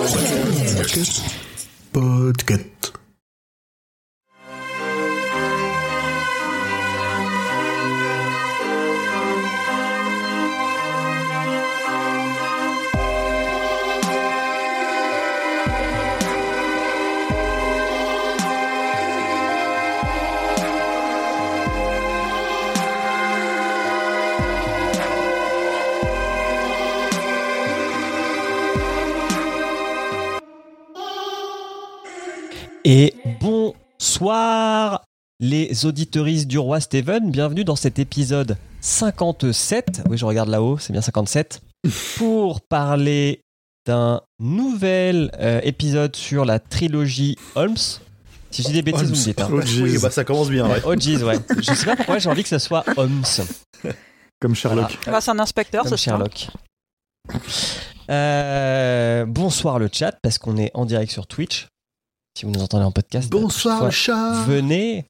Podcast. Et les auditeuristes du roi Steven, bienvenue dans cet épisode 57, oui je regarde là-haut, c'est bien 57, pour parler d'un nouvel euh, épisode sur la trilogie Holmes. Si je dis des bêtises, vous me dites. hein. Oh. Oui, bah ça commence bien. Ouais. Oh jeez, ouais. Je sais pas pourquoi j'ai envie que ce soit Holmes. Comme Sherlock. Bah, c'est un inspecteur, Comme ce soir. Sherlock. Euh, bonsoir le chat, parce qu'on est en direct sur Twitch. Si vous nous entendez en podcast. Bonsoir le chat. Venez.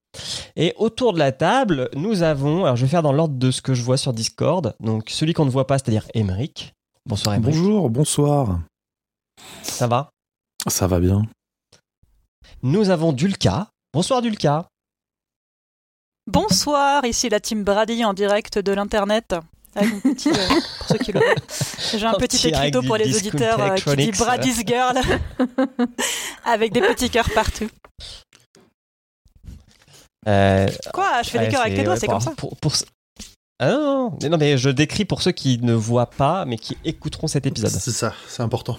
Et autour de la table, nous avons. Alors, je vais faire dans l'ordre de ce que je vois sur Discord. Donc, celui qu'on ne voit pas, c'est-à-dire Emeric. Bonsoir, Emeric. Bonjour, bonsoir. Ça va? Ça va bien. Nous avons Dulka. Bonsoir, Dulka. Bonsoir, ici la team Brady en direct de l'internet. Avec mon petit, euh, pour ceux qui le J'ai un petit écriteau pour les auditeurs euh, qui dit. Brady's Girl avec des petits cœurs partout. Euh, Quoi Je fais des cœurs avec les doigts, c'est comme ça. Pour, pour- Ah non, non, mais non, mais je décris pour ceux qui ne voient pas, mais qui écouteront cet épisode. C'est ça, c'est important.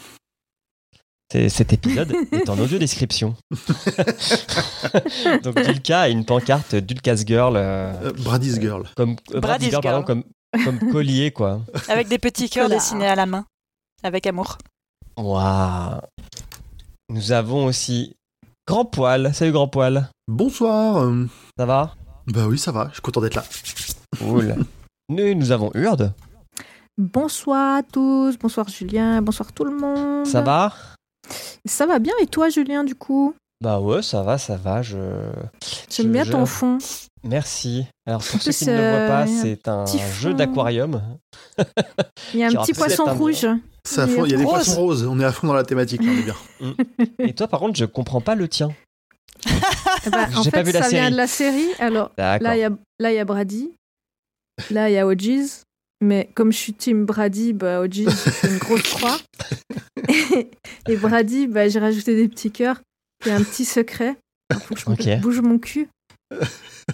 Cet épisode est en audio description. Donc Dulka a une pancarte Dulka's Girl euh, Euh, Brady's Girl. comme euh, Brady's Brady's Girl, pardon, comme comme collier quoi. Avec des petits cœurs Voilà. dessinés à la main. Avec amour. Waouh. Nous avons aussi Grand Poil. Salut Grand Poil. Bonsoir. Ça va? Bah oui, ça va, je suis content d'être là. Cool. nous, nous avons Urde. Bonsoir à tous, bonsoir Julien, bonsoir tout le monde. Ça va? Ça va bien et toi Julien du coup? Bah ouais, ça va, ça va. Je J'aime bien je- ton fond? Merci. Alors pour ceux qui ne le voient pas, euh, c'est un petit jeu d'aquarium. Il y a un petit poisson un- rouge. C'est il y a des Rose. poissons roses, on est à fond dans la thématique, là, on est bien. Et toi, par contre, je comprends pas le tien. Eh ben, en J'ai fait, pas vu la ça vient de la série. Alors là, il y a là il y a Brady, là il y a OGs. Mais comme je suis team Brady, bah OGs c'est une grosse croix. Et, et Brady, bah j'ai rajouté des petits cœurs. Il y a un petit secret. Il faut que je bouge mon cul.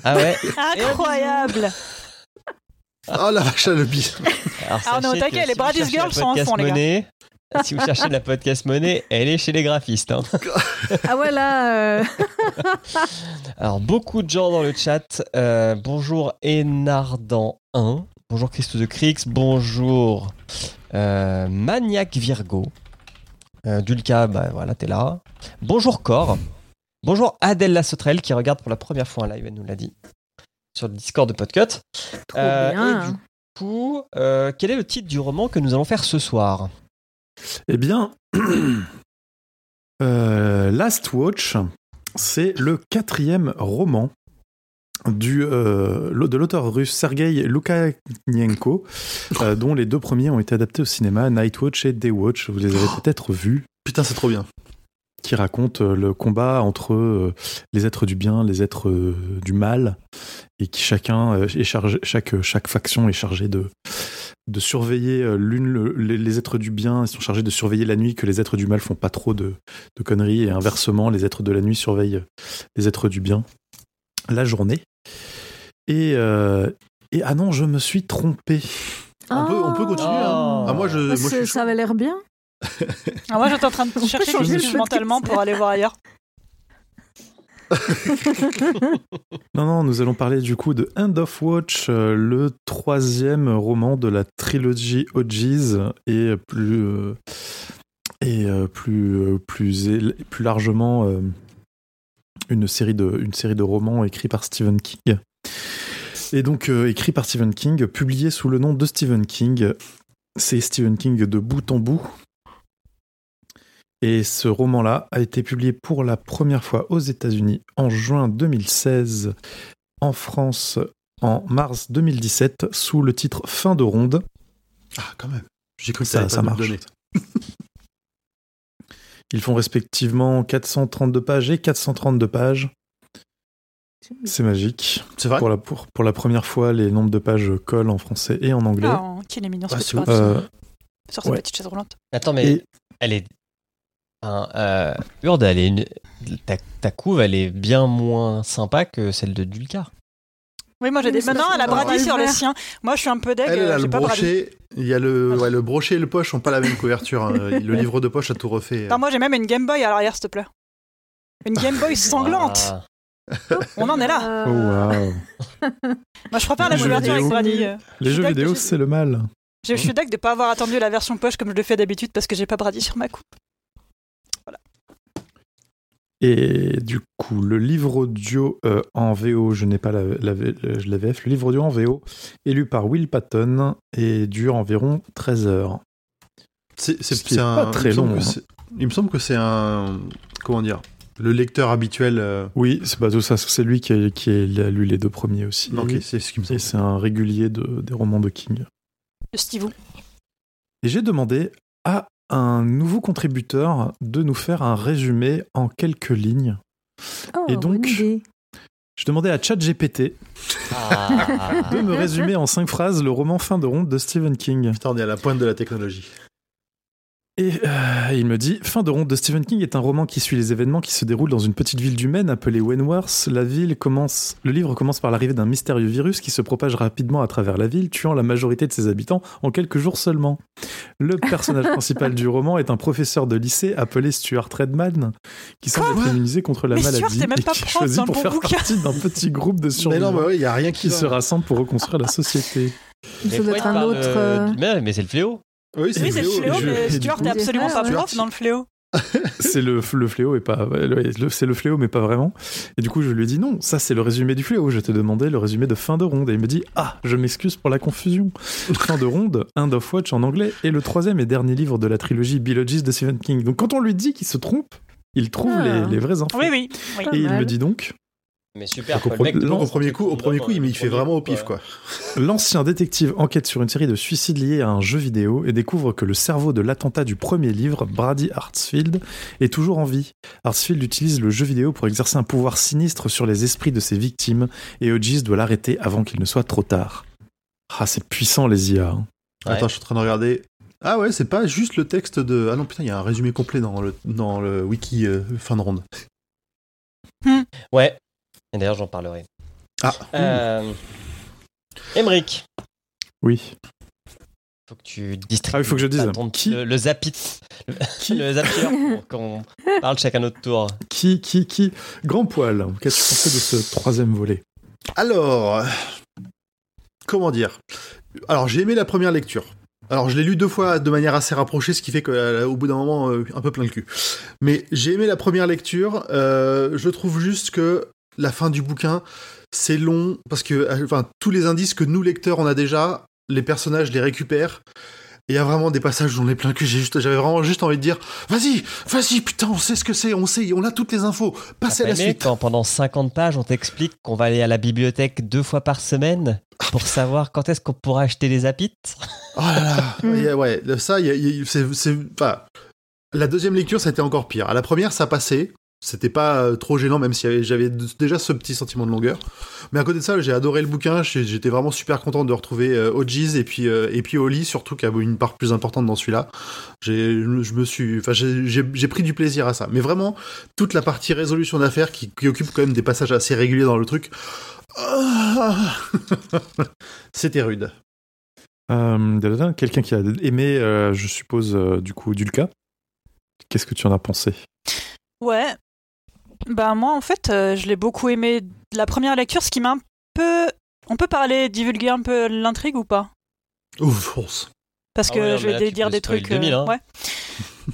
Ah ouais. Incroyable Oh la vache, le bis. Alors, Ah, on est au sachez taquet, que les si vous Brady's cherchez Girls sont en fond, les gars. Si vous cherchez de la podcast monnaie, elle est chez les graphistes. hein. Ah ouais, là. euh, Alors, beaucoup de gens dans le chat. Euh, bonjour Enardan1. Bonjour Christo de Crix. Bonjour euh, Maniac Virgo. Euh, Dulka, bah voilà, t'es là. Bonjour Cor. Bonjour Adèle Lassotrelle qui regarde pour la première fois un live, elle nous l'a dit. Sur le Discord de Podcut. Trop Euh, bien. et du coup, euh, quel est le titre du roman que nous allons faire ce soir? Eh bien, euh, Last Watch, c'est le quatrième roman du, euh, de l'auteur russe Sergei Lukashenko, euh, dont les deux premiers ont été adaptés au cinéma, Night Watch et Day Watch. Vous les avez peut-être vus, Putain, c'est trop bien. qui racontent euh, le combat entre les êtres du bien, les êtres du mal, et qui chacun est chargé, chaque, chaque faction est chargée de, de surveiller l'une le- les, les êtres du bien ils sont chargés de surveiller la nuit que les êtres du mal font pas trop de, de conneries et inversement les êtres de la nuit surveillent les êtres du bien. La journée et, euh, et ah non je me suis trompé On peut, on peut continuer. hein. Ah, moi, je, moi, ça avait l'air bien. Ah, moi, j'étais en train de chercher changer quelque le chose podcast. mentalement pour aller voir ailleurs. non non nous allons parler du coup de End of Watch euh, le troisième roman de la trilogie OGs et plus euh, et euh, plus euh, plus plus largement euh, une série de une série de romans écrits par Stephen King et donc euh, écrit par Stephen King publié sous le nom de Stephen King c'est Stephen King de bout en bout et ce roman-là a été publié pour la première fois aux États-Unis en juin 2016, en France en mars 2017, sous le titre Fin de ronde. Ah, quand même. J'ai cru que Ça- ça, ça marche. Ils font respectivement 432 pages et 432 pages. C'est magique. C'est vrai Pour la, pour, pour la première fois, les nombres de pages collent en français et en anglais. Ah, qu'il est mignon, Ah, Euh, sur sa ouais. petite chaise roulante. Attends, mais Et- elle est. Euh, Urde, elle est une... ta, ta couve, elle est bien moins sympa que celle de Dulcar. Oui, moi j'ai des. Maintenant, elle a le sur le sien. Moi, je suis un peu deg. Elle, elle euh, a j'ai le pas brochet. Il y a le, ouais, le brochet et le poche ont pas la même couverture. hein. Le livre de poche a tout refait. Non, moi j'ai même une Game Boy à l'arrière, s'il te plaît. Une Game Boy sanglante. Ah. On en est là. Oh waouh. Moi, je préfère la Les jeux couverture avec. Brady. euh. Les Je jeux suis vidéo, d'accord, c'est le mal. Je suis deg de pas avoir attendu la version poche comme je le fais d'habitude parce que j'ai pas Brady sur ma coupe. Et du coup, le livre audio euh, en VO, je n'ai pas la, la- la- la VF, le livre audio en VO est lu par Will Patton et dure environ 13 heures. C'est Ce pas très long, hein. Il me semble que c'est un. Comment dire Le lecteur habituel. euh, Oui, c'est pas tout ça, c'est lui qui a, qui a lu les deux premiers aussi. Ok, c'est ce qui me Et semble. c'est un régulier de, des romans de King. De Steve Et j'ai demandé à un nouveau contributeur de nous faire un résumé en quelques lignes. Oh, Et donc- bonne idée. Je demandais à ChatGPT Ah. de me résumer en cinq phrases le roman Fin de ronde de Stephen King. Putain, on est à la pointe de la technologie. Et euh, il me dit Fin de ronde de Stephen King est un roman qui suit les événements qui se déroulent dans une petite ville du Maine appelée Wentworth. La ville commence, le livre commence par l'arrivée d'un mystérieux virus qui se propage rapidement à travers la ville, tuant la majorité de ses habitants en quelques jours seulement. Le personnage principal du roman est un professeur de lycée appelé Stuart Redman, qui semble Quoi être immunisé contre la Mais maladie Stuart, c'est même et pas qui prof choisit pour bon faire bouquin. partie d'un petit groupe de Mais survivants non, bah ouais, il y a rien qui qui se va. rassemblent pour reconstruire la société. Doit pourquoi être il un autre. euh, euh, Mais, mais c'est le fléau. Oui, Oui, c'est le fléau, mais et Stuart coup- est absolument pas prof dans le fléau. c'est le, le fléau et pas c'est le fléau mais pas vraiment et du coup je lui ai dit non ça c'est le résumé du fléau je t'ai demandé le résumé de fin de ronde et il me dit ah je m'excuse pour la confusion fin de ronde End of Watch en anglais est le troisième et dernier livre de la trilogie Biologies de Stephen King donc quand on lui dit qu'il se trompe il trouve Ah. les, les vraies infos Oui, oui. oui. Et il me dit donc Mais super. Au, quoi, mec lance au premier coup, au premier coup, il, le il fait vraiment au pif, quoi. L'ancien détective enquête sur une série de suicides liés à un jeu vidéo et découvre que le cerveau de l'attentat du premier livre, Brady Hartsfield, est toujours en vie. Hartsfield utilise le jeu vidéo pour exercer un pouvoir sinistre sur les esprits de ses victimes et Hodges doit l'arrêter avant qu'il ne soit trop tard. Ah, c'est puissant les IA. hein. Ouais. Attends, je suis en train de regarder. Ah ouais, c'est pas juste le texte de. Ah non, putain, il y a un résumé complet dans le, dans le wiki euh, fin de ronde. Ouais. Et d'ailleurs, j'en parlerai. Ah, Euh... Emric, Oui. faut que tu distribues. Ah oui, faut que je dise. ton- Qui- le, le zapit, le, le zapier pour qu'on parle chacun notre tour. Qui, qui, qui Grand poil, qu'as-tu pensé de ce troisième volet? Alors, comment dire? Alors, j'ai aimé la première lecture. Alors, je l'ai lu deux fois de manière assez rapprochée, ce qui fait qu'au bout d'un moment, euh, un peu plein le cul. Mais j'ai aimé la première lecture. euh, je trouve juste que la fin du bouquin, c'est long parce que, enfin, tous les indices que nous lecteurs on a déjà, les personnages les récupèrent. Il y a vraiment des passages où on est plein le cul. J'ai juste, j'avais vraiment juste envie de dire, vas-y, vas-y, putain, on sait ce que c'est, on sait, on a toutes les infos. Passez à la suite. quand pendant 50 pages, on t'explique qu'on va aller à la bibliothèque deux fois par semaine pour savoir quand est-ce qu'on pourra acheter les zapites Oh là là, ouais, ça, c'est, c'est- enfin, la deuxième lecture, ça a été encore pire. À la première, ça passait. C'était pas euh, trop gênant, même si j'avais déjà ce petit sentiment de longueur. Mais à côté de ça, j'ai adoré le bouquin. J'étais vraiment super content de retrouver euh, Hodges et puis euh, et puis Oli, surtout qui a une part plus importante dans celui-là. J'ai, je me- je me suis, enfin, j'ai, j'ai- j'ai pris du plaisir à ça. Mais vraiment, toute la partie résolution d'affaires qui, qui occupe quand même des passages assez réguliers dans le truc. Ah C'était rude. Euh, Quelqu'un qui a aimé, euh, je suppose, euh, du coup, Dulka. Qu'est-ce que tu en as pensé? Ouais. Bah moi en fait euh, je l'ai beaucoup aimé de la première lecture, ce qui m'a un peu... On peut parler, divulguer un peu l'intrigue ou pas? Ouf, fonce. Parce Ah que ouais, je vais là, dire des trucs... 2000, hein. ouais.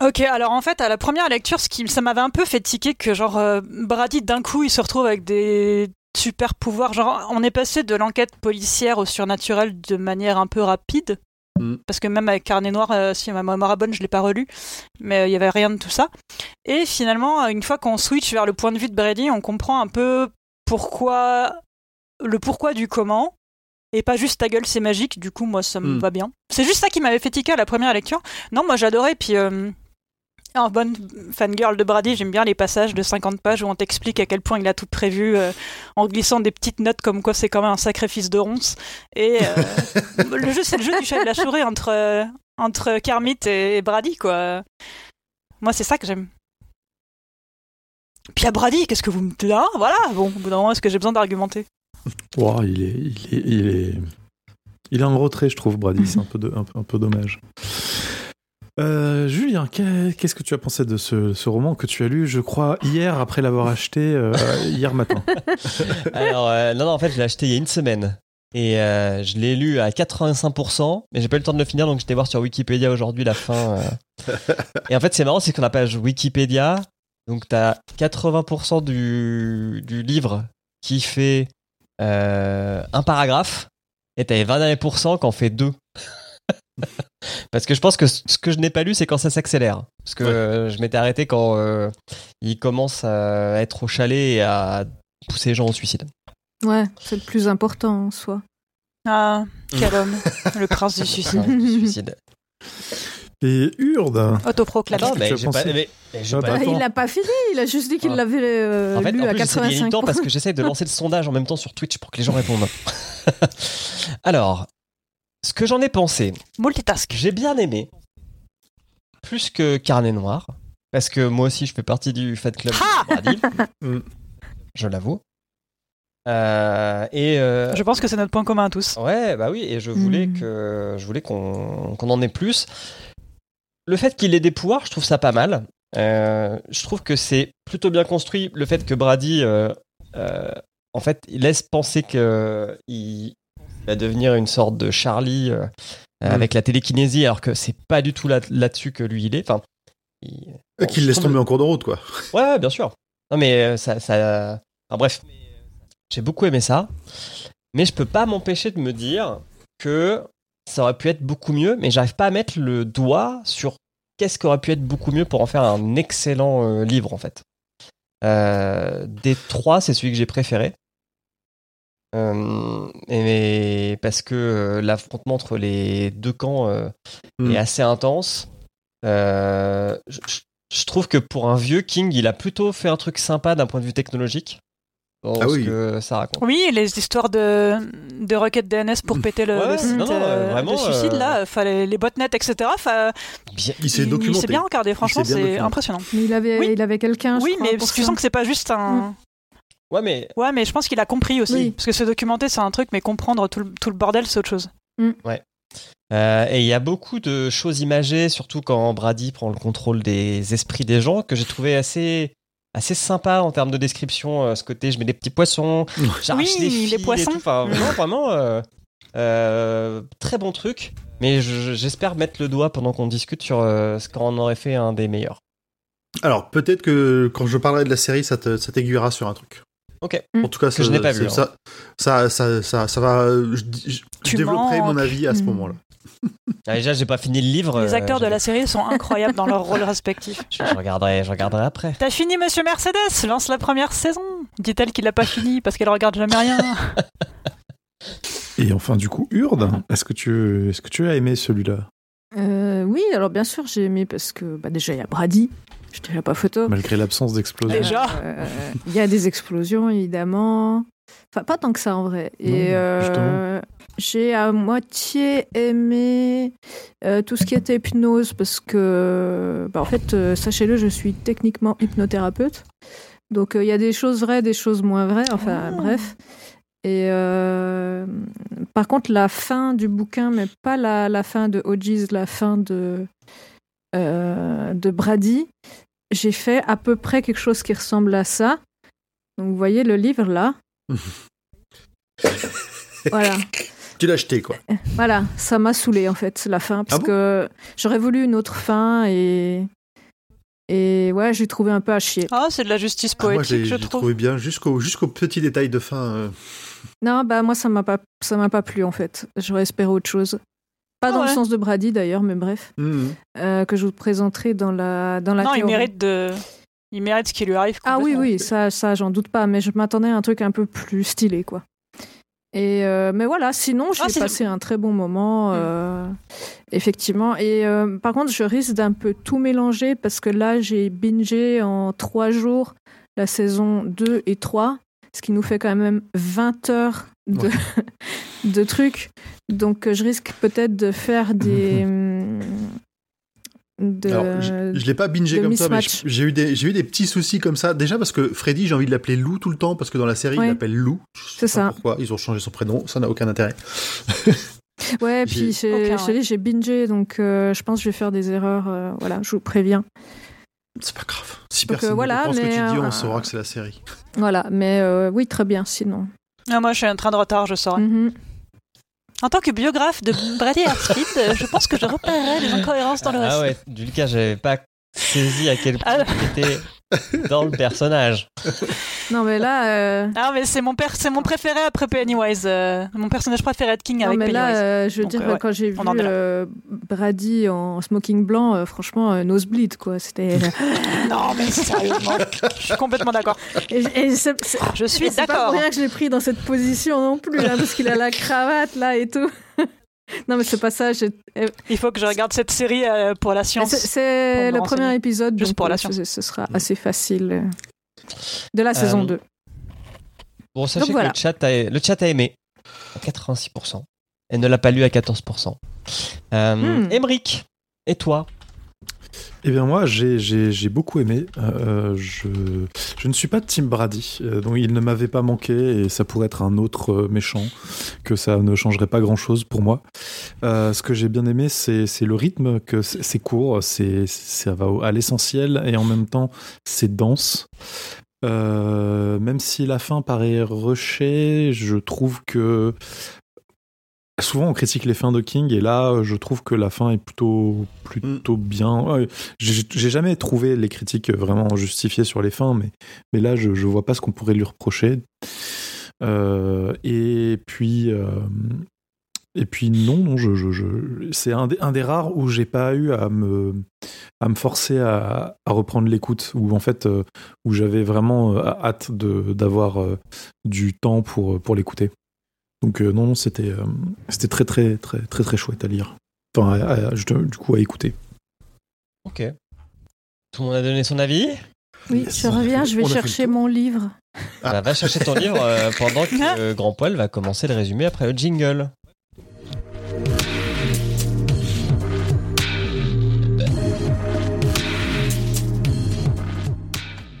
Ok, alors en fait, à la première lecture, ce qui, ça m'avait un peu fait tiquer que genre euh, Brady d'un coup il se retrouve avec des super pouvoirs. Genre, on est passé de l'enquête policière au surnaturel de manière un peu rapide. Mm. Parce que même avec Carnet Noir, euh, si ma mémoire est bonne, je l'ai pas relu, mais euh, il y avait rien de tout ça. Et finalement, une fois qu'on switch vers le point de vue de Brady, on comprend un peu pourquoi le pourquoi du comment et pas juste ta gueule c'est magique du coup moi ça me Mm. va bien c'est juste ça qui m'avait fait tiquer à la première lecture non moi j'adorais puis euh, En bonne fangirl de Brady, j'aime bien les passages de 50 pages où on t'explique à quel point il a tout prévu euh, en glissant des petites notes comme quoi c'est quand même un sacrifice de ronce. Et euh, le jeu, c'est le jeu du chat de la souris entre, euh, entre Kermit et Brady, quoi. Moi, c'est ça que j'aime. Puis à Brady, qu'est-ce que vous me dites là Voilà, bon, au bout d'un moment, est-ce que j'ai besoin d'argumenter? Wow, il, est, il, est, il, est, il est en retrait, je trouve, Brady. C'est un peu, de, un, peu- un peu dommage. Euh, Julien, qu'est- qu'est-ce que tu as pensé de ce, roman que tu as lu, je crois, hier après l'avoir acheté, euh, hier matin? Alors, euh, non, non, en fait, je l'ai acheté il y a une semaine. Et je l'ai lu à 85%, mais j'ai pas eu le temps de le finir, donc j'étais voir sur Wikipédia aujourd'hui la fin. Et en fait, c'est marrant, c'est qu'on a page Wikipédia, donc t'as 80% du, du livre qui fait un paragraphe, et t'as les 20 derniers pourcents qui en fait deux. Parce que je pense que ce que je n'ai pas lu, c'est quand ça s'accélère. Parce que Ouais. euh, je m'étais arrêté quand euh, il commence à être au chalet et à pousser les gens au suicide. Ouais, c'est le plus important en soi. Ah, quel homme, le prince du suicide. du suicide. Et Urde Autoproclamé. Attends, mais tu as j'ai pas, pensé mais- mais j'ai Ah, pas- bah, Bah, attends. il a pas fini, il a juste dit qu'il Ah. l'avait euh, En fait, lu en à plus, j'essaie de gagner du 85%. temps parce que j'essaie de lancer le sondage en même temps sur Twitch pour que les gens répondent. Alors, ce que j'en ai pensé, Multitask. j'ai bien aimé, plus que Carnet Noir, parce que moi aussi je fais partie du Fat Club de Brady, Mm. je l'avoue. Euh, et euh, Je pense que c'est notre point commun à tous. Ouais, bah oui, et je voulais Mm. que je voulais qu'on qu'on en ait plus. Le fait qu'il ait des pouvoirs, je trouve ça pas mal. Euh, je trouve que c'est plutôt bien construit. Le fait que Brady, euh, euh, en fait, il laisse penser que il va devenir une sorte de Charlie euh, Mm. avec la télékinésie, alors que c'est pas du tout là- là-dessus que lui il est. Enfin, il- Qu'il laisse tomber en cours de route, quoi. Ouais, bien sûr. Non, mais euh, ça. ça... Enfin, bref. J'ai beaucoup aimé ça. Mais je peux pas m'empêcher de me dire que ça aurait pu être beaucoup mieux, mais j'arrive pas à mettre le doigt sur qu'est-ce qui aurait pu être beaucoup mieux pour en faire un excellent euh, livre, en fait. Euh, des trois, c'est celui que j'ai préféré. Euh, et parce que euh, l'affrontement entre les deux camps euh, Mm. est assez intense. Euh, je, trouve que pour un vieux King, il a plutôt fait un truc sympa d'un point de vue technologique. Dans Ah ce oui. que ça raconte. Oui, les histoires de, de requêtes DNS pour péter le, Ouais, le site non, non, euh, vraiment, de suicide, là, fallait les botnets, etc. Bien- Il s'est il documenté. s'est bien regardé, franchement, c'est impressionnant. Mais il avait, Oui. il avait quelqu'un. je Oui, crois, mais tu sens que c'est pas juste un. Ouais, mais Ouais, mais je pense qu'il a compris aussi. Oui. Parce que se documenter, c'est un truc, mais comprendre tout le, tout le bordel, c'est autre chose. Euh, et il y a beaucoup de choses imagées, surtout quand Brady prend le contrôle des esprits des gens, que j'ai trouvé assez assez sympa en termes de description. euh, ce côté, je mets des petits poissons, j'arrache Oui, des les fils et poissons. tout. Enfin, vraiment, vraiment, euh, euh, très bon truc. Mais je- j'espère mettre le doigt pendant qu'on discute sur euh, ce qu'on aurait fait un des meilleurs. Alors, peut-être que quand je parlerai de la série, ça te- ça t'aiguillera sur un truc. Ok. En tout cas, Que ça, je n'ai pas vu, Ça, ça, ça, ça, ça va. Je, je- développerai manques. mon avis à ce Mm. moment-là. Ah, déjà, j'ai pas fini le livre. Les euh, acteurs de la série sont incroyables dans leurs rôles respectifs. Je, je regarderai, je regarderai après. T'as fini, monsieur Mercedes? Lance la première saison Dit-elle qu'il l'a pas fini parce qu'elle regarde jamais rien. Et enfin, du coup, Urde, est-ce que tu, est-ce que tu as aimé celui-là? Euh, oui, alors bien sûr, j'ai aimé parce que bah, déjà, il y a Brady. Je dirais pas photo. Malgré l'absence d'explosion. Déjà. Euh, Il y a des explosions, évidemment. Enfin, pas tant que ça en vrai. Et Non, euh, j'ai à moitié aimé euh, tout ce qui était hypnose parce que, bah, en fait, euh, sachez-le, je suis techniquement hypnothérapeute. Donc, euh, il y a des choses vraies, des choses moins vraies. Enfin, Oh. bref. Et euh, par contre, la fin du bouquin, mais pas la, la fin de OG's, la fin de, euh, de Brady, j'ai fait à peu près quelque chose qui ressemble à ça. Donc, vous voyez le livre là. voilà. Tu l'as acheté, quoi. Voilà, ça m'a saoulé en fait, la fin, parce Ah bon? que j'aurais voulu une autre fin et. Et ouais, j'ai trouvé un peu à chier. Ah, c'est de la justice Ah, moi, poétique, j'ai je trouve. trouvé bien jusqu'au jusqu'au petit détail de fin. euh. Non, bah moi, ça m'a pas, ça m'a pas plu en fait. J'aurais espéré autre chose. Pas Ah dans le sens de Brady d'ailleurs, mais bref, Mhm. euh, que je vous présenterai dans la, dans la Non, il mérite de. Il mérite ce qui lui arrive. Ah oui, oui, ça, ça j'en doute pas, mais je m'attendais à un truc un peu plus stylé, quoi. Et euh, mais voilà, sinon j'ai Ah, c'est- passé un très bon moment, Mm. euh, effectivement. Et euh, par contre, je risque d'un peu tout mélanger parce que là, j'ai bingé en trois jours la saison 2 et 3, ce qui nous fait quand même 20 heures de, de trucs. Donc, euh, je risque peut-être de faire des. de, Alors, je, je l'ai pas bingé comme ça, mais j'ai eu des j'ai eu des petits soucis comme ça. Déjà parce que Freddy, j'ai envie de l'appeler Lou tout le temps parce que dans la série, Ouais. il l'appelle Lou. Je sais C'est pas ça. Pourquoi ils ont changé son prénom Ça n'a aucun intérêt. Ouais, puis j'ai Aucun, je te dis, j'ai bingé, donc euh, je pense que je vais faire des erreurs. euh, voilà, je vous préviens. C'est pas grave. Si Donc, personne euh, ne voilà, comprend ce que mais, tu dis, on euh, saura que c'est la série. Voilà, mais euh, oui, très bien, sinon. Ah, moi, je suis un train de retard, je saurais. Mhm. En tant que biographe de Brady Hartsfield, euh, je pense que je repérerai des incohérences dans le Ah récit. ouais, du cas, j'avais pas saisi à quel point Ah. tu étais dans le personnage. Non, mais là, euh, Ah, mais c'est mon, père, c'est mon préféré après Pennywise. euh, mon personnage préféré de King non, avec mais Pennywise. là euh, je veux Donc, dire, euh, ouais, quand j'ai vu euh, Brady en smoking blanc, euh, franchement, euh, nosebleed, quoi. C'était. Non, mais sérieusement, je suis complètement d'accord. et et Je suis c'est pas d'accord. pour rien que je l'ai pris dans cette position non plus, hein, parce qu'il a la cravate là et tout. Non, mais c'est pas ça. j'ai- euh, Il faut que je regarde cette série euh, pour la science. C'est le premier épisode, Juste donc pour la euh, science. ce, ce sera assez facile. euh, De la saison Euh, 2. Bon, sachez Donc voilà. que le chat, a, le chat a aimé à 86% et ne l'a pas lu à 14%. Euh, Hmm. Emric, et toi? Eh bien moi, j'ai- beaucoup aimé. Euh, je, je ne suis pas de Team Brady, euh, donc il ne m'avait pas manqué et ça pourrait être un autre euh, méchant, que ça ne changerait pas grand-chose pour moi. Euh, ce que j'ai bien aimé, c'est le rythme, que c'est court, ça va à l'essentiel et en même temps c'est dense. Euh, même si la fin paraît rushée, je trouve que souvent on critique les fins de King et là je trouve que la fin est plutôt plutôt bien. Ouais, J'ai jamais trouvé les critiques vraiment justifiées sur les fins, mais mais là je je vois pas ce qu'on pourrait lui reprocher. Euh, et puis euh, et puis non, non, je, je, je- c'est un des, un des rares où j'ai pas eu à me, à me forcer à, à reprendre l'écoute, où en fait, euh, où j'avais vraiment hâte d'avoir du temps pour, pour l'écouter. Donc euh, non, non, c'était, euh, c'était très, très, très, très, très chouette à lire. Enfin, à- à- juste, du coup, à écouter. Ok. Tout le monde a donné son avis? Oui, yes, je a reviens, je vais on a chercher mon livre. Ah. Bah, Va chercher ton livre euh, pendant que euh, Grand Poil va commencer le résumé après le jingle.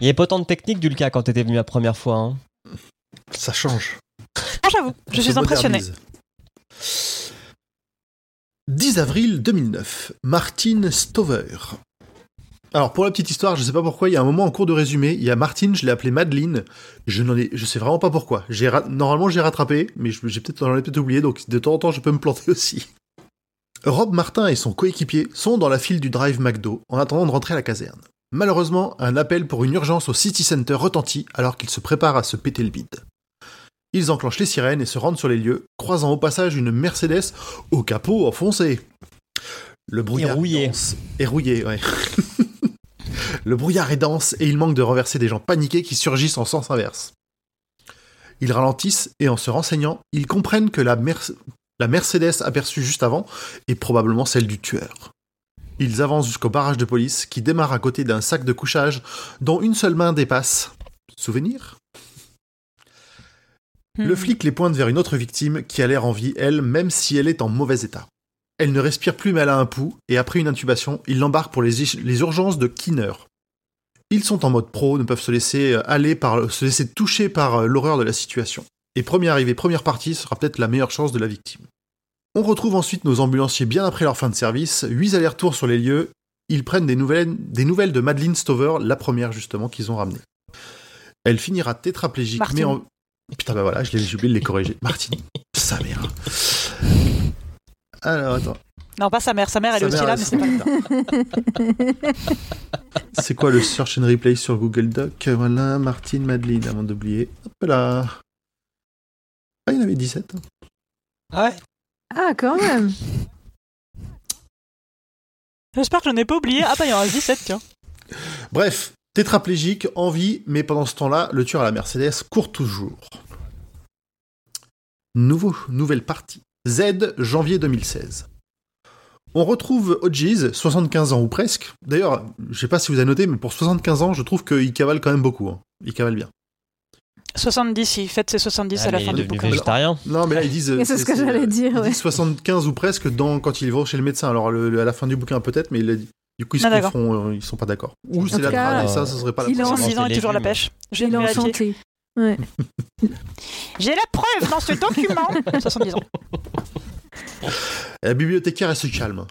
Il n'y avait pas tant de technique, Dulca, quand t'étais venu la première fois. hein? Ça change. J'avoue, je suis impressionné. modernise. 10 avril 2009, Martine Stover. Alors pour la petite histoire, je sais pas pourquoi, il y a un moment en cours de résumé, il y a Martine, je l'ai appelée Madeleine, je n'en ai, je sais vraiment pas pourquoi. J'ai normalement j'ai rattrapé, mais j'ai peut-être j'en ai peut-être oublié, donc de temps en temps je peux me planter aussi. Rob Martin et son coéquipier sont dans la file du Drive McDo en attendant de rentrer à la caserne. Malheureusement, un appel pour une urgence au City Center retentit alors qu'ils se préparent à se péter le bide. Ils enclenchent les sirènes et se rendent sur les lieux, croisant au passage une Mercedes au capot enfoncé. Le brouillard rouillé. est dense. Et rouillé, ouais. Le brouillard est dense et il manque de renverser des gens paniqués qui surgissent en sens inverse. Ils ralentissent et en se renseignant, ils comprennent que la, Mer- la Mercedes aperçue juste avant est probablement celle du tueur. Ils avancent jusqu'au barrage de police qui démarre à côté d'un sac de couchage dont une seule main dépasse. Souvenir? Le Hmm. flic les pointe vers une autre victime qui a l'air en vie, elle, même si elle est en mauvais état. Elle ne respire plus mais elle a un pouls, et après une intubation, il l'embarque pour les, urgences de Kinner. Ils sont en mode pro, ne peuvent se laisser euh, aller par, se laisser toucher par euh, l'horreur de la situation. Et premier arrivé, première partie sera peut-être la meilleure chance de la victime. On retrouve ensuite nos ambulanciers bien après leur fin de service, 8 allers-retours sur les lieux, ils prennent des nouvelles, des nouvelles de Madeleine Stover, la première justement qu'ils ont ramenée. Elle finira tétraplégique, mais en... Putain bah voilà, je l'ai oublié de les corriger. Martine, sa mère. Alors attends, Non, pas sa mère. Sa mère, elle Sa est aussi là, mais c'est pas c'est quoi le search and replay sur Google Doc? Voilà, Martine Madeleine, avant d'oublier. Hop là. Ah, il y en avait 17. hein. Ah ouais Ah, quand même. J'espère que je n'ai pas oublié. Ah, bah, il y en a 17, tiens. Bref, tétraplégique, en vie, mais pendant ce temps-là, le tueur à la Mercedes court toujours. Nouveau, nouvelle partie. Z, janvier 2016. On retrouve Hodges, 75 ans ou presque. D'ailleurs, je sais pas si vous avez noté, mais pour 75 ans, je trouve qu'il cavale quand même beaucoup. hein. Il cavale bien. 70, il fête ses 70 Ah, à la mais fin il est du bouquin. végétarien. Non, mais là, ils disent. Et c'est ce que j'allais dire, ils ouais. disent 75 ou presque dans, quand ils vont chez le médecin. Alors, le- le- à la fin du bouquin, peut-être, mais il l'a dit. Du coup, ils se Ah, d'accord. confondent, euh, ils sont pas d'accord. Ou c'est la cas, trame, et ça, ce serait pas la il est en- première. 70 ans et les toujours à la pêche. J'ai est vérifié. santé. Ouais. J'ai la preuve dans ce document 70 ans. La bibliothécaire, elle se calme.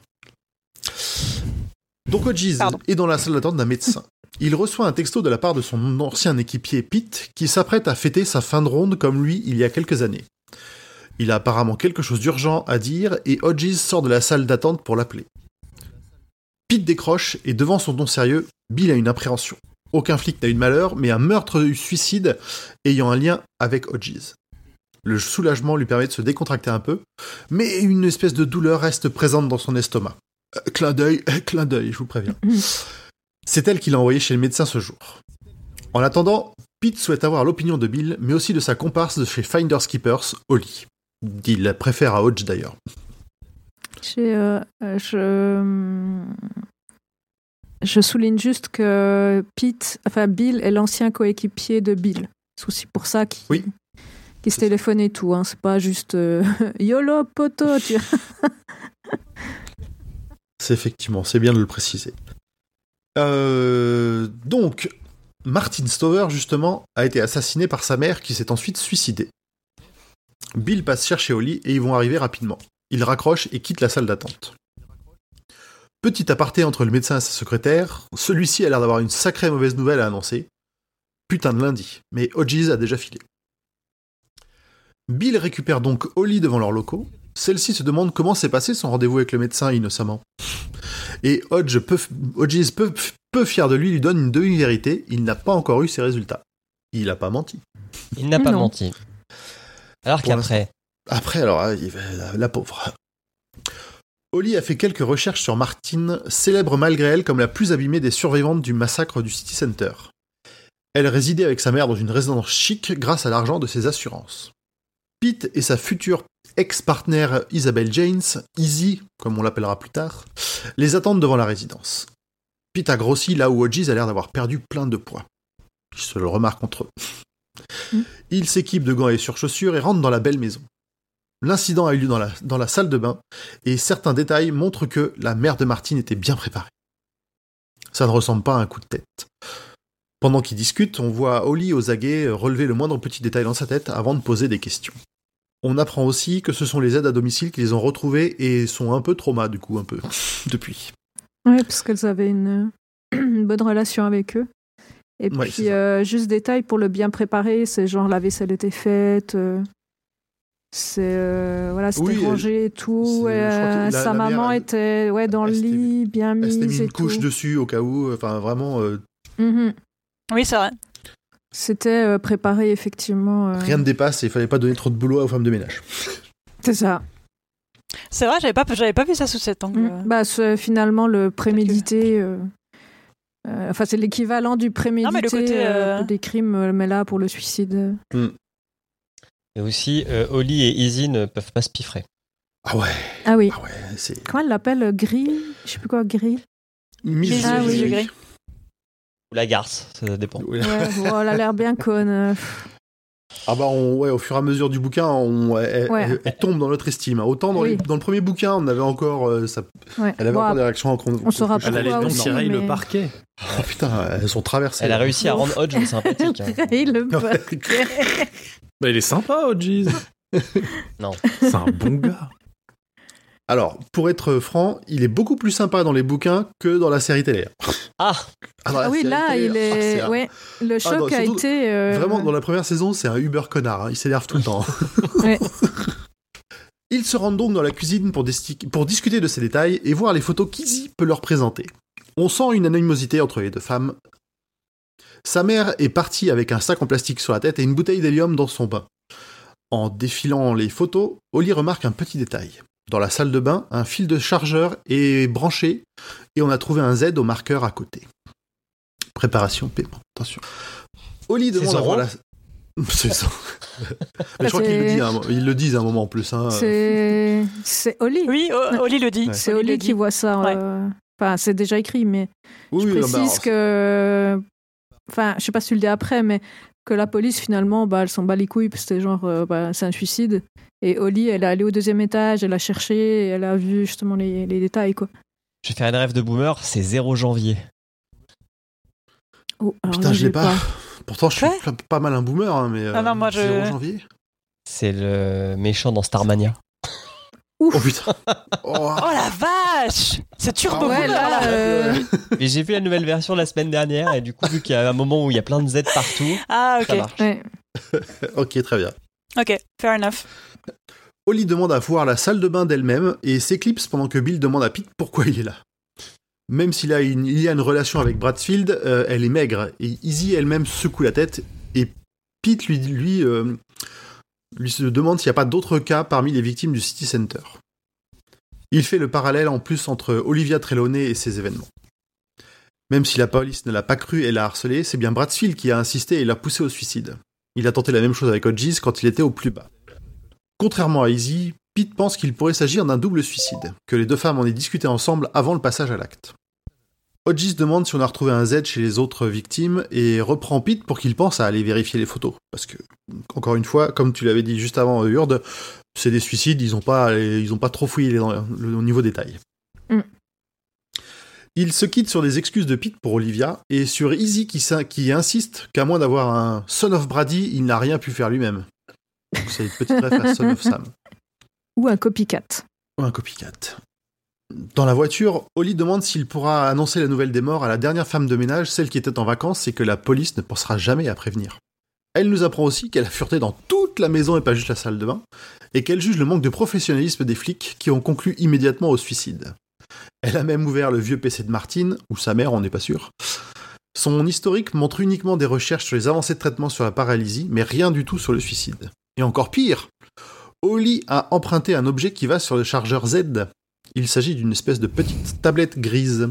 Donc Pardon. est dans la salle d'attente d'un médecin. Il reçoit un texto de la part de son ancien équipier Pete, qui s'apprête à fêter sa fin de ronde comme lui il y a quelques années. Il a apparemment quelque chose d'urgent à dire et Hodges sort de la salle d'attente pour l'appeler. Pete décroche et devant son ton sérieux, Bill a une appréhension. Aucun flic n'a eu de malheur, mais un meurtre-suicide ayant un lien avec Hodges. Le soulagement lui permet de se décontracter un peu, mais une espèce de douleur reste présente dans son estomac. Euh, clin d'œil, euh, clin d'œil, je vous préviens. C'est elle qui l'a envoyé chez le médecin ce jour. En attendant, Pete souhaite avoir l'opinion de Bill, mais aussi de sa comparse de chez Finders Keepers, Holly. Il la préfère à Hodge d'ailleurs. J'ai, euh, euh, je, je souligne juste que Pete, enfin Bill est l'ancien coéquipier de Bill. C'est aussi pour ça qu'il Oui. se téléphone et tout. Hein. C'est pas juste euh, YOLO poto. Tu... C'est effectivement, c'est bien de le préciser. Euh, donc, Martin Stover, justement, a été assassiné par sa mère qui s'est ensuite suicidée. Bill passe chercher Holly et ils vont arriver rapidement. Il raccroche et quitte la salle d'attente. Petit aparté entre le médecin et sa secrétaire, celui-ci a l'air d'avoir une sacrée mauvaise nouvelle à annoncer. Putain de lundi, mais Hodges a déjà filé. Bill récupère donc Holly devant leurs locaux. Celle-ci se demande comment s'est passé son rendez-vous avec le médecin innocemment. Et Hodge, peu, Hodges, peu, peu fier de lui, lui donne une demi-vérité. Il n'a pas encore eu ses résultats. Il n'a pas menti. Il n'a pas Non. menti. Alors qu'après, Après, alors, va- la, pauvre. Holly a fait quelques recherches sur Martine, célèbre malgré elle comme la plus abîmée des survivantes du massacre du City Center. Elle résidait avec sa mère dans une résidence chic grâce à l'argent de ses assurances. Pete et sa future ex-partenaire Isabelle James, Izzy, comme on l'appellera plus tard, les attendent devant la résidence. Pete a grossi là où Hodges a l'air d'avoir perdu plein de poids. Ils se le remarquent entre eux. Mm. Il s'équipe de gants et surchaussures et rentre dans la belle maison. L'incident a eu lieu dans la, dans la salle de bain, et certains détails montrent que la mère de Martine était bien préparée. Ça ne ressemble pas à un coup de tête. Pendant qu'ils discutent, on voit Holly aux aguets relever le moindre petit détail dans sa tête avant de poser des questions. On apprend aussi que ce sont les aides à domicile qui les ont retrouvés et sont un peu trauma du coup, un peu, depuis. Ouais, parce qu'elles avaient une, une bonne relation avec eux. Et Ouais, puis, euh, juste détail pour le bien préparer, c'est genre la vaisselle était faite, euh, c'est euh, voilà, c'était Oui, rangé et tout. euh, la- sa la maman elle- était ouais dans le elle lit, bien Elle s'était mise mis et une couche tout. dessus au cas où, enfin vraiment, euh, Mhm. Oui, c'est vrai. C'était euh, préparé effectivement. euh, rien ne dépasse et il fallait pas donner trop de boulot aux femmes de ménage. C'est ça. C'est vrai, j'avais pas, j'avais pas vu ça sous cet angle. Mm. Bah, c'est finalement le prémédité. euh, euh, enfin, c'est l'équivalent du prémédité mais le côté, euh, euh, pour des crimes, mais là pour le suicide. euh. Et aussi, euh, Holly et Izzy ne peuvent pas se piffrer. Ah ouais, Ah oui. ah ouais, c'est. Comment elle l'appelle euh, Grill? Je sais plus quoi, Grill Mise Ah oui. gris. Ou la garce, ça dépend. Ouais. Ouais, bon, elle a l'air bien conne. euh. Ah bah on- ouais, au fur et à mesure du bouquin, on, elle, Ouais. elle- elle tombe dans notre estime. Autant dans, Oui. les- dans le premier bouquin, on avait encore, euh, ça, Ouais. elle avait Bon, encore des réactions. qu'on- on saura Elle allait mais- le parquet. Oh putain, elles sont traversées. Elle a réussi à rendre Hodge sympathique. hein. Le Ouais. Bah, il est sympa, Hodges. Non. C'est un bon gars. Alors, pour être franc, il est beaucoup plus sympa dans les bouquins que dans la série télé. Ah dans la Ah oui, là, télé, il ah, est. un- Ouais, le choc non, a surtout- été. euh, Vraiment, dans la première saison, c'est un Uber connard. hein. Il s'énerve tout le temps. Ouais. Ils se rendent donc dans la cuisine pour discuter de ces détails et voir les photos qu'Izzy peut leur présenter. On sent une animosité entre les deux femmes. Sa mère est partie avec un sac en plastique sur la tête et une bouteille d'hélium dans son bain. En défilant les photos, Oli remarque un petit détail. Dans la salle de bain, un fil de chargeur est branché et on a trouvé un Z au marqueur à côté. Préparation, paiement. Attention. Oli demande à la... C'est ça. Mais je crois qu'ils le, disent à un ils le disent à un moment en plus. Hein. C'est Oli. Oui, O- Oli le dit. Ouais. C'est Oli Oli le qui dit. voit ça. Ouais. euh, Enfin, c'est déjà écrit, mais Oui, je oui, précise bah, alors, que. Enfin, je sais pas si tu le dis après, mais que la police, finalement, bah, elle s'en bat les couilles, parce que c'était genre, euh, bah, c'est un suicide. Et Oli, elle est allée au deuxième étage, elle a cherché, et elle a vu justement les, les détails, quoi. Je vais faire une rêve de boomer, c'est 0 janvier. Oh, alors Putain, là, je l'ai j'ai pas. Pourtant, je suis Ouais. pas- mal un boomer, hein, mais. Ah non, moi, je- 0 janvier. C'est le méchant dans Starmania. Oh putain. Oh. Oh la vache C'est turbo Ah Ouais, là, là. euh, Et j'ai vu la nouvelle version la semaine dernière, et du coup, vu qu'il y a un moment où il y a plein de Z partout, Ah, ça ok. marche. ouais. ok, très bien. Ok, fair enough. Holly demande à voir la salle de bain d'elle-même et s'éclipse pendant que Bill demande à Pete pourquoi il est là. Même s'il a une, il y a une relation avec Bradfield, euh, elle est maigre et Izzy elle-même secoue la tête et Pete lui, lui, euh, lui se demande s'il n'y a pas d'autres cas parmi les victimes du City Center. Il fait le parallèle en plus entre Olivia Trelawney et ces événements. Même si la police ne l'a pas cru et l'a harcelé, c'est bien Bradfield qui a insisté et l'a poussé au suicide. Il a tenté la même chose avec Hodges quand il était au plus bas. Contrairement à Izzy, Pete pense qu'il pourrait s'agir d'un double suicide, que les deux femmes en aient discuté ensemble avant le passage à l'acte. Hodges demande si on a retrouvé un Z chez les autres victimes et reprend Pete pour qu'il pense à aller vérifier les photos. Parce que, encore une fois, comme tu l'avais dit juste avant, Hurd, c'est des suicides, ils n'ont pas, ils ont pas trop fouillé au niveau détail. Mm. Il se quitte sur des excuses de Pete pour Olivia et sur Izzy qui, insiste qu'à moins d'avoir un Son of Brady, il n'a rien pu faire lui-même. C'est une petite ref à Son of Sam. Ou un copycat. Un copycat. Dans la voiture, Holly demande s'il pourra annoncer la nouvelle des morts à la dernière femme de ménage, celle qui était en vacances, et que la police ne pensera jamais à prévenir. Elle nous apprend aussi qu'elle a fureté dans toute la maison et pas juste la salle de bain, et qu'elle juge le manque de professionnalisme des flics qui ont conclu immédiatement au suicide. Elle a même ouvert le vieux PC de Martine, ou sa mère, on n'est pas sûr. Son historique montre uniquement des recherches sur les avancées de traitement sur la paralysie, mais rien du tout sur le suicide. Et encore pire, Holly a emprunté un objet qui va sur le chargeur Z. Il s'agit d'une espèce de petite tablette grise.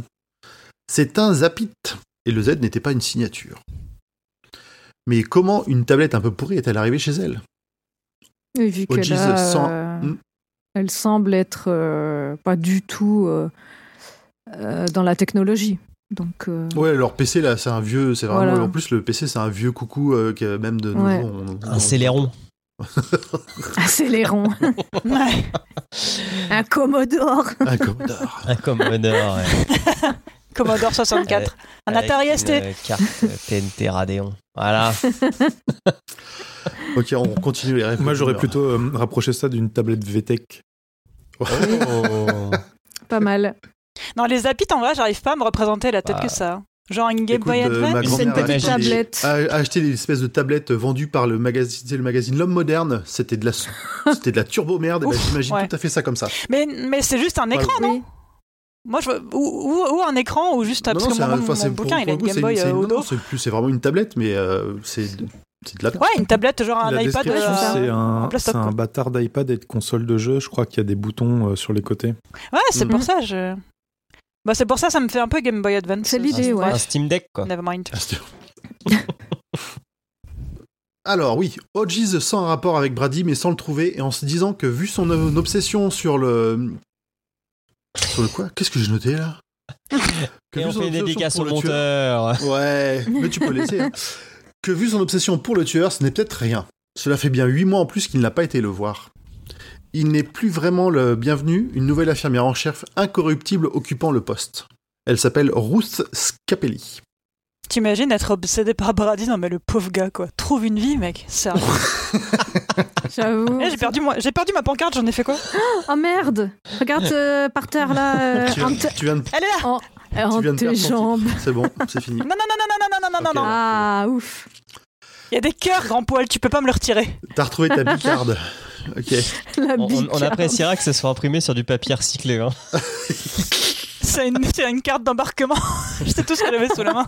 C'est un Zapit, et le Z n'était pas une signature. Mais comment une tablette un peu pourrie est-elle arrivée chez elle? Et vu qu'elle euh, Hmm? elle semble être euh, pas du tout euh, euh, dans la technologie. Donc, euh, Ouais, leur PC là, c'est un vieux, c'est vraiment. Voilà. En plus, le PC, c'est un vieux coucou euh, qui a même de nouveau. Ouais. on- on- Un céléron. Accélérons. Ouais. un Commodore. Un Commodore. Un Commodore. ouais. Commodore 64. Un Atari ST. euh, carte euh, TNT Radeon. Voilà. ok, on continue les rêves. Moi, j'aurais plutôt euh, rapproché ça d'une tablette VTech. Oh. Pas mal. Non, les Zapit, en vrai, j'arrive pas à me représenter la tête Bah. que ça. Genre une Game Boy euh, Advance. C'est une petite tablette. a acheté des espèces de tablettes vendues par le magazine, c'était le magazine L'Homme Moderne. C'était de la, c'était de la turbo merde. ben, Ouf, J'imagine ouais. tout à fait ça comme ça. Mais, mais c'est juste un écran, non? Oui. Moi, je ou, ou, ou un écran, ou juste... parce que c'est mon, un- mon bouquin, pour- il a une Game Boy euh, au non, dos. c'est plus, c'est vraiment une tablette, mais euh, c'est de, la. Ouais, une tablette, genre un La iPad. euh, C'est un, un quoi. bâtard d'iPad et de console de jeu. Je crois qu'il y a des boutons euh, sur les côtés. Ouais, c'est Mhm. pour ça, je... Bah, c'est pour ça, ça me fait un peu Game Boy Advance. C'est l'idée, ouais. Un Steam Deck, quoi. Nevermind. Ah, c'était- Alors oui, Hodges sent un rapport avec Brady, mais sans le trouver, et en se disant que vu son obsession sur le... Sur le quoi? Qu'est-ce que j'ai noté là? Que Et vu on son fait dédicace pour au le tueur- monteur. Ouais, mais tu peux laisser. hein. Que vu son obsession pour le tueur, ce n'est peut-être rien. Cela fait bien huit mois en plus qu'il n'a pas été le voir. Il n'est plus vraiment le bienvenu, une nouvelle infirmière en chef incorruptible occupant le poste. Elle s'appelle Ruth Scapelli. T'imagines être obsédé par Brady Non, mais le pauvre gars, quoi. Trouve une vie, mec. Sérieux. J'avoue. Eh, j'ai perdu, moi... j'ai perdu ma pancarte, j'en ai fait quoi? Oh merde Regarde euh, par terre là, euh, tu, viens, entre, tu viens de... Elle est là entre viens de tes perdre ton jambes. C'est bon, c'est fini. Non, non, non, non, non, non, non, non, Ok. non, non. Ah, ouf. Il y a des cœurs, grand poil, tu peux pas me le retirer. T'as retrouvé ta bicarde. Ok. On, appréciera que ce soit imprimé sur du papier recyclé. Hein. C'est une, c'est une carte d'embarquement. Je sais tout ce que j'avais sous la main.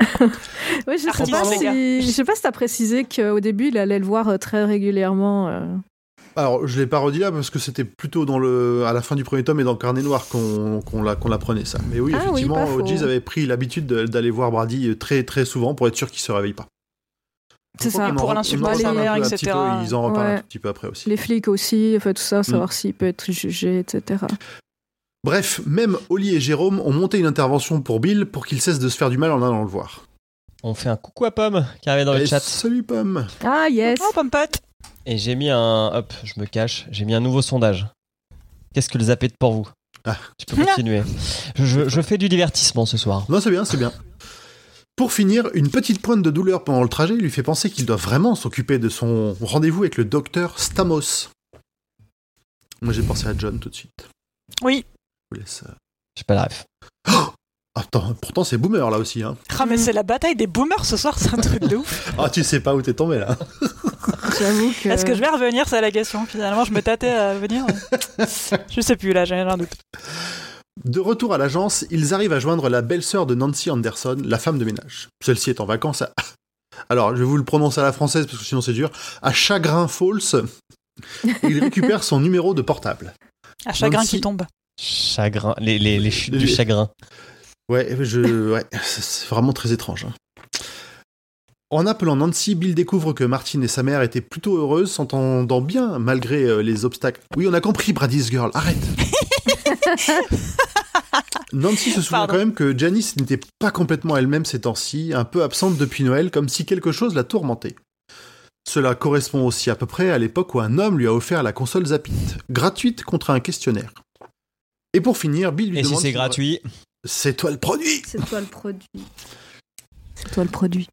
Je sais Artiste, pas les gars. si, je sais pas si t'as précisé qu'au début il allait le voir euh, très régulièrement. euh. Alors, je l'ai pas redit là parce que c'était plutôt dans le, à la fin du premier tome et dans le carnet noir qu'on qu'on l'a- qu'on l'apprenait ça. Mais oui, Ah oui, effectivement, pas faux. Odys avait pris l'habitude de- d'aller voir Brady très très souvent pour être sûr qu'il se réveille pas. C'est Je ça. Pour sa mère, un etc. peu, Ils en reparlent un tout petit peu après aussi. Les flics aussi, fait tout ça, Mm. savoir s'il peut être jugé, etc. Bref, même Oli et Jérôme ont monté une intervention pour Bill pour qu'il cesse de se faire du mal en allant le voir. On fait un coucou à Pomme qui arrive dans le Et chat. Salut Pomme. Ah yes Oh, pomme pote Et j'ai mis un. Hop, je me cache. J'ai mis un nouveau sondage. Qu'est-ce que le zappé de pour vous? Ah. Tu peux continuer. je, je- je fais du divertissement ce soir. Non, c'est bien, c'est bien. Pour finir, une petite pointe de douleur pendant le trajet lui fait penser qu'il doit vraiment s'occuper de son rendez-vous avec le docteur Stamos. Moi, j'ai pensé à John tout de suite. Oui. Je vous laisse, euh, J'ai pas la ref. Attends, pourtant c'est boomer là aussi. Hein. Ah, mais c'est la bataille des boomers ce soir, c'est un truc de ouf. Ah, tu sais pas où t'es tombé là. J'avoue que... Est-ce que je vais revenir C'est la question. Finalement, je me tâtais à venir. Je sais plus, là, j'ai un doute. De retour à l'agence, ils arrivent à joindre la belle-sœur de Nancy Anderson, la femme de ménage. Celle-ci est en vacances à... Alors, je vais vous le prononcer à la française parce que sinon c'est dur. À Chagrin Falls, il récupère son numéro de portable. Un chagrin Nancy- qui tombe. Chagrin. Les, les, les chutes du chagrin. Ouais, je... ouais, c'est- c'est vraiment très étrange. hein. En appelant Nancy, Bill découvre que Martine et sa mère étaient plutôt heureuses, s'entendant bien malgré euh, les obstacles. Oui, on a compris, Brady's Girl, arrête Nancy se souvient Pardon. quand même que Janice n'était pas complètement elle-même ces temps-ci, un peu absente depuis Noël, comme si quelque chose la tourmentait. Cela correspond aussi à peu près à l'époque où un homme lui a offert la console Zapit, gratuite contre un questionnaire. Et pour finir, Bill lui Et si demande c'est s'il- gratuit C'est toi le produit C'est toi le produit. C'est toi le produit.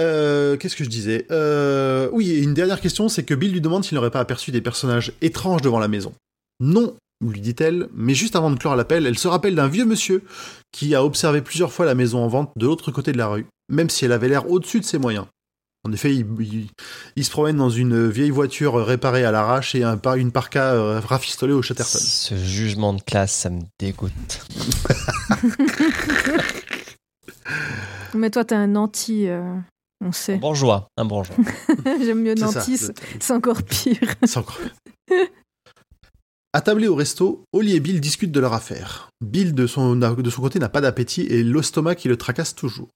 Euh, Qu'est-ce que je disais? Euh, Oui, une dernière question, c'est que Bill lui demande s'il n'aurait pas aperçu des personnages étranges devant la maison. Non, lui dit-elle, mais juste avant de clore l'appel, elle se rappelle d'un vieux monsieur qui a observé plusieurs fois la maison en vente de l'autre côté de la rue, même si elle avait l'air au-dessus de ses moyens. En effet, il, il- il se promène dans une vieille voiture réparée à l'arrache et un, une parka euh, rafistolée au Chatterton. Ce jugement de classe, ça me dégoûte. Mais toi, t'es un anti, euh, on Un sait. bourgeois. Un bourgeois. J'aime mieux C'est ça, nanti, le- c'est c'est encore pire. C'est encore. Attablés au resto, Oli et Bill discutent de leur affaire. Bill, de son, de son côté, n'a pas d'appétit et l'estomac qui le tracasse toujours.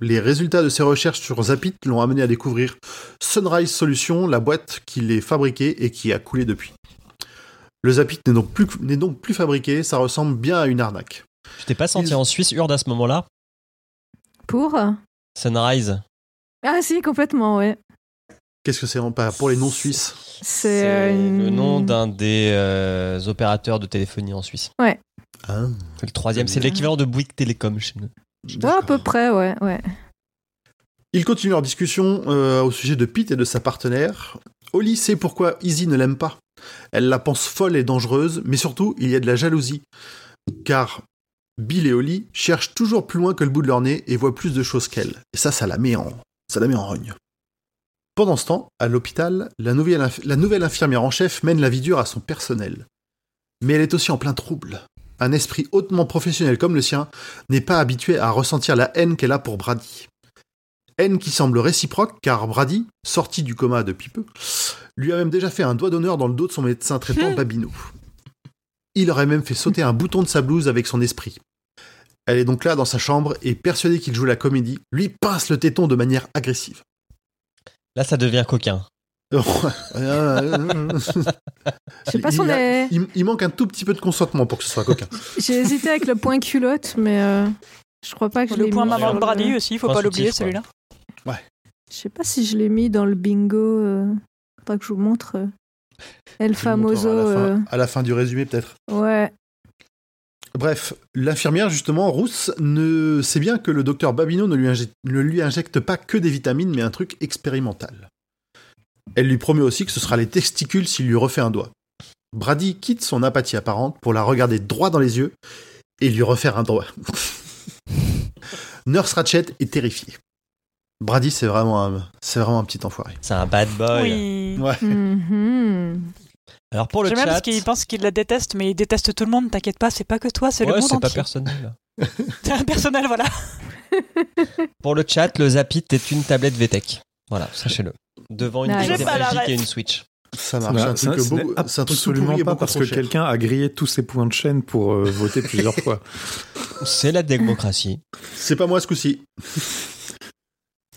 Les résultats de ses recherches sur Zapit l'ont amené à découvrir Sunrise Solutions, la boîte qui l'est fabriquée et qui a coulé depuis. Le Zapit n'est donc, plus, n'est donc plus fabriqué, ça ressemble bien à une arnaque. Tu t'es pas senti Ils- en Suisse, Urde, à ce moment-là? Pour? Sunrise. Ah si, complètement, ouais. Qu'est-ce que c'est pour les non-suisses C'est euh, le nom d'un des euh, opérateurs de téléphonie en Suisse. Ah, C'est le troisième. C'est l'équivalent de Bouygues Télécom chez nous. Ouais, à peu près, ouais, ouais. Ils continuent leur discussion euh, au sujet de Pete et de sa partenaire. Holly sait pourquoi Izzy ne l'aime pas. Elle la pense folle et dangereuse, mais surtout, il y a de la jalousie. Car Bill et Holly cherchent toujours plus loin que le bout de leur nez et voient plus de choses qu'elle. Et ça, ça la met en, ça la met en rogne. Pendant ce temps, à l'hôpital, la nouvelle, inf- la nouvelle infirmière en chef mène la vie dure à son personnel. Mais elle est aussi en plein trouble. Un esprit hautement professionnel comme le sien n'est pas habitué à ressentir la haine qu'elle a pour Brady. Haine qui semble réciproque car Brady, sorti du coma depuis peu, lui a même déjà fait un doigt d'honneur dans le dos de son médecin traitant Babineau. Il aurait même fait sauter un bouton de sa blouse avec son esprit. Elle est donc là dans sa chambre et persuadée qu'il joue la comédie, lui pince le téton de manière agressive. Là, ça devient coquin. je Je sais pas si on il, est... il- il manque un tout petit peu de consentement pour que ce soit coquin. J'ai hésité avec le point culotte, mais euh, je crois pas que je Le l'ai point mis maman de le- Brady aussi, faut Point pas l'oublier celui-là. Je sais pas si je l'ai mis dans le bingo. Euh... Faudra que je vous montre. euh, El Je famoso. à la, euh, fin, à la fin du résumé peut-être. Ouais. Bref, l'infirmière, justement, Rousse, ne sait bien que le docteur Babino ne lui, injecte, ne lui injecte pas que des vitamines, mais un truc expérimental. Elle lui promet aussi que ce sera les testicules s'il lui refait un doigt. Brady quitte son apathie apparente pour la regarder droit dans les yeux et lui refaire un doigt. Nurse Ratchet est terrifiée. Brady, c'est vraiment, un, c'est vraiment un petit enfoiré. C'est un bad boy. Oui. Ouais. Mhm. Alors pour le chat. parce qu'il pense qu'il la déteste, mais il déteste tout le monde, t'inquiète pas, c'est pas que toi, c'est le monde c'est pas personnel. C'est un personnel, voilà. Pour le chat, le Zapit est une tablette VTech. Voilà, sachez-le. devant une la magique et une Switch. Ça marche. n'a- C'est un beau- absolument pas parce que quelqu'un a grillé tous ses points de chaîne pour euh, voter plusieurs fois. C'est la démocratie. C'est pas moi ce coup-ci.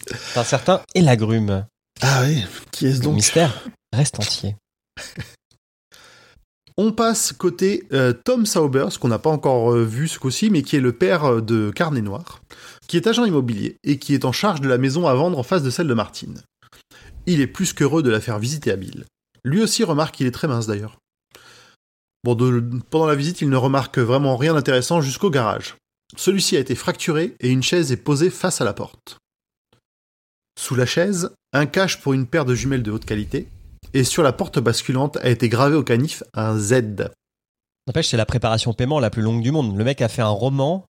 C'est un certain et l'agrume. Ah oui. Qui est-ce Le donc? mystère reste entier. On passe côté euh, Tom Sauber, qu'on n'a pas encore euh, vu ce coup-ci, mais qui est le père euh, de Carnet Noir, qui est agent immobilier et qui est en charge de la maison à vendre en face de celle de Martine. Il est plus qu'heureux de la faire visiter à Bill. Lui aussi remarque qu'il est très mince d'ailleurs. Bon, pendant la visite, il ne remarque vraiment rien d'intéressant jusqu'au garage. Celui-ci a été fracturé et une chaise est posée face à la porte. Sous la chaise, un cache pour une paire de jumelles de haute qualité, et sur la porte basculante a été gravé au canif un Z. N'empêche, c'est la préparation paiement la plus longue du monde. Le mec a fait un roman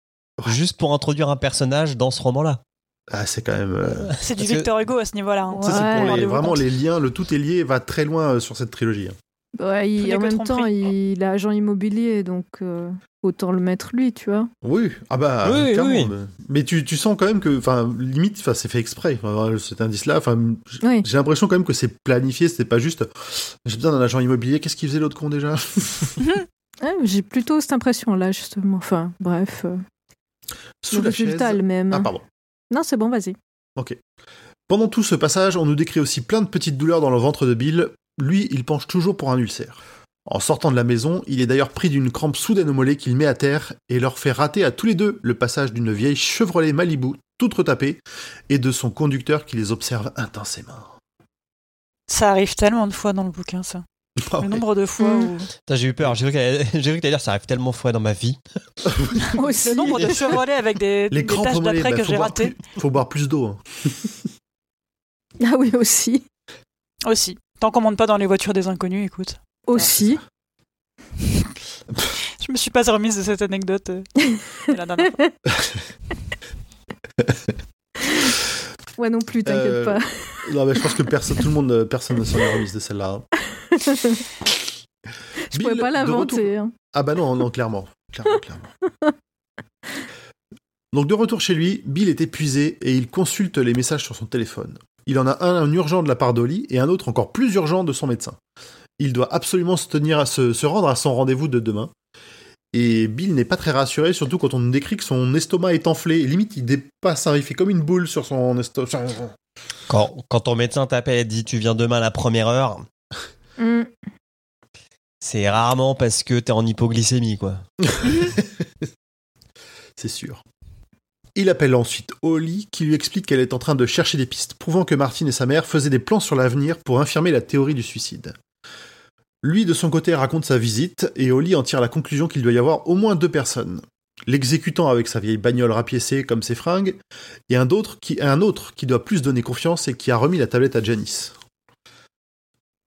Ouais. juste pour introduire un personnage dans ce roman-là. Ah, c'est quand même. euh, C'est du Victor Hugo à ce niveau-là. hein. Ça, c'est Ouais. pour les, vraiment compte. les liens, le tout est lié, va très loin euh, sur cette trilogie. hein. Ouais, il- en même temps, il est agent immobilier, donc euh, autant le mettre lui, tu vois. Oui, ah bah, Oui, clairement, oui. Mais, mais tu, tu sens quand même que, enfin, limite, enfin, c'est fait exprès. Cet indice-là, enfin, j'ai l'impression quand même que c'est planifié, c'était pas juste. J'ai besoin d'un agent immobilier, qu'est-ce qu'il faisait l'autre con déjà Ouais, J'ai plutôt cette impression-là, justement. Enfin, bref. euh, Sous le la résultat chaise. le même. Ah, pardon. non, c'est bon, vas-y. Pendant tout ce passage, on nous décrit aussi plein de petites douleurs dans le ventre de Bill. Lui, il penche toujours pour un ulcère. En sortant de la maison, il est d'ailleurs pris d'une crampe soudaine au mollet qu'il met à terre et leur fait rater à tous les deux le passage d'une vieille Chevrolet Malibu toute retapée et de son conducteur qui les observe intensément. Ça arrive tellement de fois dans le bouquin, ça. Ah Le nombre de fois Mm. où. J'ai eu peur. J'ai cru cru que dire ça arrive tellement de fois dans ma vie. Aussi. Le nombre de Chevrolet avec des, Les des d'après bah, que faut j'ai boire ratées plus- Faut boire plus d'eau. hein. Ah oui, aussi. aussi. Tant qu'on monte pas dans les voitures des inconnus, écoute. Aussi. Je me suis pas remise de cette anecdote euh, la dernière fois. Ouais, non plus, t'inquiète Euh, pas. Non, mais je pense que personne, tout le monde, euh, personne ne s'en est remise de celle-là. Je pourrais Bill, pas de retour- l'inventer. hein. Ah bah non, non, clairement. Clairement, clairement. Donc de retour chez lui, Bill est épuisé et il consulte les messages sur son téléphone. Il en a un, un urgent de la part d'Oli et un autre encore plus urgent de son médecin. Il doit absolument se tenir à se, se rendre à son rendez-vous de demain. Et Bill n'est pas très rassuré, surtout quand on nous décrit que son estomac est enflé. Et limite, il dépasse, il fait comme une boule sur son estomac. Quand, quand ton médecin t'appelle et te dit tu viens demain à la première heure, Mm. c'est rarement parce que t'es en hypoglycémie, quoi. C'est sûr. Il appelle ensuite Holly qui lui explique qu'elle est en train de chercher des pistes, prouvant que Martine et sa mère faisaient des plans sur l'avenir pour infirmer la théorie du suicide. Lui, de son côté, raconte sa visite et Holly en tire la conclusion qu'il doit y avoir au moins deux personnes. L'exécutant avec sa vieille bagnole rapiécée comme ses fringues, et un, autre qui doit plus donner confiance et qui a remis la tablette à Janice.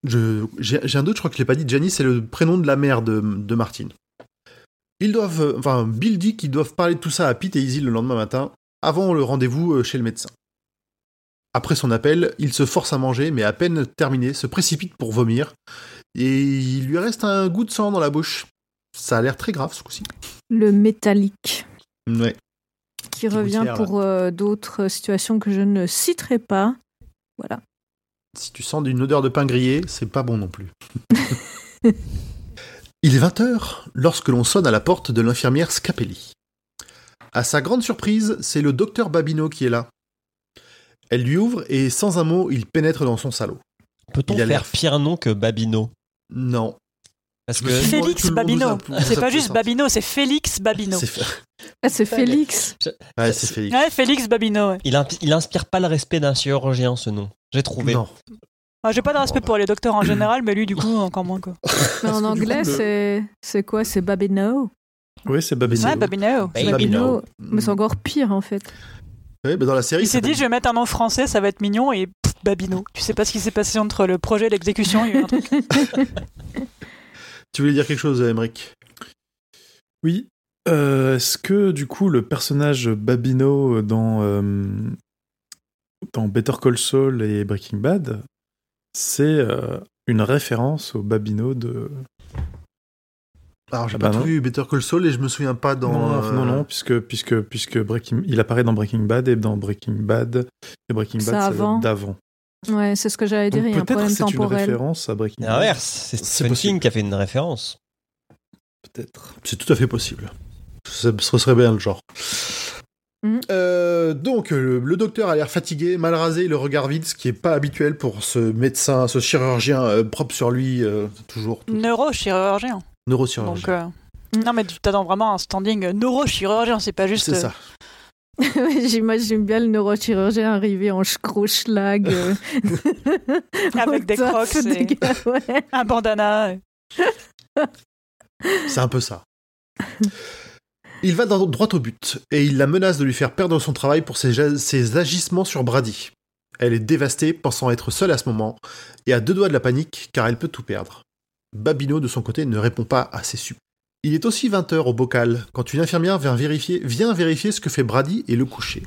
J'ai un doute, je crois que je l'ai pas dit, Janice c'est le prénom de la mère de, de Martine. Ils doivent, euh, enfin, Bill dit qu'ils doivent parler de tout ça à Pete et Izzy le lendemain matin, avant le rendez-vous euh, chez le médecin. Après son appel, il se force à manger, mais à peine terminé, se précipite pour vomir, et il lui reste un goût de sang dans la bouche. Ça a l'air très grave ce coup-ci. Le métallique, Ouais. qui Petit revient pour euh, d'autres situations que je ne citerai pas. Voilà. Si tu sens une odeur de pain grillé, c'est pas bon non plus. Il est 20h lorsque l'on sonne à la porte de l'infirmière Scapelli. À sa grande surprise, c'est le docteur Babino qui est là. Elle lui ouvre et sans un mot, il pénètre dans son salon. Peut-on Il a l'air- faire pire nom que Babino? Non. Parce que Félix Babino. C'est pas juste. Babino, c'est Félix Babino. C'est Ah, c'est Félix. ouais, c'est Félix. Ouais, Félix Babino. ouais. il, inspire pas le respect d'un chirurgien, ce nom. J'ai trouvé. Non. Ah, J'ai pas de respect bah. pour les docteurs en général, mais lui, du coup, encore moins. Quoi. Mais Parce en anglais, coup, le- c'est c'est quoi? C'est Babino? Oui, c'est Babino. Ouais, Babino. Babino. Babino. Mais c'est Mm. encore pire en fait. Ouais, bah dans la série, Il s'est dit, je vais mettre un nom français, ça va être mignon, et pff, Babino. Tu sais pas ce qui s'est passé entre le projet et l'exécution, il y a eu un truc. Tu voulais dire quelque chose, Emmerich Oui. Euh, Est-ce que du coup le personnage Babino dans, euh, dans Better Call Saul et Breaking Bad, c'est euh, une référence au Babino de... Alors, j'ai Ah pas bah tout non. vu Better Call Saul et je me souviens pas dans. non, non, euh, non, non, puisque, puisque, puisque Breaking... il apparaît dans Breaking Bad et dans Breaking Bad et Breaking C'est Bad, avant. d'avant. Ouais, c'est ce que j'allais dire. Donc Il y a un peut-être problème c'est une référence à Breaking Bad. L'inverse, c'est C'est Stephen. King qui a fait une référence. Peut-être. C'est tout à fait possible. Ce serait bien le genre. Mhm. Euh, donc, le, le docteur a l'air fatigué, mal rasé, le regard vide, ce qui est pas habituel pour ce médecin, ce chirurgien euh, propre sur lui, euh, toujours. tout- Neurochirurgien. Neurochirurgien. Donc, euh. Non, mais tu t'attends vraiment à un standing neurochirurgien, c'est pas juste. C'est ça. J'imagine bien le neurochirurgien arriver en schlag. euh, Avec des crocs des gars, ouais. Un bandana. C'est un peu ça. Il va dans- droit au but, et il la menace de lui faire perdre son travail pour ses agissements sur Brady. Elle est dévastée, pensant être seule à ce moment, et à deux doigts de la panique, car elle peut tout perdre. Babino, de son côté, ne répond pas à ses suppliques. Il est aussi 20h au bocal, quand une infirmière vient vérifier, vient vérifier ce que fait Brady et le coucher.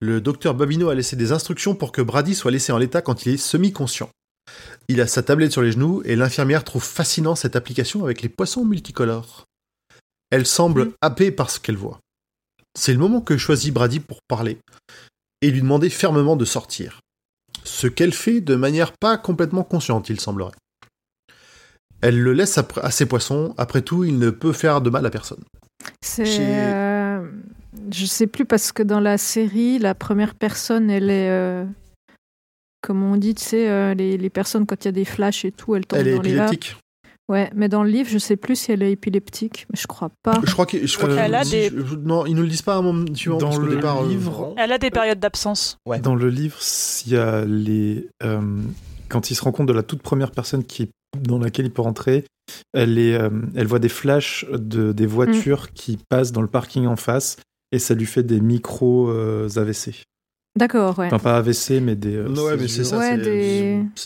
Le docteur Babino a laissé des instructions pour que Brady soit laissé en l'état quand il est semi-conscient. Il a sa tablette sur les genoux et l'infirmière trouve fascinant cette application avec les poissons multicolores. Elle semble Mm. happée par ce qu'elle voit. C'est le moment que choisit Brady pour parler et lui demander fermement de sortir. Ce qu'elle fait de manière pas complètement consciente, il semblerait. Elle le laisse à ses poissons, après tout, il ne peut faire de mal à personne. C'est. Euh, je sais plus parce que dans la série, la première personne, elle est. euh, Comme on dit, tu sais, euh, les, les personnes, quand il y a des flashs et tout, elles tombent Elle est dans les laves. épileptique. Ouais, mais dans le livre, je sais plus si elle est épileptique, mais je crois pas. Je crois que- je crois Euh, a des- je- Non, ils nous le disent pas à un moment suivant, Dans le départ, euh, livre, Elle a des périodes d'absence. Ouais. Dans le livre, il y a les. euh, quand il se rend compte de la toute première personne qui, dans laquelle il peut rentrer, elle, est, euh, elle voit des flashs de, des voitures qui passent dans le parking en face et ça lui fait des micros euh, AVC. D'accord, ouais. Enfin, pas AVC, mais des. euh, Ouais, mais c'est ça, Ouais, c'est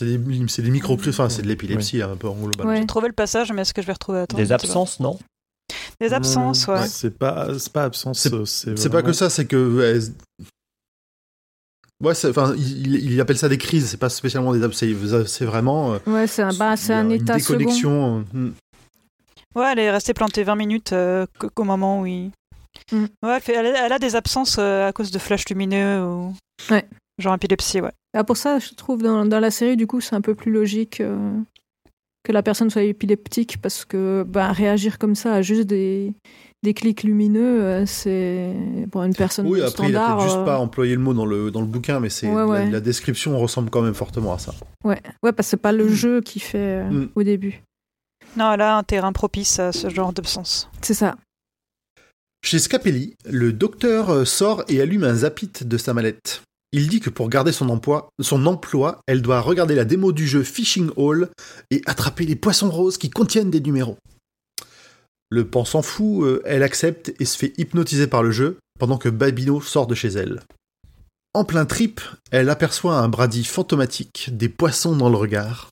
des- des, c'est des micro-crises, enfin c'est de l'épilepsie un peu en global. Ouais. J'ai trouvé le passage, mais est-ce que je vais retrouver Attends, Des absences, non? Des absences, ouais. C'est pas, c'est pas absence. C'est- pas que ça, c'est que. Ouais, enfin, il, il- il appelle ça des crises, c'est pas spécialement des abcès, c'est vraiment. euh, Ouais, c'est un, bah, c'est un une état second. déconnexion. euh, hmm. Ouais, elle est restée plantée 20 minutes euh, qu'au moment où il. Mm. Ouais, elle, fait- elle a, elle a des absences euh, à cause de flashs lumineux ou. Ouais. Genre épilepsie, ouais. Ah, pour ça, je trouve dans, dans la série, du coup, c'est un peu plus logique euh, que la personne soit épileptique parce que bah, réagir comme ça à juste des, des clics lumineux, euh, c'est pour une personne Oui, après, il a standard. peut-être juste euh, pas employé le mot dans le, dans le bouquin, mais c'est Ouais, ouais. La, description ressemble quand même fortement à ça. ouais. ouais, parce que c'est pas le jeu qui fait euh, Mm. au début. Non, a un terrain propice à ce genre d'absence. C'est ça. Chez Scapelli, le docteur sort et allume un zapit de sa mallette. Il dit que pour garder son emploi, elle doit regarder la démo du jeu Fishing Hall et attraper les poissons roses qui contiennent des numéros. Le pan s'en fout, euh, elle accepte et se fait hypnotiser par le jeu pendant que Babino sort de chez elle. En plein trip, elle aperçoit un Brady fantomatique, des poissons dans le regard.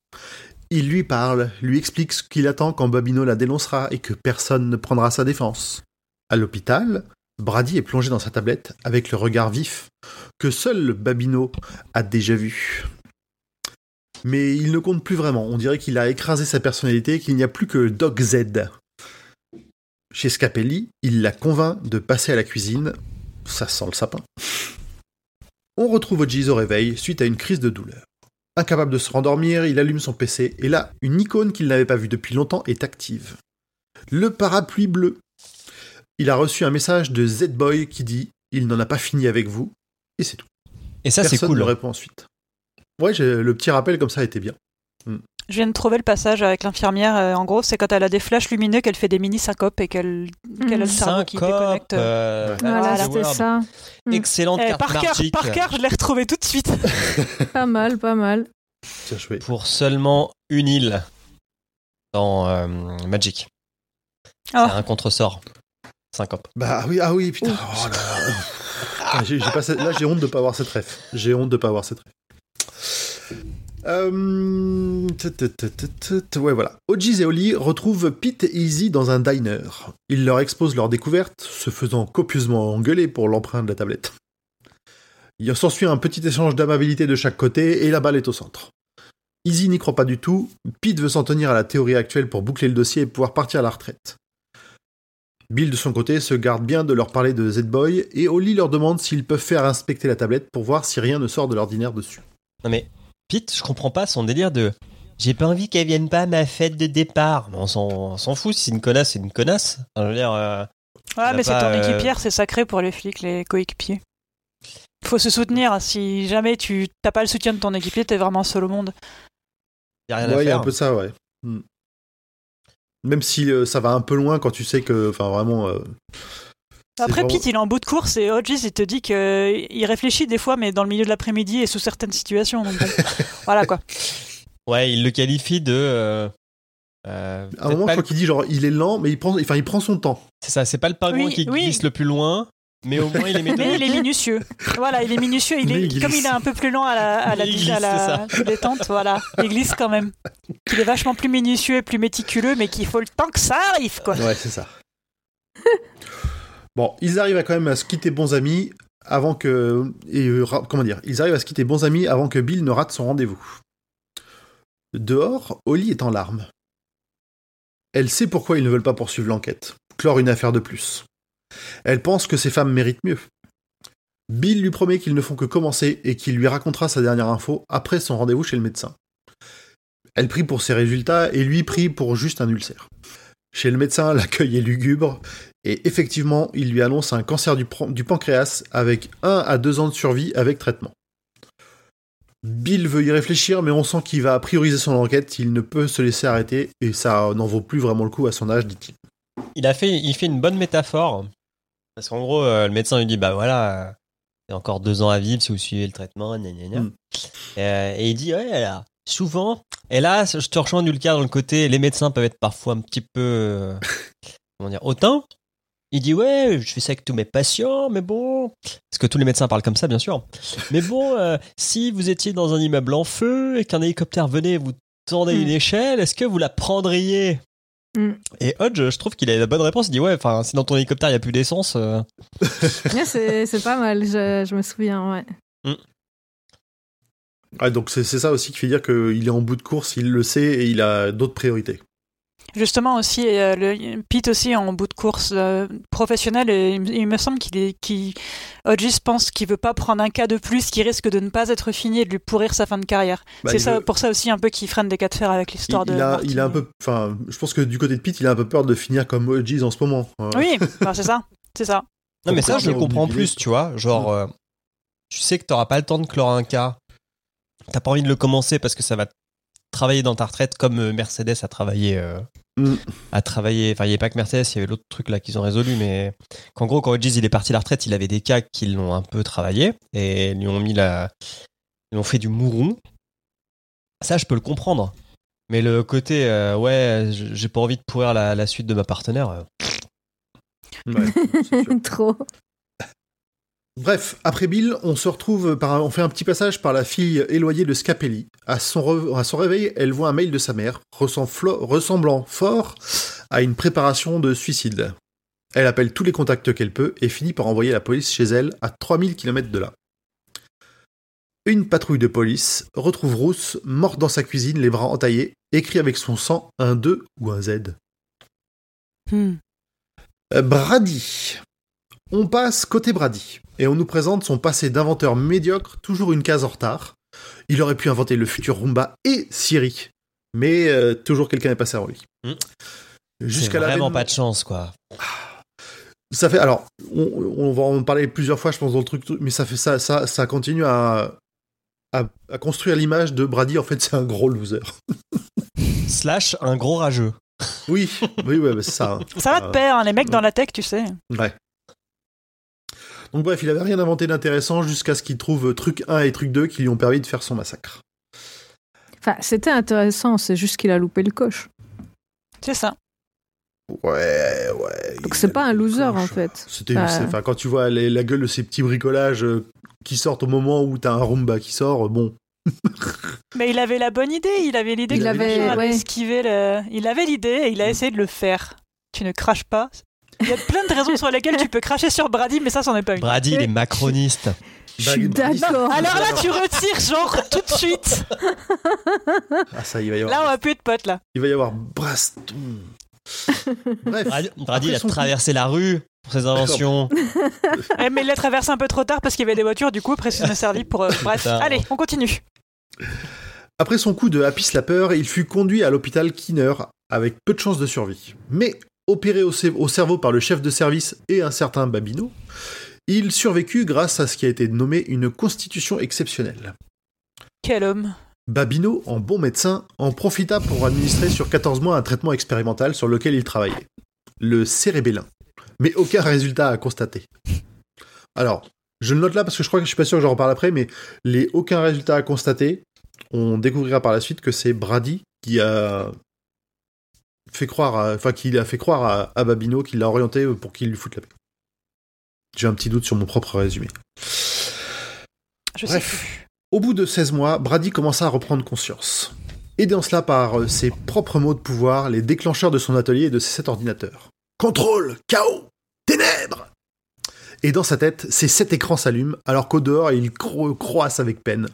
Il lui parle, lui explique ce qu'il attend quand Babino la dénoncera et que personne ne prendra sa défense. À l'hôpital, Brady est plongé dans sa tablette avec le regard vif que seul Babino a déjà vu. Mais il ne compte plus vraiment. On dirait qu'il a écrasé sa personnalité et qu'il n'y a plus que Doc Z. Chez Scapelli, il la convainc de passer à la cuisine. Ça sent le sapin. On retrouve Ojiz au réveil suite à une crise de douleur. Incapable de se rendormir, il allume son PC et là, une icône qu'il n'avait pas vue depuis longtemps est active. Le parapluie bleu. Il a reçu un message de Z-Boy qui dit Il n'en a pas fini avec vous. Et c'est tout. Et ça, c'est Personne cool. ne répond ensuite. Ouais, j'ai- le petit rappel comme ça était bien. Je viens de trouver le passage avec l'infirmière. euh, en gros, c'est quand elle a des flashs lumineux qu'elle fait des mini syncopes et qu'elle a le cerveau qui Syncope, déconnecte. euh, Voilà, Voilà. c'était ça. Mm. Excellente Eh, carte par cœur, magique par cœur, je l'ai retrouvé tout de suite. Pas mal, pas mal. Bien joué. pour seulement une île dans euh, Magic. Oh. C'est un contresort. Syncope. Bah oui, ah oui, putain. oh là là. Ah, pas cette- Là, j'ai honte de pas avoir cette ref. J'ai honte de pas avoir cette ref. Euh... Ouais, voilà. Ojiz et Oli retrouvent Pete et Izzy dans un diner. Ils leur exposent leur découverte, se faisant copieusement engueuler pour l'emprunt de la tablette. Il s'ensuit un petit échange d'amabilité de chaque côté et la balle est au centre. Izzy n'y croit pas du tout, Pete veut s'en tenir à la théorie actuelle pour boucler le dossier et pouvoir partir à la retraite. Bill de son côté se garde bien de leur parler de Z-Boy et Oli leur demande s'ils peuvent faire inspecter la tablette pour voir si rien ne sort de l'ordinaire dessus. Non mais Pete, je comprends pas son délire de j'ai pas envie qu'elle vienne pas à ma fête de départ. Mais on s'en fout, si c'est une connasse, c'est une connasse. Enfin, je veux dire, euh, Ouais, mais c'est ton euh, équipière, c'est sacré pour les flics, les coéquipiers. Faut se soutenir. Si jamais tu t'as pas le soutien de ton équipier, t'es vraiment seul au monde. y a rien à Ouais, il y a faire. un peu ça, ouais. Hmm. Même si euh, ça va un peu loin quand tu sais que, enfin, vraiment. euh, Après, vraiment- Pete, il est en bout de course et Hodges, il te dit qu'il réfléchit des fois, mais dans le milieu de l'après-midi et sous certaines situations. Donc bon, voilà quoi. Ouais, il le qualifie de. euh, euh, À un moment, je le- crois qu'il dit genre, il est lent, mais il prend, enfin, il prend son temps. C'est ça, c'est pas le pingouin Oui, qui oui. glisse le plus loin, mais au moins il est Mais il méthodique. est minutieux. Voilà, il est minutieux. Il est, il comme il est un peu plus lent à la, à la, Il à glisse, la détente, voilà. Il glisse quand même. Il est vachement plus minutieux et plus méticuleux, mais qu'il faut le temps que ça arrive, quoi. Ouais, c'est ça. bon, ils arrivent à quand même à se quitter bons amis avant que. Et, euh, comment dire Ils arrivent à se quitter bons amis avant que Bill ne rate son rendez-vous. Dehors, Holly est en larmes. Elle sait pourquoi ils ne veulent pas poursuivre l'enquête, clore une affaire de plus. Elle pense que ces femmes méritent mieux. Bill lui promet qu'ils ne font que commencer et qu'il lui racontera sa dernière info après son rendez-vous chez le médecin. Elle prie pour ses résultats et lui prie pour juste un ulcère. Chez le médecin, l'accueil est lugubre et effectivement, il lui annonce un cancer du, pancréas avec 1 à 2 ans de survie avec traitement. Bill veut y réfléchir, mais on sent qu'il va prioriser son enquête, il ne peut se laisser arrêter et ça n'en vaut plus vraiment le coup à son âge, dit-il. Il il fait une bonne métaphore. Parce qu'en gros, euh, le médecin lui dit Bah voilà, il y a encore deux ans à vivre si vous suivez le traitement, gna gna gna. Mm. Euh, et il dit Ouais, là, souvent. Et là, je te rejoins du cas dans le côté les médecins peuvent être parfois un petit peu. euh, comment dire Autant. Il dit Ouais, je fais ça avec tous mes patients, mais bon. Parce que tous les médecins parlent comme ça, bien sûr. Mais bon, si vous étiez dans un immeuble en feu et qu'un hélicoptère venait et vous Mm. une échelle, est-ce que vous la prendriez? Mm. et Hodge, je trouve qu'il a la bonne réponse. Il dit ouais, enfin, si dans ton hélicoptère il y a plus d'essence, euh, Ouais, c'est c'est pas mal, je, je me souviens, ouais. Ouais, donc c'est c'est ça aussi qui fait dire qu'il est en bout de course, il le sait et il a d'autres priorités. Justement aussi, euh, le, Pete aussi en bout de course euh, professionnel et il, me- il me semble qu'il est, qu'il, Hodges pense qu'il veut pas prendre un cas de plus qui risque de ne pas être fini et de lui pourrir sa fin de carrière. Bah, c'est ça, veut- pour ça aussi un peu qu'il freine des cas de fer avec il, l'histoire de. il a, Martin. il a un peu, enfin, je pense que du côté de Pete, il a un peu peur de finir comme Hodges en ce moment. Euh, Oui, bah, c'est ça, c'est ça. non mais ça je le comprends plus, tu vois. Genre, euh, tu sais que t'auras pas le temps de clore un cas. T'as pas envie de le commencer parce que ça va travailler dans ta retraite comme euh, Mercedes a travaillé. euh, Mm. a travaillé. Enfin, il n'y avait pas que Mercedes, il y avait l'autre truc là qu'ils ont résolu, mais qu'en gros, quand Hodges il est parti à la retraite, il avait des cas qui l'ont un peu travaillé et lui ont mis la, ils ont fait du mouron. Ça, je peux le comprendre. Mais le côté, euh, ouais, j'ai pas envie de pourrir la, la suite de ma partenaire. euh, Ouais. Trop. Bref, après Bill, on se retrouve par on fait un petit passage par la fille éloignée de Scapelli. À son, re- à son réveil, elle voit un mail de sa mère ressemblant, ressemblant fort à une préparation de suicide. Elle appelle tous les contacts qu'elle peut et finit par envoyer la police chez elle à 3000 km de là. Une patrouille de police retrouve Rousse morte dans sa cuisine, les bras entaillés, écrit avec son sang un 2 ou un Z. Hmm. Euh, Brady. On passe côté Brady et on nous présente son passé d'inventeur médiocre, toujours une case en retard. Il aurait pu inventer le futur Roomba et Siri, mais euh, toujours quelqu'un est passé avant lui. C'est Jusqu'à vraiment pas de chance, quoi. Ça fait alors, on, on va en parler plusieurs fois, je pense dans le truc, mais ça fait ça, ça, ça continue à, à, à construire l'image de Brady. En fait, c'est un gros loser. Slash un gros rageux. Oui, oui, ouais, bah, c'est ça. hein. Ça va de pair, hein, les mecs dans la tech, tu sais. Ouais. Donc bref, il avait rien inventé d'intéressant jusqu'à ce qu'il trouve truc 1 et truc 2 qui lui ont permis de faire son massacre. Enfin, c'était intéressant, c'est juste qu'il a loupé le coche. C'est ça. Ouais, ouais. Donc c'est pas un loser, coche. en fait. C'était, enfin, quand tu vois les- la gueule de ces petits bricolages euh, qui sortent au moment où t'as un Roomba qui sort, euh, bon. Mais il avait la bonne idée, il avait l'idée Il que avait- ouais. esquiver le... Il avait l'idée et il a essayé de le faire. Tu ne craches pas. Il y a plein de raisons sur lesquelles tu peux cracher sur Brady, mais ça, c'en est pas une. Brady, il est macroniste. Je suis Brady- d'accord. Alors là, tu retires, genre, tout de suite. Ah ça, il va y avoir, Là, on va plus être potes, là. il va y avoir Braston. Bref. Brady, Brady, il a traversé la rue pour ses inventions. Eh, mais il l'a traversé un peu trop tard parce qu'il y avait des voitures, du coup, après, ça m'a servi pour. euh, Bref, Ça. allez, on continue. Après son coup de Happy Slapper, il fut conduit à l'hôpital Kinner avec peu de chances de survie. Mais opéré au, au cerveau par le chef de service et un certain Babino, il survécut grâce à ce qui a été nommé une constitution exceptionnelle. Quel homme. Babino, en bon médecin, en profita pour administrer sur 14 mois un traitement expérimental sur lequel il travaillait. Le cérébellin. Mais aucun résultat à constater. Alors, je le note là parce que je crois que je suis pas sûr que j'en reparle après, mais les aucun résultat à constater, on découvrira par la suite que c'est Brady qui a fait croire, à- enfin qui a fait croire à, à Babino, qui l'a orienté pour qu'il lui foute la paix. J'ai un petit doute sur mon propre résumé. Je sais Bref. plus. Au bout de 16 mois, Brady commença à reprendre conscience. Aidé en cela par euh, ses propres mots de pouvoir, les déclencheurs de son atelier et de ses sept ordinateurs. Contrôle, chaos, ténèbres Et dans sa tête, ses sept écrans s'allument, alors qu'au dehors, il cro- croasse avec peine.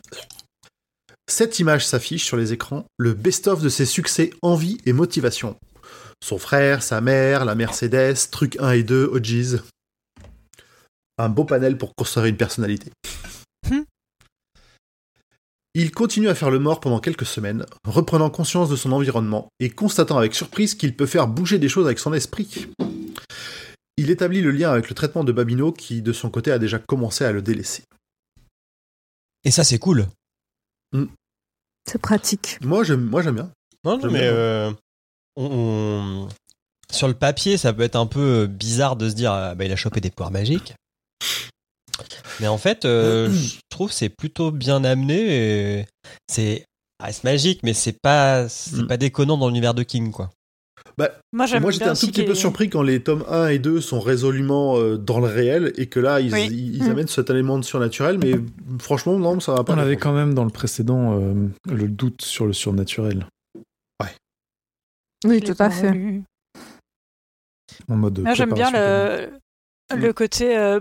Cette image s'affiche sur les écrans, le best-of de ses succès envie et motivation. Son frère, sa mère, la Mercedes, truc 1 et 2, OGs. Un beau panel pour construire une personnalité. Il continue à faire le mort pendant quelques semaines, reprenant conscience de son environnement et constatant avec surprise qu'il peut faire bouger des choses avec son esprit. Il établit le lien avec le traitement de Babino qui, de son côté, a déjà commencé à le délaisser. Et ça, c'est cool. C'est pratique. Moi, j'aime, moi, j'aime bien. Non, non, J'aime mais bien. euh, on- on- sur le papier, ça peut être un peu bizarre de se dire ah, bah, il a chopé des pouvoirs magiques. Mais en fait, euh, je trouve que c'est plutôt bien amené. et C'est ah, c'est magique, mais c'est pas c'est Mm. pas déconnant dans l'univers de King, quoi. Moi, j'aime Moi, j'étais un tout petit peu qu'il- surpris quand les tomes 1 et 2 sont résolument euh, dans le réel et que là, ils, Oui. ils- ils Mm. amènent cet élément de surnaturel, mais franchement, non, ça va pas. On avait quand même dans le précédent euh, le doute sur le surnaturel. Oui, Je l'ai tout à pas fait. En mode Moi, j'aime bien le, le côté. euh,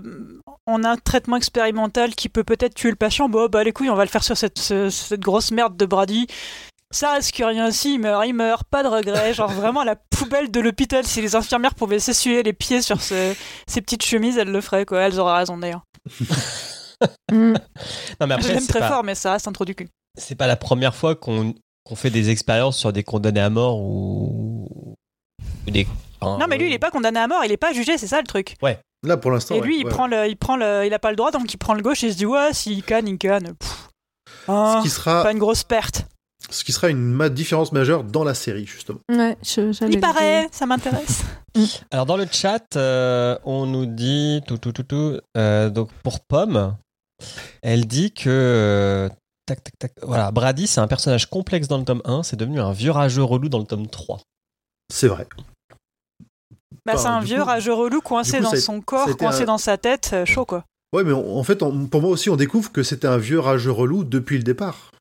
on a un traitement expérimental qui peut peut-être tuer le patient. Bon, bah les couilles, on va le faire sur cette, ce- cette grosse merde de Brady. Ça risque rien si il meurt, il meurt, pas de regret. Genre vraiment à la poubelle de l'hôpital. Si les infirmières pouvaient s'essuyer les pieds sur ce- ces petites chemises, elles le feraient, quoi. Elles auraient raison d'ailleurs. Mm. Non, mais Je après, l'aime c'est très pas, fort, mais ça reste un trou du cul. c'est pas la première fois qu'on fait des expériences sur des condamnés à mort ou, ou des. enfin, Non, mais lui, il est pas condamné à mort, il est pas jugé, c'est ça le truc. Là, pour l'instant. Et ouais, lui, il ouais. prend le, il prend le, il a pas le droit, donc il prend le gauche et il se dit ouais, s'il canne, il canne. Pff. Ce qui sera, pas une grosse perte. Ce qui sera une ma- différence majeure dans la série, justement. Ouais, je- j'allais Il paraît, dire. ça m'intéresse. Alors dans le chat, euh, on nous dit tout tout tout tout. euh, donc pour Pomme, elle dit que euh, tac tac tac. Voilà, Brady c'est un personnage complexe dans le tome 1, c'est devenu un vieux rageux relou dans le tome 3. C'est vrai. Bah, Enfin, c'est un vieux coup- rageux relou coincé coup, dans son corps, coincé un- dans sa tête, chaud quoi. Ouais, mais on- en fait, on- pour moi aussi, on découvre que c'était un vieux rageux relou depuis le départ.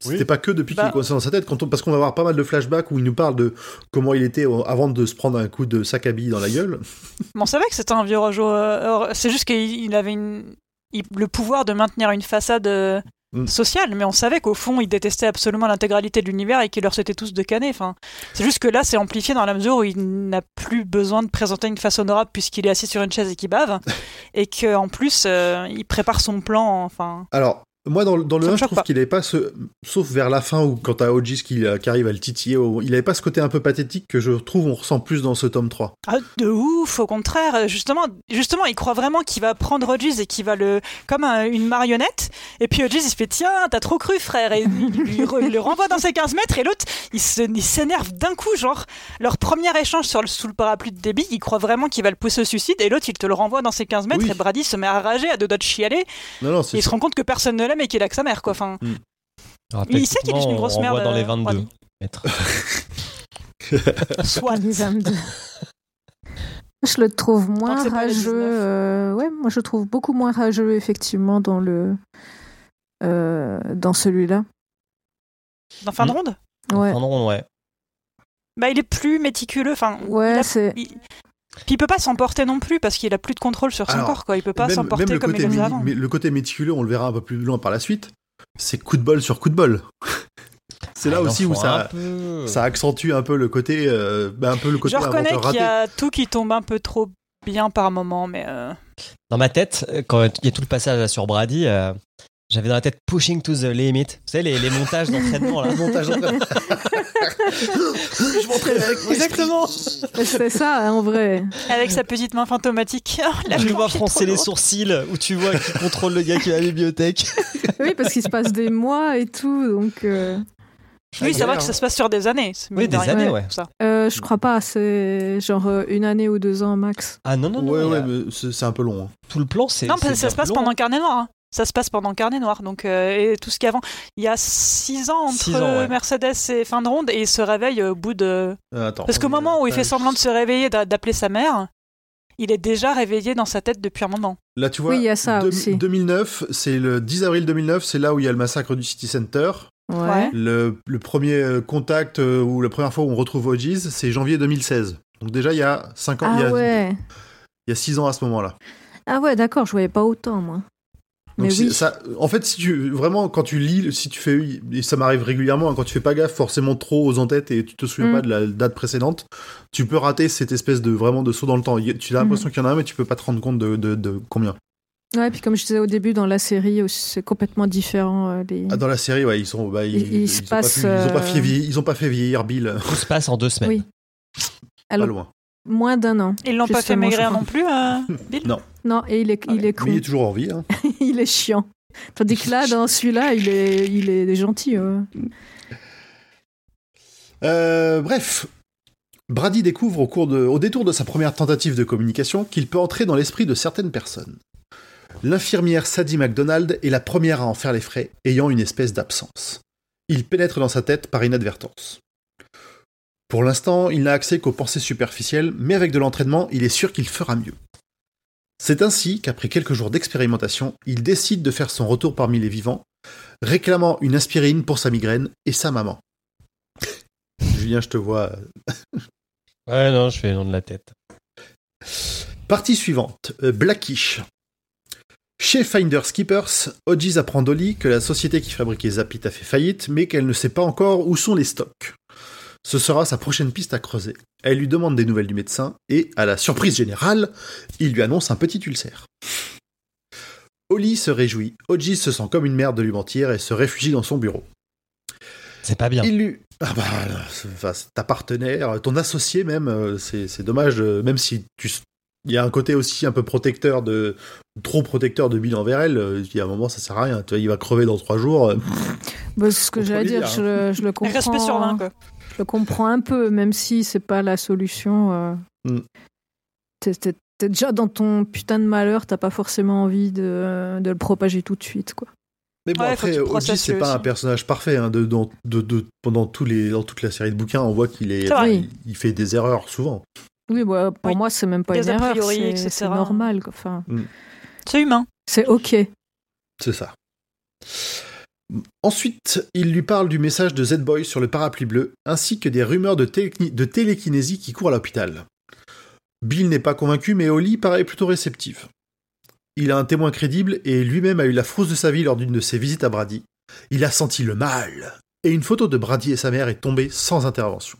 C'était Oui. pas que depuis qu'il Bah. est coincé dans sa tête, quand on- parce qu'on va avoir pas mal de flashbacks où il nous parle de comment il était au- avant de se prendre un coup de sac à billes dans la gueule. Mais on savait que c'était un vieux rageux. euh, c'est juste qu'il il avait une, il- le pouvoir de maintenir une façade euh, Mm. sociale, mais on savait qu'au fond, il détestait absolument l'intégralité de l'univers et qu'il leur souhaitait tous de canner. Enfin, c'est juste que là, c'est amplifié dans la mesure où il n'a plus besoin de présenter une face honorable puisqu'il est assis sur une chaise et qu'il bave, et qu'en plus, euh, il prépare son plan. Enfin, Alors, moi, dans, le- dans le Ça me 1, je trouve qu'il avait pas ce. Sauf vers la fin, où quand t'as Ogis qui, euh, qui arrive à le titiller, il avait pas ce côté un peu pathétique que je trouve on ressent plus dans ce tome 3. Ah, de ouf, au contraire. Justement, justement, il croit vraiment qu'il va prendre Hodges et qu'il va le. comme un- une marionnette. Et puis Hodges, il se fait Tiens, t'as trop cru, frère. Et il, re- le renvoie dans ses 15 mètres. Et l'autre, il s'énerve d'un coup. Genre, leur premier échange sur le, sous le parapluie de débit, il croit vraiment qu'il va le pousser au suicide. Et l'autre, il te le renvoie dans ses 15 mètres. Oui. Et Brady se met à rager, à deux doigts de chialer. Non, non, Et il se rend compte que personne ne l'aime et qu'il a que sa mère, quoi. Enfin, Alors, Il sait qu'il est une grosse on merde, dans les euh, 22 Brady. mètres. soit. Les âmes de- Je le trouve moins rageux. 19. euh, ouais, moi je le trouve beaucoup moins rageux effectivement dans le euh, dans celui-là. Dans fin de ronde Ouais, En rond, ouais. Bah, il est plus méticuleux. Enfin, il ouais, a- c'est il... Puis il peut pas s'emporter non plus parce qu'il a plus de contrôle sur son Alors, corps quoi. Il peut pas s'emporter comme il avant. mais le côté méticuleux, on le verra un peu plus loin par la suite, c'est coup de bol sur coup de bol. c'est là Ah, aussi où ça, peu. ça accentue un peu le côté, euh, bah, un peu le côté Je reconnais qu'il y a tout qui tombe un peu trop bien par moment, mais euh, Dans ma tête, quand il y a tout le passage là sur Brady, euh, J'avais dans la tête pushing to the limit. Vous savez, les, les montages d'entraînement là. Montage d'entraînement. Je m'entraîne avec mon Exactement. C'est ça, hein, en vrai. Avec sa petite main fantomatique. La Je le vois froncer les sourcils où tu vois qui contrôle le gars qui est à la bibliothèque. Oui, parce qu'il se passe des mois et tout, donc. euh, Oui, c'est vrai que ça hein. se passe sur des années. Oui, des années, ouais. Ça. euh, je crois pas, c'est genre euh, une année ou deux ans max. Ah non, non, non. Ouais, ouais, a- mais c'est un peu long. hein. Tout le plan, c'est. Non, parce que ça se passe long. pendant Carnet Noir. hein. Ça se passe pendant Carnet Noir. Donc, euh, et tout ce qu'il y a avant. Il y a six ans entre Six ans, ouais. Mercedes et fin de ronde et il se réveille au bout de. Euh, attends. Parce qu'au moment où il fait semblant de se réveiller, d'a- d'appeler sa mère, il est déjà réveillé dans sa tête depuis un moment. Là, tu vois, Oui, il y a ça aussi. 2009, c'est le 10 avril 2009, c'est là où il y a le massacre du City Center. Ouais. Le, le premier euh, contact euh, ou la première fois où on retrouve OGs, c'est janvier 2016. Donc déjà, il y a 5 ans, il, y Ah a, ouais. il y a 6 ans à ce moment-là. Ah ouais, d'accord, je voyais pas autant, moi. Donc Mais c'est- oui. ça, en fait, si tu vraiment quand tu lis, si tu fais, et ça m'arrive régulièrement, hein, quand tu fais pas gaffe forcément trop aux en-têtes et tu te souviens Mm. pas de la date précédente, tu peux rater cette espèce de vraiment de saut dans le temps. Y- Tu as l'impression qu'il y en a un, mais tu peux pas te rendre compte de, de, de combien. Ouais, puis comme je disais au début, dans la série, aussi, c'est complètement différent. euh, les... Ah, dans la série, ouais, ils sont, bah, ils, se ont pas pu- ils ont pas euh, fait vieillir, ils ont pas fait vieillir Bill, Tout se passe en deux semaines. Oui. pas loin. moins d'un an. Ils l'ont pas fait maigrir non plus, euh, Bill? Non. Non, et il est, il est con. Mais il est toujours en vie. Hein. il est chiant. Tandis que là, dans celui-là, il est, il est gentil. ouais. Euh, bref, Brady découvre au, cours de, au détour de sa première tentative de communication qu'il peut entrer dans l'esprit de certaines personnes. L'infirmière Sadie McDonald est la première à en faire les frais, ayant une espèce d'absence. Il pénètre dans sa tête par inadvertance. Pour l'instant, il n'a accès qu'aux pensées superficielles, mais avec de l'entraînement, il est sûr qu'il fera mieux. C'est ainsi qu'après quelques jours d'expérimentation, il décide de faire son retour parmi les vivants, réclamant une aspirine pour sa migraine et sa maman. Julien, je te vois. Ouais, non, je fais le nom de la tête. Partie suivante, euh, Blackish. Chez Finders Keepers, Hodges apprend d'Ollie que la société qui fabriquait Zapit a fait faillite, mais qu'elle ne sait pas encore où sont les stocks. Ce sera sa prochaine piste à creuser. Elle lui demande des nouvelles du médecin, et, à la surprise générale, il lui annonce un petit ulcère. Ollie se réjouit, Hodges se sent comme une merde de lui mentir et se réfugie dans son bureau. C'est pas bien. Il lui. Ah bah, enfin, ta partenaire, ton associé même, euh, c'est c'est dommage, euh, même si tu. Il y a un côté aussi un peu protecteur de. trop protecteur de Bill envers elle, euh, il y a un moment ça sert à rien. Tu vois, il va crever dans trois jours. Bah, c'est ce que j'allais dire, dire, je, le- je le comprends. Respect sur 20, quoi. Je comprends un peu, même si c'est pas la solution. euh. Mm. T'es- T'es t'es déjà dans ton putain de malheur, t'as pas forcément envie de, de le propager tout de suite, quoi. Mais bon, Ouais, après, Oji, c'est pas un personnage parfait. Hein, de, dans- de, de- pendant tous les, dans toute la série de bouquins, on voit qu'il est, il, il fait des erreurs souvent. Oui, bah, pour Oui. moi, c'est même pas Des une erreur, priori, c'est- etc. c'est normal. Enfin, C'est humain. c'est ok. C'est ça. Ensuite, il lui parle du message de Z-Boy sur le parapluie bleu, ainsi que des rumeurs de, téléki- de télékinésie qui courent à l'hôpital. Bill n'est pas convaincu, mais Holly paraît plutôt réceptive. Il a un témoin crédible et lui-même a eu la frousse de sa vie lors d'une de ses visites à Brady. Il a senti le mal, et une photo de Brady et sa mère est tombée sans intervention.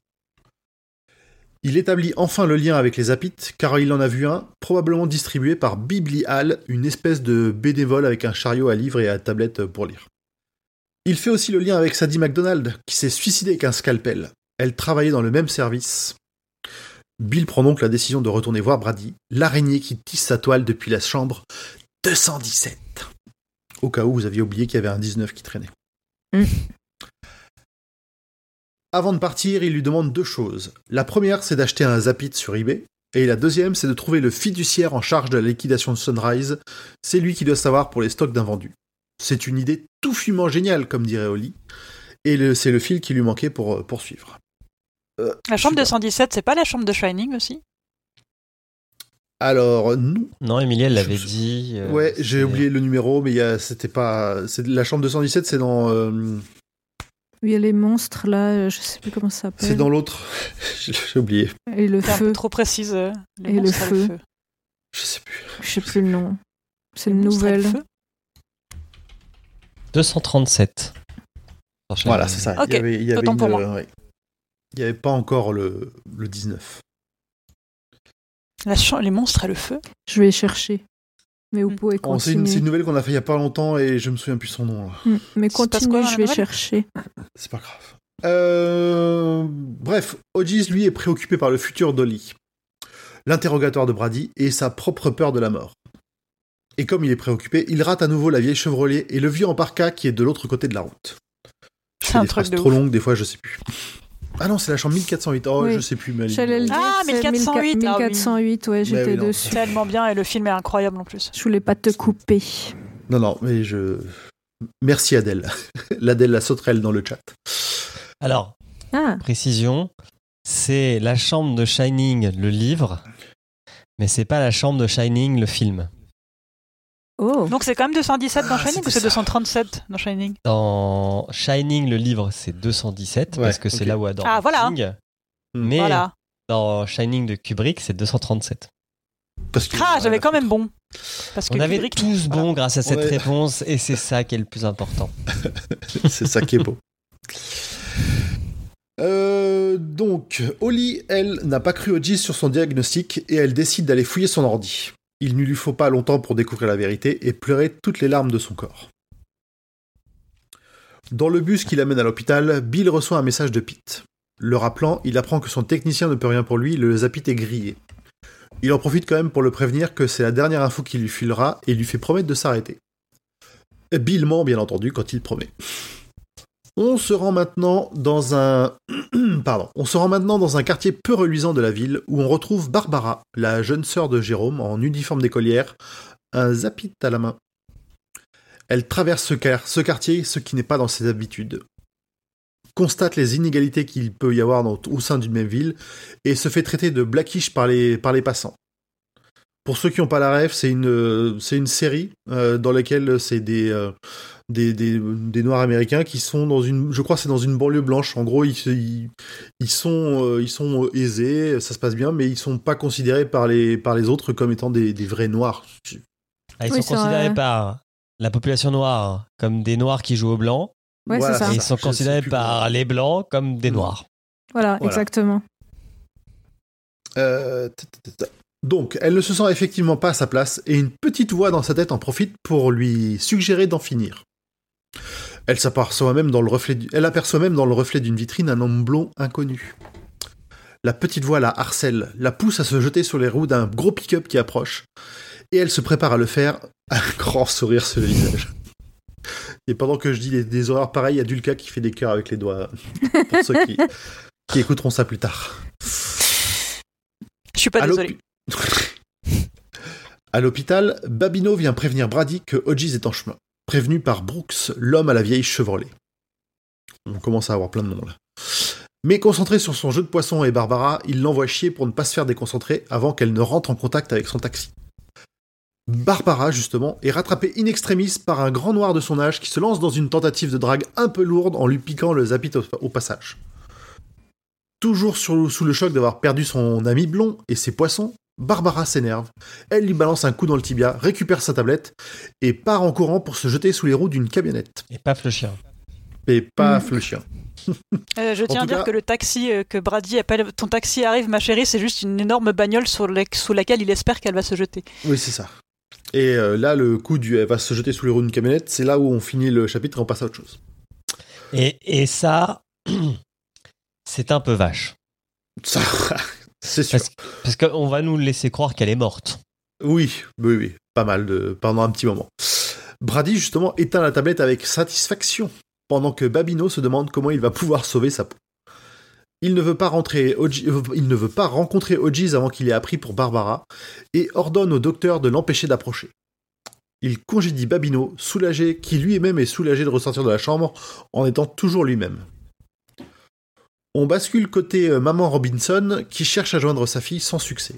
Il établit enfin le lien avec les Apites, car il en a vu un, probablement distribué par Bibli Hall, une espèce de bénévole avec un chariot à livres et à tablette pour lire. Il fait aussi le lien avec Sadie McDonald, qui s'est suicidée avec un scalpel. Elle travaillait dans le même service. Bill prend donc la décision de retourner voir Brady, l'araignée qui tisse sa toile depuis la chambre 217. Au cas où vous aviez oublié qu'il y avait un 19 qui traînait. Mm. Avant de partir, il lui demande deux choses. La première, c'est d'acheter un Zapit sur eBay. Et la deuxième, c'est de trouver le fiduciaire en charge de la liquidation de Sunrise. C'est lui qui doit savoir pour les stocks d'invendus. C'est une idée tout fumant géniale, comme dirait Oli. Et le- c'est le fil qui lui manquait pour euh, poursuivre. La chambre Super. 217, c'est pas la chambre de Shining aussi? Alors, non. Non, Emilie, elle l'avait je- dit. euh, ouais, j'ai oublié le numéro, mais c'était pas. c'est- La chambre 217, c'est dans. euh, Il y a les monstres là, euh, je sais plus comment ça s'appelle. c'est dans l'autre. j'ai oublié. Et le C'est un peu feu, trop précise. euh, les Et le monstres à feu. Je sais plus. je sais plus le nom. C'est une nouvelle. Feu 237. Sur Voilà, c'est ça. Il y avait, il y avait autant une, pour moi. euh, ouais. Il n'y avait pas encore le, le 19. La cha- Les monstres à le feu Je vais chercher. Mais vous Mm. pouvez Oh, c'est une, nouvelle qu'on a fait il y a pas longtemps et je me souviens plus son nom. là. Mm, Mais quoi dans je vais chercher. C'est pas grave. Euh, Bref, Hodges, lui, est préoccupé par le futur d'Ollie, l'interrogatoire de Brady et sa propre peur de la mort. Et comme il est préoccupé, il rate à nouveau la vieille Chevrolet et le vieux en parka qui est de l'autre côté de la route. C'est un truc de trop ouf. longues, des fois, je sais plus. Ah non, c'est la chambre 1408. Oh, Oui. je sais plus. Mais. Ah, c'est 1408, ah oui. 1408, ouais, j'étais oui, non. dessus. Tellement bien et le film est incroyable en plus. Je voulais pas te couper. Non, non, mais je. Merci Adèle. L'Adèle la sauterelle dans le chat. Alors, Ah, précision, c'est la chambre de Shining, le livre, mais c'est pas la chambre de Shining, le film. Oh. Donc c'est quand même 217 dans Ah, Shining c'était ou c'est ça. 237 dans Shining? Dans Shining, le livre, c'est 217, Ouais, parce que c'est là où adore Ah, voilà. King. Mais Voilà. dans Shining de Kubrick, c'est 237. Parce que, Ah, j'avais quand même bon. Parce que On avait Kubrick- tous voilà. bon grâce à cette Ouais. réponse, et c'est ça qui est le plus important. C'est ça qui est beau. Euh, donc, Holly, elle, n'a pas cru Hodges sur son diagnostic et elle décide d'aller fouiller son ordi. Il ne lui faut pas longtemps pour découvrir la vérité et pleurer toutes les larmes de son corps. Dans le bus qui l'amène à l'hôpital, Bill reçoit un message de Pete. Le rappelant, il apprend que son technicien ne peut rien pour lui, le Zapit est grillé. Il en profite quand même pour le prévenir que c'est la dernière info qu'il lui filera et lui fait promettre de s'arrêter. Bill ment, bien entendu, quand il promet. On se rend maintenant dans un quartier peu reluisant de la ville où on retrouve Barbara, la jeune sœur de Jérôme en uniforme d'écolière, un zapit à la main. Elle traverse ce, quar- ce quartier, ce qui n'est pas dans ses habitudes. Constate les inégalités qu'il peut y avoir au sein d'une même ville et se fait traiter de blackish par les, passants. Pour ceux qui n'ont pas la rêve, c'est une, c'est une série euh, dans laquelle c'est des, euh, des, des, des Noirs américains qui sont dans une, je crois que c'est dans une banlieue blanche. En gros, ils, ils, ils sont, euh, ils sont aisés, ça se passe bien, mais ils sont pas considérés par les, par les autres comme étant des, des vrais Noirs. Ah, ils Oui, sont considérés vrai. par la population noire comme des noirs qui jouent au blanc, Ouais, c'est ça. et ils sont considérés par les blancs comme des Hmm. noirs. Voilà, Voilà. exactement. Euh. Donc, elle ne se sent effectivement pas à sa place et une petite voix dans sa tête en profite pour lui suggérer d'en finir. Elle s'aperçoit même dans le reflet, du- elle aperçoit même dans le reflet d'une vitrine un homme blond inconnu. La petite voix la harcèle, la pousse à se jeter sur les roues d'un gros pick-up qui approche, et elle se prépare à le faire, un grand sourire sur le visage. Et pendant que je dis des, des horreurs pareilles, il y a Dulka qui fait des cœurs avec les doigts, pour ceux qui, qui écouteront ça plus tard. Je suis pas À désolé. À l'hôpital, Babino vient prévenir Brady que Hodges est en chemin, prévenu par Brooks, l'homme à la vieille Chevrolet. On commence à avoir plein de noms là. Mais concentré sur son jeu de poisson et Barbara, il l'envoie chier pour ne pas se faire déconcentrer avant qu'elle ne rentre en contact avec son taxi. Barbara, justement, est rattrapée in extremis par un grand noir de son âge qui se lance dans une tentative de drague un peu lourde en lui piquant le zapit au, passage. Toujours sous le choc d'avoir perdu son ami blond et ses poissons, Barbara s'énerve. Elle lui balance un coup dans le tibia, récupère sa tablette et part en courant pour se jeter sous les roues d'une camionnette. Et paf le chien. Et paf Mhm. le chien. Euh, je tiens En à dire cas- que le taxi euh, que Brady appelle ton taxi arrive ma chérie, c'est juste une énorme bagnole sur la- sous laquelle il espère qu'elle va se jeter. Oui, c'est ça. Et euh, là, le coup du elle va se jeter sous les roues d'une camionnette, c'est là où on finit le chapitre et on passe à autre chose. Et, et ça, c'est un peu vache. Ça, c'est sûr. Parce, parce qu'on va nous laisser croire qu'elle est morte. Oui, oui, oui, pas mal de pendant un petit moment. Brady justement éteint la tablette avec satisfaction pendant que Babino se demande comment il va pouvoir sauver sa peau. Il ne veut pas rentrer, euh, il ne veut pas rencontrer Hodges avant qu'il ait appris pour Barbara et ordonne au docteur de l'empêcher d'approcher. Il congédie Babino, soulagé, qui lui-même est soulagé de ressortir de la chambre en étant toujours lui-même. On bascule côté euh, maman Robinson qui cherche à joindre sa fille sans succès.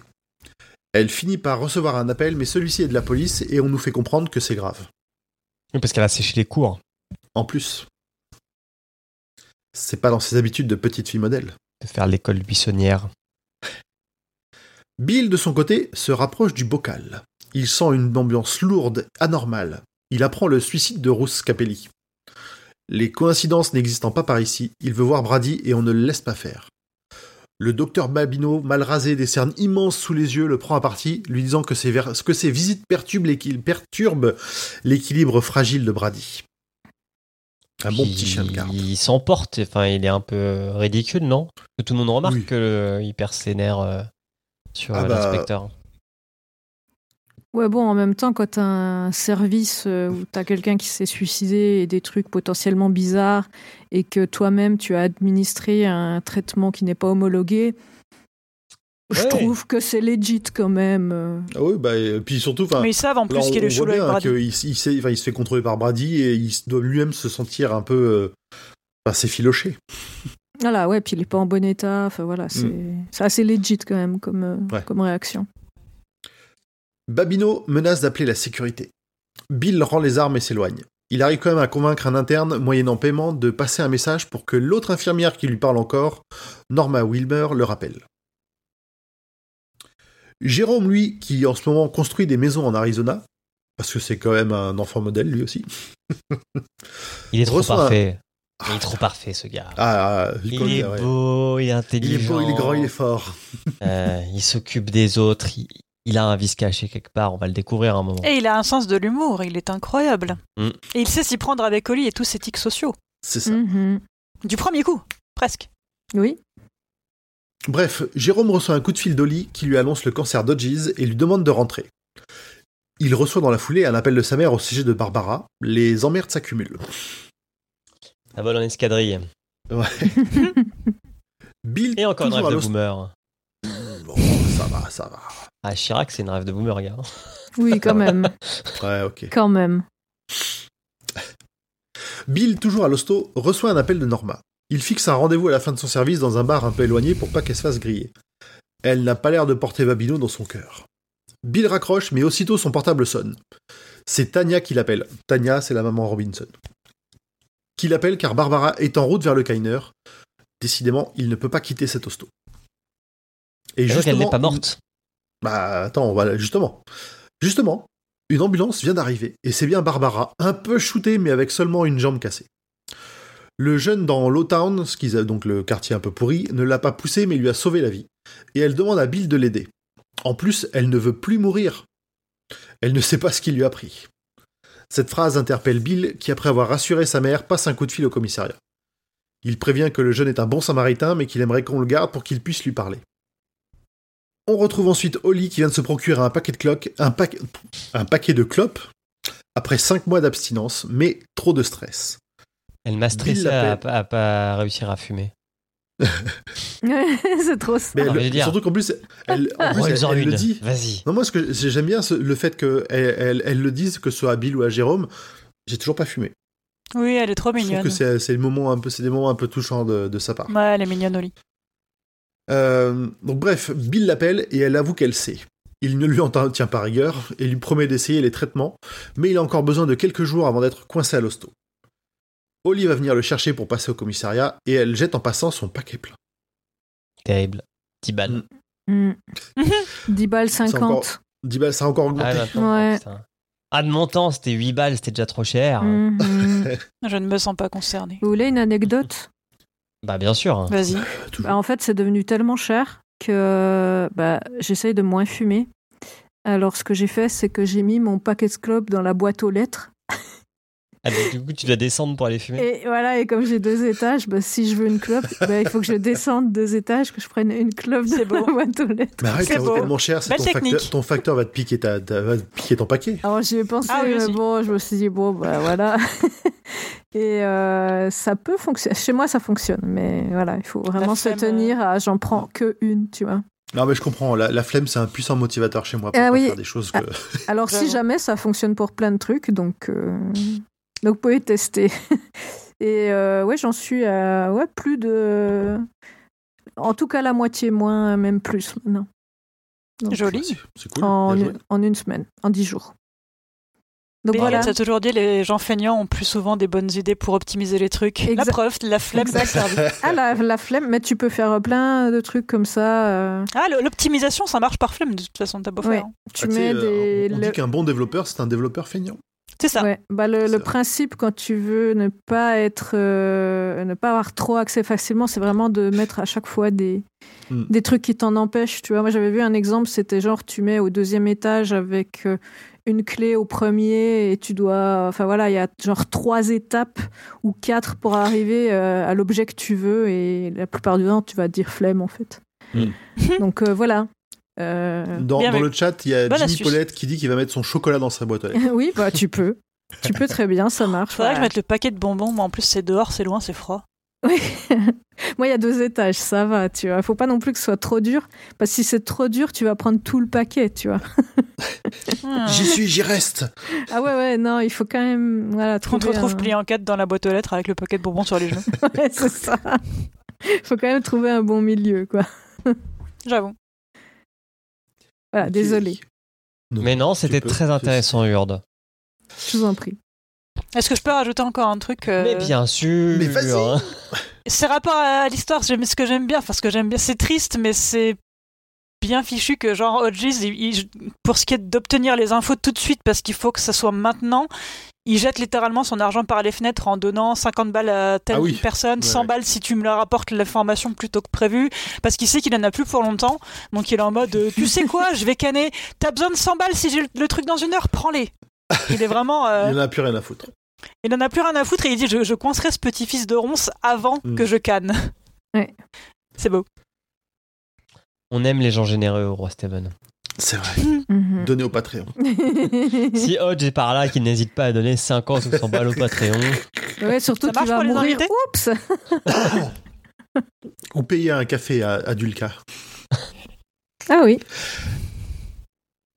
Elle finit par recevoir un appel, mais celui-ci est de la police et on nous fait comprendre que c'est grave. Oui, Parce qu'elle a séché les cours. En plus, c'est pas dans ses habitudes de petite fille modèle. De faire l'école buissonnière. Bill, de son côté, se rapproche du bocal. Il sent une ambiance lourde, anormale. Il apprend le suicide de Ruth Capelli. Les coïncidences n'existant pas par ici, il veut voir Brady et on ne le laisse pas faire. Le docteur Babino, mal rasé, des cernes immenses sous les yeux, le prend à partie, lui disant que ses, ver- que ses visites perturbent l'équilibre fragile de Brady. Un bon petit chien de garde. Il s'emporte, enfin, il est un peu ridicule, non? Que tout le monde remarque Oui. qu'il perd ses nerfs euh, sur Ah euh, bah, l'inspecteur. Ouais, bon, en même temps, quand t'as un service euh, où t'as quelqu'un qui s'est suicidé et des trucs potentiellement bizarres et que toi-même tu as administré un traitement qui n'est pas homologué, je Ouais. trouve que c'est legit quand même. Ah oui, bah, et puis surtout, enfin, Mais ils savent en plus qu'il est chaud voit avec Brady. il, sait- il se fait contrôler par Brady et il doit lui-même se sentir un peu, euh, s'effilocher. Voilà, ouais, puis il est pas en bon état. Enfin voilà, c'est c'est assez legit quand même comme, euh, Mm. Ouais. comme réaction. Babino menace d'appeler la sécurité. Bill rend les armes et s'éloigne. Il arrive quand même à convaincre un interne, moyennant paiement, de passer un message pour que l'autre infirmière qui lui parle encore, Norma Wilmer, le rappelle. Jérôme, lui, qui en ce moment construit des maisons en Arizona, parce que c'est quand même un enfant modèle lui aussi. Il est trop un- parfait. Il est trop parfait, ce gars. Ah, ah, il est beau, il est Il est intelligent. beau, il est grand, il est fort. Euh, il s'occupe des autres. Il, il a un vice caché quelque part. On va le découvrir à un moment. Et il a un sens de l'humour, il est incroyable. Mm. Et il sait s'y prendre avec Oli et tous ses tics sociaux. C'est ça. Mhm. Du premier coup, presque. Oui. Bref, Jérôme reçoit un coup de fil d'Oli qui lui annonce le cancer d'Hodges et lui demande de rentrer. Il reçoit dans la foulée un appel de sa mère au sujet de Barbara. Les emmerdes s'accumulent. Ça vole en escadrille. Bill, Et encore une toujours rêve à de boomer. Ça va, ça va. Ah, Chirac, c'est une rêve de boomer, gars. Oui, quand même. Ouais, ok. quand même. Bill, toujours à l'hosto, reçoit un appel de Norma. Il fixe un rendez-vous à la fin de son service dans un bar un peu éloigné pour pas qu'elle se fasse griller. Elle n'a pas l'air de porter Babino dans son cœur. Bill raccroche, mais aussitôt son portable sonne. C'est Tania qui l'appelle. Tania, c'est la maman Robinson. Qui l'appelle car Barbara est en route vers le Kainer. Décidément, il ne peut pas quitter cet hosto. Et qu'elle n'est pas morte. bah attends, voilà, justement. Justement, une ambulance vient d'arriver, et c'est bien Barbara, un peu shootée mais avec seulement une jambe cassée. Le jeune dans Lowtown, ce qu'ils donc le quartier un peu pourri, ne l'a pas poussée mais lui a sauvé la vie. Et elle demande à Bill de l'aider. En plus, elle ne veut plus mourir. Elle ne sait pas ce qui lui a pris. Cette phrase interpelle Bill qui, après avoir rassuré sa mère, passe un coup de fil au commissariat. Il prévient que le jeune est un bon samaritain mais qu'il aimerait qu'on le garde pour qu'il puisse lui parler. On retrouve ensuite Holly qui vient de se procurer un paquet de cloques, un, paquet- un paquet de clopes après 5 mois d'abstinence, mais trop de stress. Elle m'a stressé à, à pas réussir à fumer. c'est trop ça. Mais Non, elle- mais dire- surtout qu'en plus, elle, en plus, elle, Prends-en elle une. le dit. Vas-y. Non, moi, ce que j'aime bien le fait qu'elle elle, elle le dise, que ce soit à Bill ou à Jérôme. J'ai toujours pas fumé. Oui, elle est trop Je trouve mignonne. que c'est c'est le moment un peu, c'est des moments un peu touchants de, de sa part. Ouais, elle est mignonne, Oli. Euh, donc bref, Bill l'appelle et elle avoue qu'elle sait. Il ne lui en tient pas rigueur et lui promet d'essayer les traitements, mais il a encore besoin de quelques jours avant d'être coincé à l'hosto. Holly va venir le chercher pour passer au commissariat et elle jette en passant son paquet plein. Terrible. 10 balles. Mm. Mm. 10 balles 50. encore- 10 balles, ça a encore Ah, augmenté. Ouais. putain. Ah, de mon temps, c'était 8 balles, c'était déjà trop cher. Mhm. Je ne me sens pas concernée. Vous voulez une anecdote? Bah, bien sûr. Vas-y. Toujours. Bah, En fait, c'est devenu tellement cher que bah, j'essaye de moins fumer. Alors, ce que j'ai fait, c'est que j'ai mis mon paquet de clopes dans la boîte aux lettres. Ah, du coup, tu dois descendre pour aller fumer. Et voilà, et comme j'ai deux étages, bah, si je veux une clope, bah, il faut que je descende deux étages, que je prenne une clope C'est dans la boîte aux lettres. Mais arrête, C'est tellement cher, c'est ton technique. facteur, ton facteur va te piquer, ta, ta- va te piquer ton paquet. Alors j'y ai pensé, Ah oui, mais bon, je me suis dit, bon, bah voilà. Et euh, ça peut fonctionner. Chez moi, ça fonctionne, mais voilà, il faut vraiment se flemme, tenir à j'en prends que une, tu vois. Non mais je comprends, la, la flemme c'est un puissant motivateur chez moi pour Ah pas oui. faire des choses que... Alors, si jamais ça fonctionne pour plein de trucs, donc, euh, donc vous pouvez tester. Et euh, ouais, j'en suis à ouais, plus de. En tout cas, la moitié moins, même plus maintenant. Donc, Joli. C'est- C'est cool. En, une semaine, en dix jours. Donc Mais voilà. ça toujours dit les gens feignants ont plus souvent des bonnes idées pour optimiser les trucs. La Exact. preuve, la flemme. Ah, la, la flemme, mais tu peux faire plein de trucs comme ça. euh, Ah, l'optimisation, ça marche par flemme de toute façon, t'as beau Ouais. faire. hein. tu Ah, mets euh, des. on, on le- dit qu'un bon développeur c'est un développeur feignant. C'est ça. Ouais, bah le, principe quand tu veux ne pas être, euh, ne pas avoir trop accès facilement, c'est vraiment de mettre à chaque fois des, Mm. des trucs qui t'en empêchent. Tu vois, moi j'avais vu un exemple, c'était genre tu mets au deuxième étage avec euh, une clé au premier et tu dois, enfin voilà, il y a genre trois étapes ou quatre pour arriver euh, à l'objet que tu veux et la plupart du temps tu vas te dire flemme en fait. Mm. Donc euh, voilà. Euh, Dans, le chat, il y a Bonne Jimmy. Paulette qui dit qu'il va mettre son chocolat dans sa boîte aux lettres. oui, bah tu peux. Tu peux très bien, ça marche. Faudrait que je mette le paquet de bonbons, mais en plus c'est dehors, c'est loin, c'est froid. Oui. Moi, il y a deux étages, ça va, tu vois. Faut pas non plus que ce soit trop dur, parce que si c'est trop dur, tu vas prendre tout le paquet, tu vois. Hmm. J'y suis, j'y reste. Ah ouais, ouais, non, il faut quand même, voilà, On te retrouve un- plié en quatre dans la boîte aux lettres avec le paquet de bonbons sur les genoux. Ouais, c'est ça. faut quand même trouver un bon milieu, quoi. J'avoue. Voilà, désolé, Non, Mais non, c'était peux. très intéressant, Urde. je vous en prie. Est-ce que je peux rajouter encore un truc euh, Mais bien sûr. Mais vas-y. hein. C'est rapport à l'histoire, j'aime ce que j'aime bien, enfin ce que j'aime bien, c'est triste, mais c'est bien fichu que genre Hodges, il- il- pour ce qui est d'obtenir les infos tout de suite, parce qu'il faut que ça soit maintenant, il jette littéralement son argent par les fenêtres en donnant 50 balles à telle Ah oui. personne, Ouais, 100 ouais. balles si tu me leur rapportes l'information plutôt que prévu, parce qu'il sait qu'il en a plus pour longtemps, donc il est en mode, euh, tu sais quoi, je vais canner, t'as besoin de 100 balles si j'ai le, truc dans une heure, prends-les. Il est vraiment... euh, Il en a plus rien à foutre. il en a plus rien à foutre et il dit je, je coincerai ce petit-fils de ronce avant Mm. que je canne. Ouais. C'est beau. On aime les gens généreux au roi Steven. C'est vrai. Mhm. Donné au Patreon. Si Hodge est par là, qu'il n'hésite pas à donner 50 ou 100 balles au Patreon. ouais, surtout qu'il va mourir. Oups Ou payer un café à, à Dulca. Ah oui.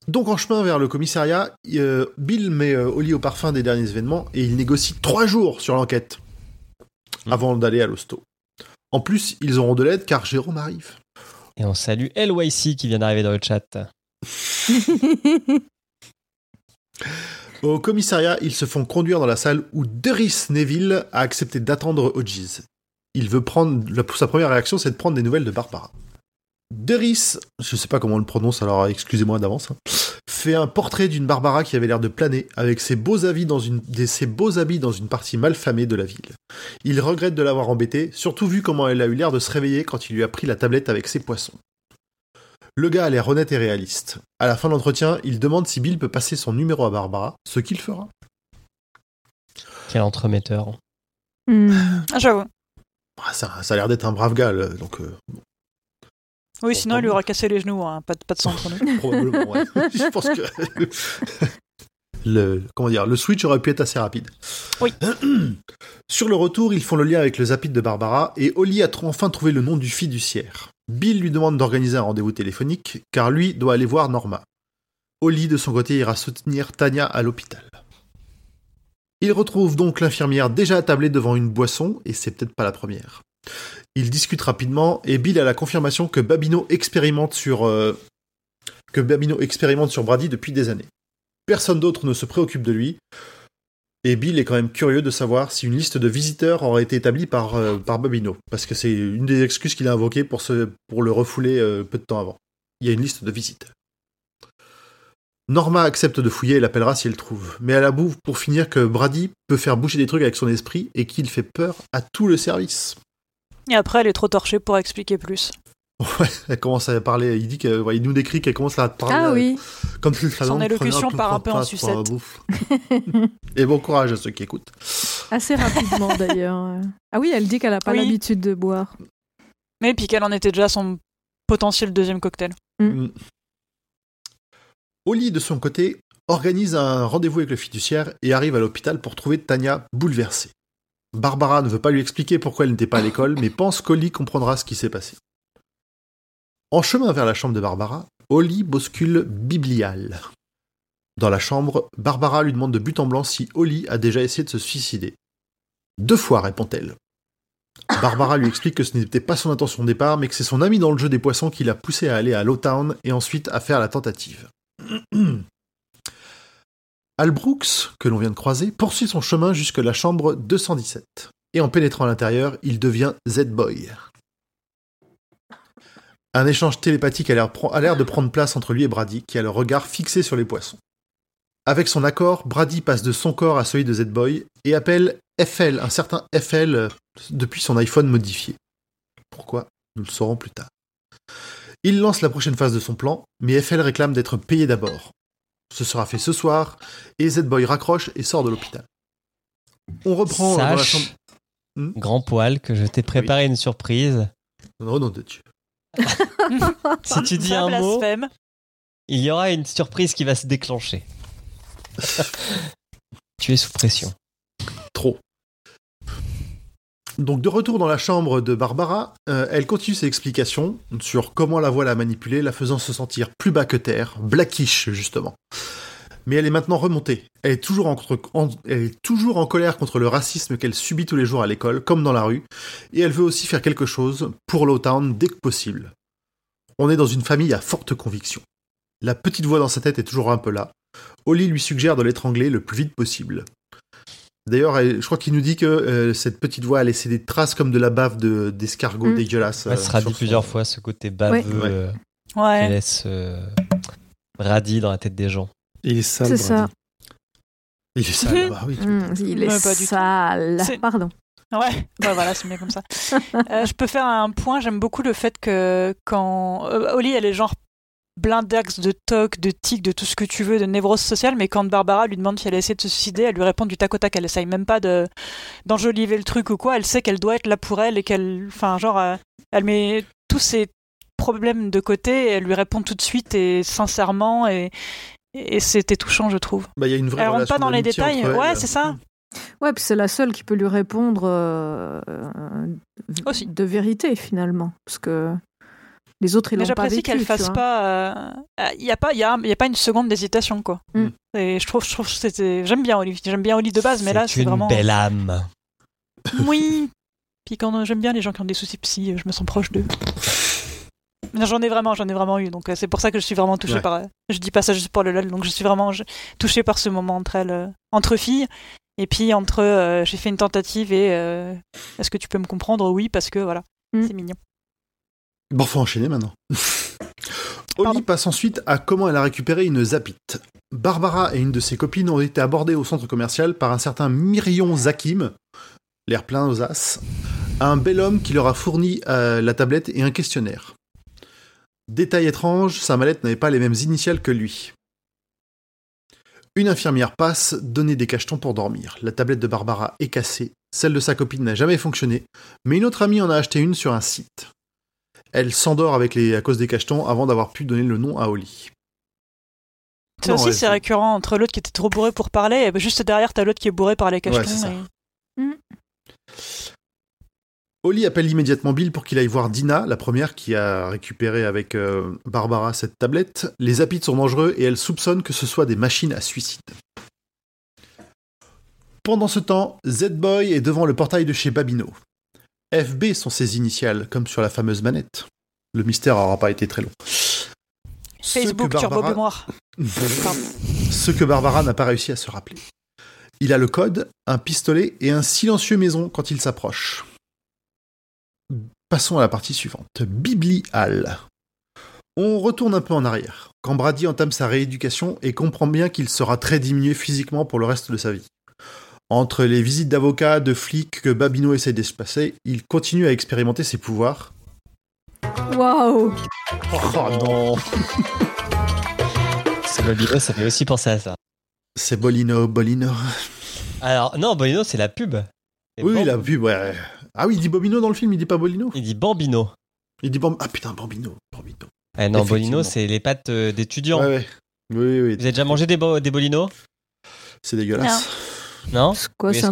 Donc en chemin vers le commissariat, euh, Bill met euh, Oli au parfum des derniers événements et il négocie trois jours sur l'enquête Mm. avant d'aller à l'hosto. En plus, ils auront de l'aide car Jérôme arrive. Et on salue LYC qui vient d'arriver dans le chat. Au commissariat, ils se font conduire dans la salle où Deris Neville a accepté d'attendre Hodges. Il veut prendre. sa première réaction, c'est de prendre des nouvelles de Barbara. Deris, je sais pas comment on le prononce, alors excusez-moi d'avance, hein, fait un portrait d'une Barbara qui avait l'air de planer, avec ses beaux, habits dans une, ses beaux habits dans une partie malfamée de la ville. Il regrette de l'avoir embêtée, surtout vu comment elle a eu l'air de se réveiller quand il lui a pris la tablette avec ses poissons. Le gars a l'air honnête et réaliste. À la fin de l'entretien, il demande si Bill peut passer son numéro à Barbara, ce qu'il fera. Quel entremetteur. Hmm. Ah, J'avoue. Ah, ça, ça a l'air d'être un brave gars, là, donc euh, Oui, sinon il lui aura cassé les genoux, hein. pas, de- pas de sang entre nous. probablement, ouais. Je pense que le comment dire, le switch aurait pu être assez rapide. Oui. Sur le retour, ils font le lien avec le zapit de Barbara et Oli a enfin trouvé le nom du fiduciaire. Bill lui demande d'organiser un rendez-vous téléphonique car lui doit aller voir Norma. Oli, de son côté, ira soutenir Tania à l'hôpital. Il retrouve donc l'infirmière déjà attablée devant une boisson, et c'est peut-être pas la première. Ils discutent rapidement, et Bill a la confirmation que Babino expérimente sur euh, que Babino expérimente sur Brady depuis des années. Personne d'autre ne se préoccupe de lui, et Bill est quand même curieux de savoir si une liste de visiteurs aurait été établie par, euh, par Babino, parce que c'est une des excuses qu'il a invoquées pour, le refouler euh, peu de temps avant. Il y a une liste de visiteurs. Norma accepte de fouiller et l'appellera si elle trouve, mais elle avoue pour finir que Brady peut faire bouger des trucs avec son esprit et qu'il fait peur à tout le service. Et après, elle est trop torchée pour expliquer plus. Ouais, elle commence à parler, il dit qu'il ouais, il nous décrit qu'elle commence à parler Ah euh, oui. comme si ça Son peu part un peu en sucette. Et bon courage à ceux qui écoutent. Assez rapidement d'ailleurs. Ah oui, elle dit qu'elle a pas Oui. l'habitude de boire. Mais puis qu'elle en était déjà à son potentiel deuxième cocktail. Mm. Oli, de son côté, organise un rendez-vous avec le fiduciaire et arrive à l'hôpital pour trouver Tania bouleversée. Barbara ne veut pas lui expliquer pourquoi elle n'était pas à l'école, mais pense qu'Oli comprendra ce qui s'est passé. En chemin vers la chambre de Barbara, Oli bouscule Biblial. Dans la chambre, Barbara lui demande de but en blanc si Oli a déjà essayé de se suicider. Deux fois, répond-elle. Barbara lui explique que ce n'était pas son intention de départ, mais que c'est son ami dans le jeu des poissons qui l'a poussé à aller à Lowtown et ensuite à faire la tentative. Al Brooks, que l'on vient de croiser, poursuit son chemin jusque la chambre 217. Et en pénétrant à l'intérieur, il devient Z-Boy. Un échange télépathique a l'air de prendre place entre lui et Brady, qui a le regard fixé sur les poissons. Avec son accord, Brady passe de son corps à celui de Z-Boy et appelle FL, un certain FL, euh, depuis son iPhone modifié. Pourquoi? Nous le saurons plus tard. Il lance la prochaine phase de son plan, mais FL réclame d'être payé d'abord. Ce sera fait ce soir, et Z-Boy raccroche et sort de l'hôpital. On reprend dans la Sache, chambre. Hmm? grand poil, que je t'ai préparé une surprise. Non, non, de Dieu. Si tu dis Ça un mot, il y aura une surprise qui va se déclencher. tu es sous pression. Trop. Donc de retour dans la chambre de Barbara, euh, elle continue ses explications sur comment la voix l'a manipulée, la faisant se sentir plus bas que terre, blackish justement. Mais elle est maintenant remontée. Elle est toujours en, contre- en- elle est toujours en colère contre le racisme qu'elle subit tous les jours à l'école, comme dans la rue, et elle veut aussi faire quelque chose pour Lowtown dès que possible. On est dans une famille à forte conviction. La petite voix dans sa tête est toujours un peu là. Holly lui suggère de l'étrangler le plus vite possible. D'ailleurs, elle- je crois qu'il nous dit que euh, cette petite voix a laissé des traces comme de la bave de- d'escargot Mm. dégueulasse. Ouais, euh, ça sera dit plusieurs fois ce côté baveux Ouais. euh, qui laisse euh, radis dans la tête des gens. Il est sale, C'est ça. Il est sale, bah oui. Mmh, il est sale. C'est- Pardon. Ouais, ouais, voilà, c'est mieux comme ça. Euh, je peux faire un point. J'aime beaucoup le fait que quand euh, Oli, elle est genre blindax de toc, de tic, de tout ce que tu veux, de névrose sociale, mais quand Barbara lui demande si elle a essayé de se suicider, elle lui répond du tac au tac. Elle essaye même pas de d'enjoliver le truc ou quoi. Elle sait qu'elle doit être là pour elle et qu'elle, enfin, genre, euh, elle met tous ses problèmes de côté et elle lui répond tout de suite et sincèrement et et c'était touchant, je trouve. Bah, il y a une vraie Elle rentre pas dans les détails. Ouais, c'est ça. Ouais, puis c'est la seule qui peut lui répondre euh, euh, Aussi. de vérité finalement, parce que les autres ils l'ont pas j'apprécie vécu. qu'elle tu fasse pas. Il n'y a pas, il y a, y a pas une seconde d'hésitation quoi. Mm. Et je trouve, je trouve, que c'était. J'aime bien Oli. J'aime bien Oli de base, mais là c'est une vraiment. belle âme. Oui. Puis quand euh, j'aime bien les gens qui ont des soucis psy, euh, je me sens proche d'eux. J'en ai vraiment, j'en ai vraiment eu, donc euh, c'est pour ça que je suis vraiment touchée Ouais. par. euh, Je dis pas ça juste pour le lol, donc je suis vraiment je- touchée par ce moment entre elles, euh, entre filles, et puis entre euh, j'ai fait une tentative et euh, est-ce que tu peux me comprendre? Oui, parce que voilà, Mm. c'est mignon. Bon, faut enchaîner maintenant. Holly Pardon. passe ensuite à comment elle a récupéré une zapite. Barbara et une de ses copines ont été abordées au centre commercial par un certain Myrion Zakim, l'air plein aux as, un bel homme qui leur a fourni euh, la tablette et un questionnaire. Détail étrange, sa mallette n'avait pas les mêmes initiales que lui. Une infirmière passe, donner des cachetons pour dormir. La tablette de Barbara est cassée, celle de sa copine n'a jamais fonctionné, mais une autre amie en a acheté une sur un site. Elle s'endort avec les à cause des cachetons avant d'avoir pu donner le nom à Holly. Ça Non, aussi, ouais, c'est récurrent entre l'autre qui était trop bourré pour parler, et juste derrière, t'as l'autre qui est bourré par les cachetons. c'est ça. et- Holly appelle immédiatement Bill pour qu'il aille voir Dina, la première qui a récupéré avec euh, Barbara cette tablette. Les apides sont dangereux et elle soupçonne que ce soit des machines à suicide. Pendant ce temps, Z-Boy est devant le portail de chez Babino. FB sont ses initiales, comme sur la fameuse manette. Le mystère n'aura pas été très long. Facebook, turbo Barbara- mémoire. Ce que Barbara n'a pas réussi à se rappeler. Il a le code, un pistolet et un silencieux maison quand il s'approche. Passons à la partie suivante. Bibli Hall. On retourne un peu en arrière, quand Brady entame sa rééducation et comprend bien qu'il sera très diminué physiquement pour le reste de sa vie. Entre les visites d'avocats, de flics que Babino essaie d'espacer, il continue à expérimenter ses pouvoirs. Waouh Oh non C'est Bolino, ça fait aussi penser à ça. C'est Bolino, Bolino. Alors, non, Bolino, c'est la pub. Oui, Bam- il a vu, ouais. Ah oui, il dit Bobino dans le film, il dit pas Bolino Il dit Bambino. Il dit Bam... Ah putain, Bambino. Bambino. Eh non. Bolino, c'est les pâtes euh, d'étudiants. Ouais, ouais. Oui, oui, Vous avez déjà mangé des, bo- des Bolino C'est dégueulasse. Non C'est quoi C'est un,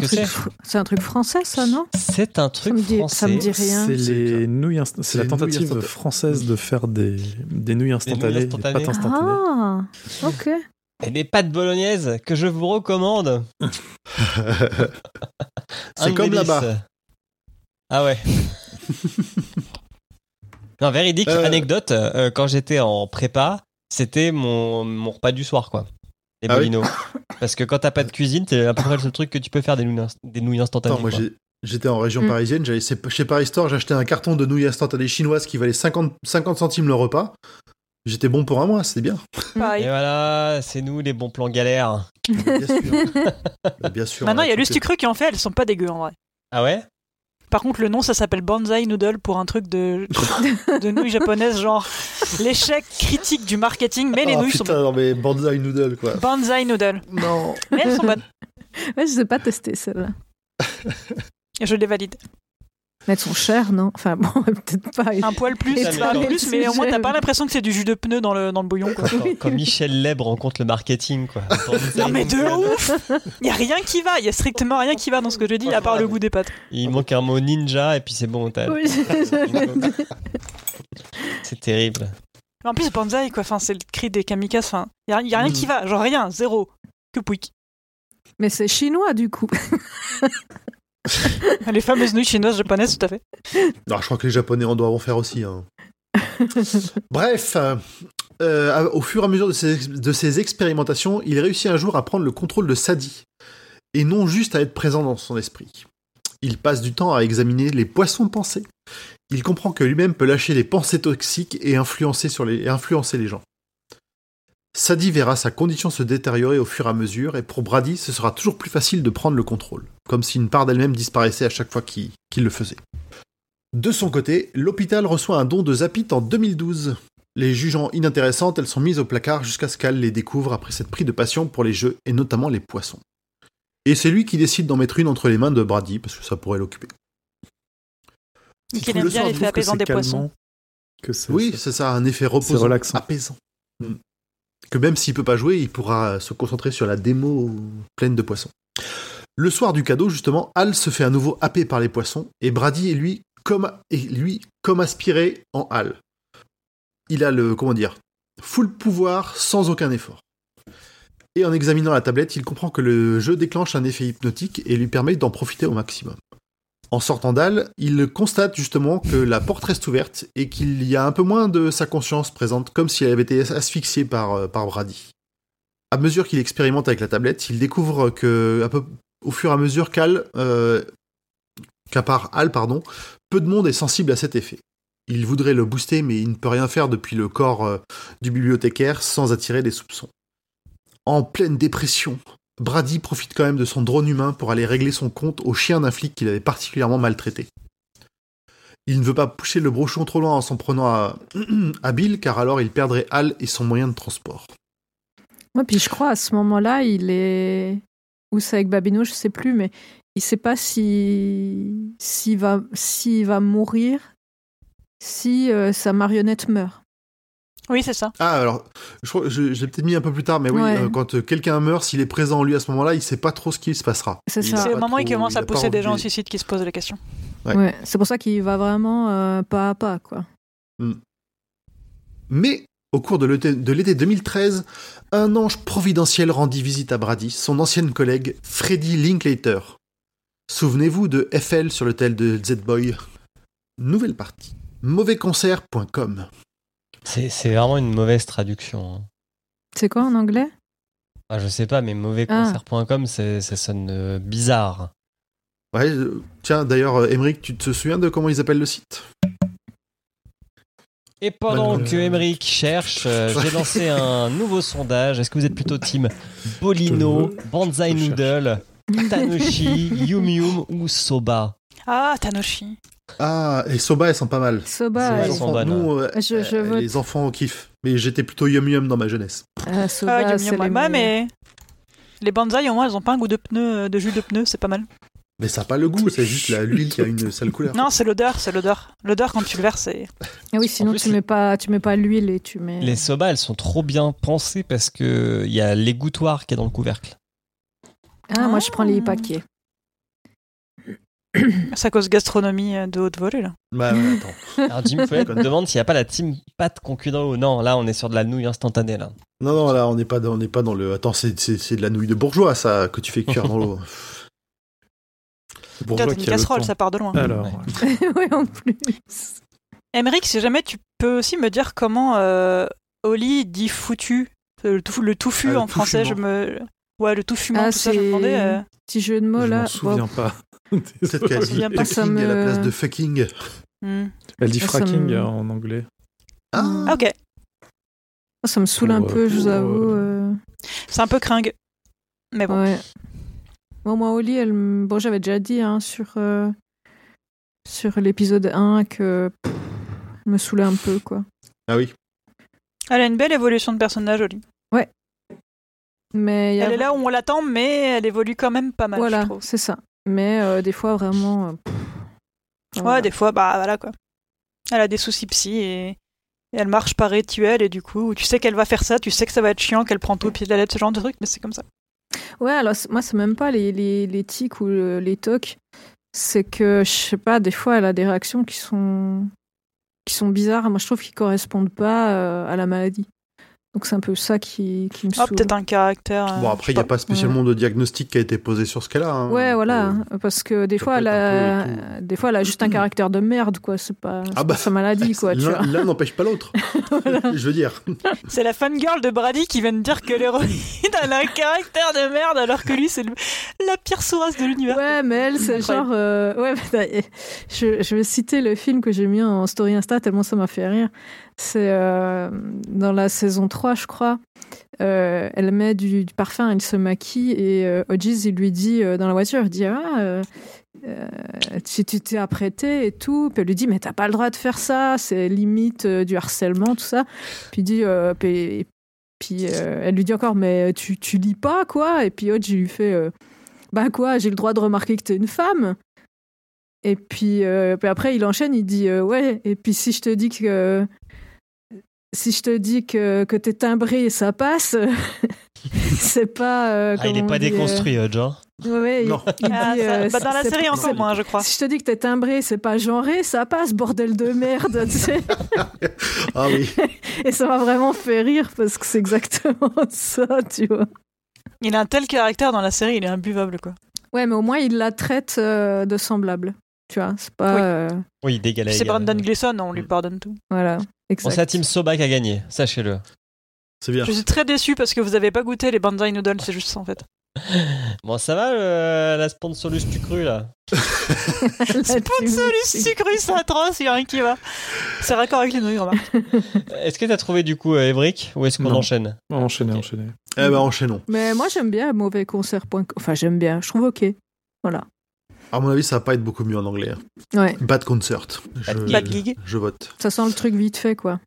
truc un français, ça, non C'est un truc me dit- français. ça me dit rien. C'est les nouilles inst- C'est la tentative française de faire des, des nouilles instantanées, des, instantanées. pâtes instantanées. Ah, ok. Et des pâtes bolognaises que je vous recommande. C'est comme là-bas. Ah ouais. non, véridique, Euh. anecdote, euh, quand j'étais en prépa, c'était mon, mon repas du soir, quoi. Les Ah oui. Parce que quand t'as pas de cuisine, c'est à peu près le seul truc que tu peux faire des nouilles, des nouilles instantanées. Attends, moi j'étais en région Mm. parisienne, j'allais chez Paris Store, acheté un carton de nouilles instantanées chinoises qui valait 50, 50 centimes le repas. J'étais bon pour un mois, c'est bien. Pareil. Et voilà, c'est nous les bons plans galères. Bien sûr. Bien sûr. Maintenant, il y a Lustucru qui en fait, elles sont pas dégueu en vrai. Ah ouais? Par contre, le nom, ça s'appelle Banzai Noodle pour un truc de, de nouilles japonaises, genre l'échec critique du marketing, mais les Oh, nouilles sont putain, bonnes. non mais Banzai Noodle quoi. Banzai Noodle. Non. Mais elles sont bonnes. Ouais, je sais pas tester celle-là. Je les valide. Mais elles sont chères, non? Enfin bon, peut-être pas. Un poil plus, plus, mais au moins, t'as pas l'impression que c'est du jus de pneu dans le, dans le bouillon. Quoi. quand, quand Michel Leb rencontre le marketing, quoi. Non, mais de ouf Il y a rien qui va, il y a strictement rien qui va dans ce que je dis, à part le goût des pâtes. Il manque un mot ninja et puis c'est bon, t'as- Oui, c'est terrible. En plus, Banzai, quoi, enfin, c'est le cri des kamikazes, enfin, il y a, y a rien qui va, genre rien, zéro. Que pouic. Mais c'est chinois du coup. Les fameuses nouilles chinoises, japonaises, tout à fait. Non, je crois que les Japonais en doivent en faire aussi. hein. Bref, euh, euh, au fur et à mesure de ses, de ses expérimentations, il réussit un jour à prendre le contrôle de Sadie, et non juste à être présent dans son esprit. Il passe du temps à examiner les poissons de pensée. Il comprend que lui-même peut lâcher des pensées toxiques et influencer, sur les, et influencer les gens. Sadie verra sa condition se détériorer au fur et à mesure, et pour Brady, ce sera toujours plus facile de prendre le contrôle, comme si une part d'elle-même disparaissait à chaque fois qu'il le faisait. De son côté, l'hôpital reçoit un don de Zapit en 2012. Les jugeant inintéressantes, elles sont mises au placard jusqu'à ce qu'Al les découvre après cette prise de passion pour les jeux et notamment les poissons. Et c'est lui qui décide d'en mettre une entre les mains de Brady parce que ça pourrait l'occuper. Le aime bien l'effet apaisant c'est des calmant, poissons. Que Oui, c'est- ça, un effet reposant, apaisant. Mm. Que même s'il peut pas jouer, il pourra se concentrer sur la démo pleine de poissons. Le soir du cadeau, justement, Al se fait à nouveau happer par les poissons et Brady est lui comme et lui comme aspiré en Al. Il a le comment dire full pouvoir sans aucun effort. Et en examinant la tablette, il comprend que le jeu déclenche un effet hypnotique et lui permet d'en profiter au maximum. En sortant d'Al, il constate justement que la porte reste ouverte et qu'il y a un peu moins de sa conscience présente, comme si elle avait été asphyxiée par, euh, Brady. À mesure qu'il expérimente avec la tablette, il découvre que, au fur et à mesure qu'Al, euh, qu'à part Al, pardon, peu de monde est sensible à cet effet. Il voudrait le booster, mais il ne peut rien faire depuis le corps euh, du bibliothécaire sans attirer des soupçons. En pleine dépression, Brady profite quand même de son drone humain pour aller régler son compte au chien d'un flic qu'il avait particulièrement maltraité. Il ne veut pas pousser le brochon trop loin en s'en prenant à, Bill, car alors il perdrait Al et son moyen de transport. Ouais, puis je crois à ce moment-là, il est. Ou c'est avec Babino, je sais plus, mais il sait pas si s'il va va mourir si euh, sa marionnette meurt. Oui, c'est ça. Ah, alors, je, crois- je, je l'ai peut-être mis un peu plus tard, mais oui, Ouais. euh, quand euh, quelqu'un meurt, s'il est présent en lui à ce moment-là, il sait pas trop ce qui se passera. C'est ça. C'est au moment où il commence à pousser des gens au suicide qui se posent la question. Ouais. Ouais, c'est pour ça qu'il va vraiment euh, pas à pas, quoi. Mais, au cours de l'été de l'été 2013, un ange providentiel rendit visite à Brady, son ancienne collègue Freddy Linklater. Souvenez-vous de FL sur le tel de Z-Boy. Nouvelle partie. Mauvaisconcert.com. C'est vraiment une mauvaise traduction. hein. C'est quoi en anglais? Ah, je sais pas, mais mauvaisconcert.com, c'est- ça sonne euh, bizarre. Ouais, euh, tiens, d'ailleurs, euh, Emmerich, tu te souviens de comment ils appellent le site? Et pendant que euh, Emmerich cherche, euh, j'ai lancé un nouveau sondage. Est-ce que vous êtes plutôt team Bolino, Banzai Je Noodle, Tanoshi, Yum Yum ou Soba? Ah, Tanoshi. Ah, et Soba, elles sont pas mal. Soba, elles sont nous, euh, Je- je euh, les enfants kiffent. Mais j'étais plutôt yum yum dans ma jeunesse. euh, Soba, Ah, c'est Yum Yum les mais les Banzai, au moins, elles ont pas un goût de pneu, euh, de jus de pneu, c'est pas mal. Mais ça n'a pas le goût, c'est juste l'huile qui a une sale couleur. Non, c'est l'odeur, c'est l'odeur. L'odeur, quand tu le verses, c'est. Ah oui, sinon plus, tu mets pas tu mets pas l'huile et tu mets. Les Soba, elles sont trop bien pensées parce que il y a l'égouttoir qui est dans le couvercle. Ah, moi je prends les Ah. paquets. C'est à cause gastronomie euh, de haute volée, là. Bah ouais, attends. Alors Jim Follett me demande s'il n'y a pas la team pâte concurrent. Non, là on est sur de la nouille instantanée là. Non, non, là, on n'est pas, dans- on n'est pas dans le. Attends, c'est, c'est, c'est de la nouille de bourgeois, ça, que tu fais cuire dans l'eau. Bourgeois une casserole, ça part de loin. Alors, ouais, en plus. Emmerich, si jamais tu peux aussi me dire comment euh, Oli dit foutu, le, tout, le touffu Ah, le en français, je me. Ouais, le tout fumant, Ah, tout ça, je me demandais. euh, Petit jeu de mots je là. m'en Bon, souviens pas. Peut-être qu'elle me dit fucking à la me- place de fucking. hmm. Elle dit Ça fracking me- euh, en anglais. Ah, Ah, ok. Ça me saoule un Pour, peu, je vous avoue. euh, euh, C'est un peu cringue. Mais bon. Ouais. Bon, moi, Oli, elle, me- bon, j'avais déjà dit hein, sur, euh, sur l'épisode 1 que pff, elle me saoulait un peu, quoi. Ah oui. Elle a une belle évolution de personnage, Oli. Mais a- Elle est là où on l'attend, mais elle évolue quand même pas mal, Voilà, c'est ça. Mais euh, des fois, vraiment. euh, pff, Ouais, des fois, bah voilà quoi. Elle a des soucis psy et... et elle marche par rituel et du coup, tu sais qu'elle va faire ça, tu sais que ça va être chiant, qu'elle prend tout au pied de la lettre, ce genre de truc, mais c'est comme ça. Ouais, alors moi, c'est même pas les, les, les tics ou le- les tocs. C'est que, je sais pas, des fois, elle a des réactions qui sont, qui sont bizarres. Moi, je trouve qu'ils correspondent pas euh, à la maladie. Donc, c'est un peu ça qui, qui me Ah, saoule. peut-être un caractère. euh, Bon, après, il n'y a pas spécialement de diagnostic qui a été posé sur ce cas-là. hein. Ouais, voilà. Euh, Parce que des fois, elle a, des fois, elle a juste un caractère de merde, quoi. C'est pas, Ah pas bah, sa maladie, quoi. L'un n'empêche pas l'autre. Je veux dire. C'est la fangirl de Brady qui vient de dire que l'héroïne elle a un caractère de merde alors que lui c'est le- la pire sourasse de l'univers. Ouais, mais elle, c'est genre. euh, ouais, mais, je, je vais citer le film que j'ai mis en story Insta tellement ça m'a fait rire. C'est euh, dans la saison 3, je crois. Euh, elle met du, parfum, elle se maquille et euh, Hodges, il lui dit euh, dans la voiture, il dit Ah, tu t'es apprêté et tout. Puis elle lui dit Mais t'as pas le droit de faire ça, c'est limite du harcèlement, tout ça. Puis dit Puis, elle lui dit encore Mais tu, tu lis pas, quoi Et puis il lui fait Bah quoi, j'ai le droit de remarquer que t'es une femme et puis, puis après, il enchaîne, il dit Ouais, et puis si je te dis que. Si je te dis que, que t'es timbré, ça passe. c'est pas. euh, Ah, il est comment pas dit, euh, déconstruit, ouais, il- Non. il Ah, dit, ça- euh, bah, dans la série encore moins, je crois. Si je te dis que t'es timbré, c'est pas genré, ça passe, bordel de merde. tu sais. Ah oui. Et ça m'a vraiment fait rire parce que c'est exactement ça, tu vois. Il a un tel caractère dans la série, il est imbuvable quoi. Ouais, mais au moins, il la traite euh, de semblable. Tu vois, c'est pas. Oui. euh, Oui, d'égal C'est. Brandon Gleeson, on lui pardonne tout. voilà. Bon, Exact. c'est la team Soba qui a gagné, sachez-le. C'est bien. Je suis très déçu parce que vous avez pas goûté les Banzai Noodles, c'est juste ça en fait. Bon, ça va, le- la sponsolus tu cru, là Sponsolus sucré, c'est atroce, il y a rien qui va. C'est raccord avec les nouilles, remarque. Est-ce que t'as trouvé, du coup, euh, Evric Ou est-ce qu'on Non. enchaîne? Enchaîner, Ok. enchaîner. Eh ben, enchaînons. Mais moi, j'aime bien mauvaisconcert.com. Enfin, j'aime bien. Je trouve ok. Voilà. À mon avis, ça va pas être beaucoup mieux en anglais. hein. Ouais. Bad concert. Je, Bad Bad gig. je vote. Ça sent le truc vite fait, quoi.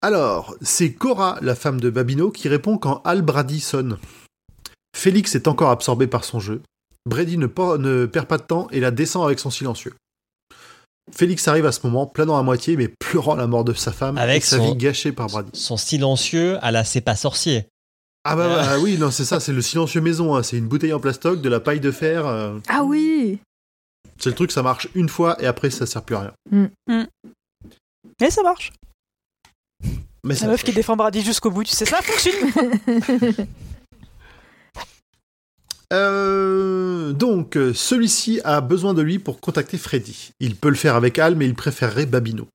Alors, c'est Cora, la femme de Babino, qui répond quand Al Brady sonne. Félix est encore absorbé par son jeu. Brady ne, por- ne perd pas de temps et la descend avec son silencieux. Félix arrive à ce moment, planant à moitié, mais pleurant la mort de sa femme Avec et sa son- vie gâchée par Brady. Son silencieux à la c'est pas sorcier. Ah bah, bah, oui, non, c'est ça, c'est le silencieux maison. hein. C'est une bouteille en plastoc, de la paille de fer. euh, Ah oui C'est le truc, ça marche une fois et après, ça sert plus à rien. Mais ça marche. Mais La ça meuf qui défend Brady jusqu'au bout, tu sais, ça fonctionne. Euh, donc, euh, celui-ci a besoin de lui pour contacter Freddy. Il peut le faire avec Al, mais il préférerait Babino.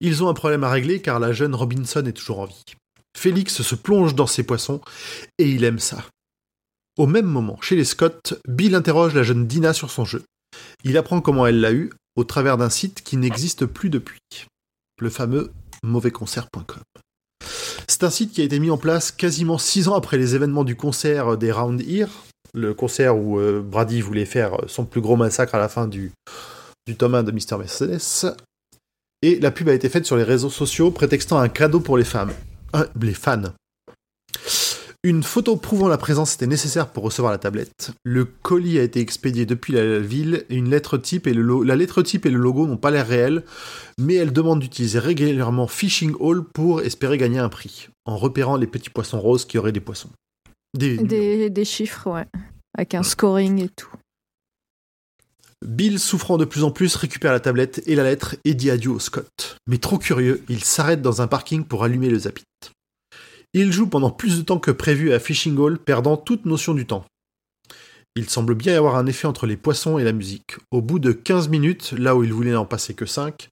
Ils ont un problème à régler car la jeune Robinson est toujours en vie. Félix se plonge dans ses poissons et il aime ça. Au même moment, chez les Scott, Bill interroge la jeune Dina sur son jeu. Il apprend comment elle l'a eu au travers d'un site qui n'existe plus depuis. Le fameux mauvaisconcert.com. C'est un site qui a été mis en place quasiment six ans après les événements du concert des Round Ear, le concert où euh, Brady voulait faire son plus gros massacre à la fin du, du tome 1 de Mister Mercedes. Et la pub a été faite sur les réseaux sociaux prétextant un cadeau pour les femmes. Euh, les fans. Une photo prouvant la présence était nécessaire pour recevoir la tablette. Le colis a été expédié depuis la ville et une lettre type et le la lettre type et le logo n'ont pas l'air réels, mais elle demande d'utiliser régulièrement Fishing Hall pour espérer gagner un prix, en repérant les petits poissons roses qui auraient des poissons. Des, des, des chiffres, ouais. Avec un scoring et tout. Bill, souffrant de plus en plus, récupère la tablette et la lettre et dit adieu au Scott. Mais trop curieux, il s'arrête dans un parking pour allumer le Zapit. Il joue pendant plus de temps que prévu à Fishing Hall, perdant toute notion du temps. Il semble bien y avoir un effet entre les poissons et la musique. Au bout de 15 minutes, là où il voulait n'en passer que 5,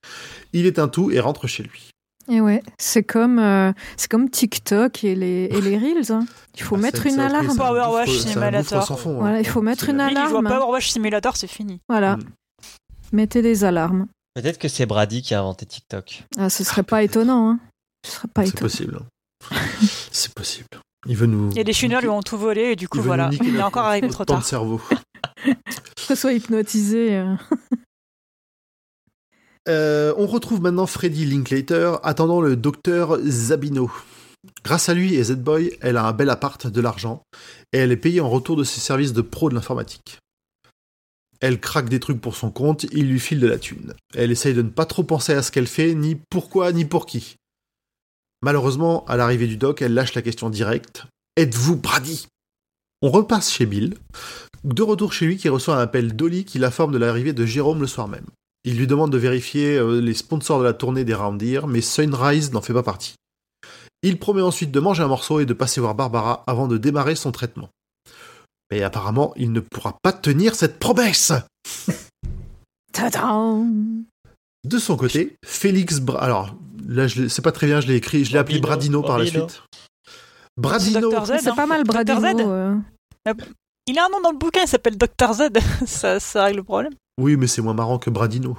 il éteint tout et rentre chez lui. Et ouais, c'est comme, euh, c'est comme TikTok et les, et les Reels. hein. Il faut Ah, mettre c'est- une c'est un alarme. truc, c'est un Power gouffre- Wash c'est un Simulator. fond. Voilà, il faut mettre une il voit alarme. Power Wash Simulator, c'est fini. Voilà, Mm. mettez des alarmes. Peut-être que c'est Brady qui a inventé TikTok. Ah, ce serait pas étonnant. Hein. Je serais pas C'est étonné. possible. C'est possible. Il veut nous. Et les chinois lui ont tout volé et du coup il voilà, il est encore arrivé trop tard. de cerveau. Que soit hypnotisé. Euh. On retrouve maintenant Freddy Linklater attendant le docteur Zabino. Grâce à lui et Z-Boy, elle a un bel appart, de l'argent, et elle est payée en retour de ses services de pro de l'informatique. Elle craque des trucs pour son compte, il lui file de la thune. Elle essaye de ne pas trop penser à ce qu'elle fait, ni pourquoi, ni pour qui. Malheureusement, à l'arrivée du doc, elle lâche la question directe. Êtes-vous Brady? On repasse chez Bill, de retour chez lui qui reçoit un appel d'Oli qui l'informe de l'arrivée de Jérôme le soir même. Il lui demande de vérifier euh, les sponsors de la tournée des Roundir, mais Sunrise n'en fait pas partie. Il promet ensuite de manger un morceau et de passer voir Barbara avant de démarrer son traitement. Mais apparemment, il ne pourra pas tenir cette promesse Tadam De son côté, Félix Bra... Alors, là, je l'ai- c'est pas très bien, je l'ai écrit, je l'ai appelé Bradino, par la suite. Bradino C'est hein. pas mal, Dr. Bradino. Il a un nom dans le bouquin, il s'appelle Dr Z. ça, ça règle le problème. Oui, mais c'est moins marrant que Bradino.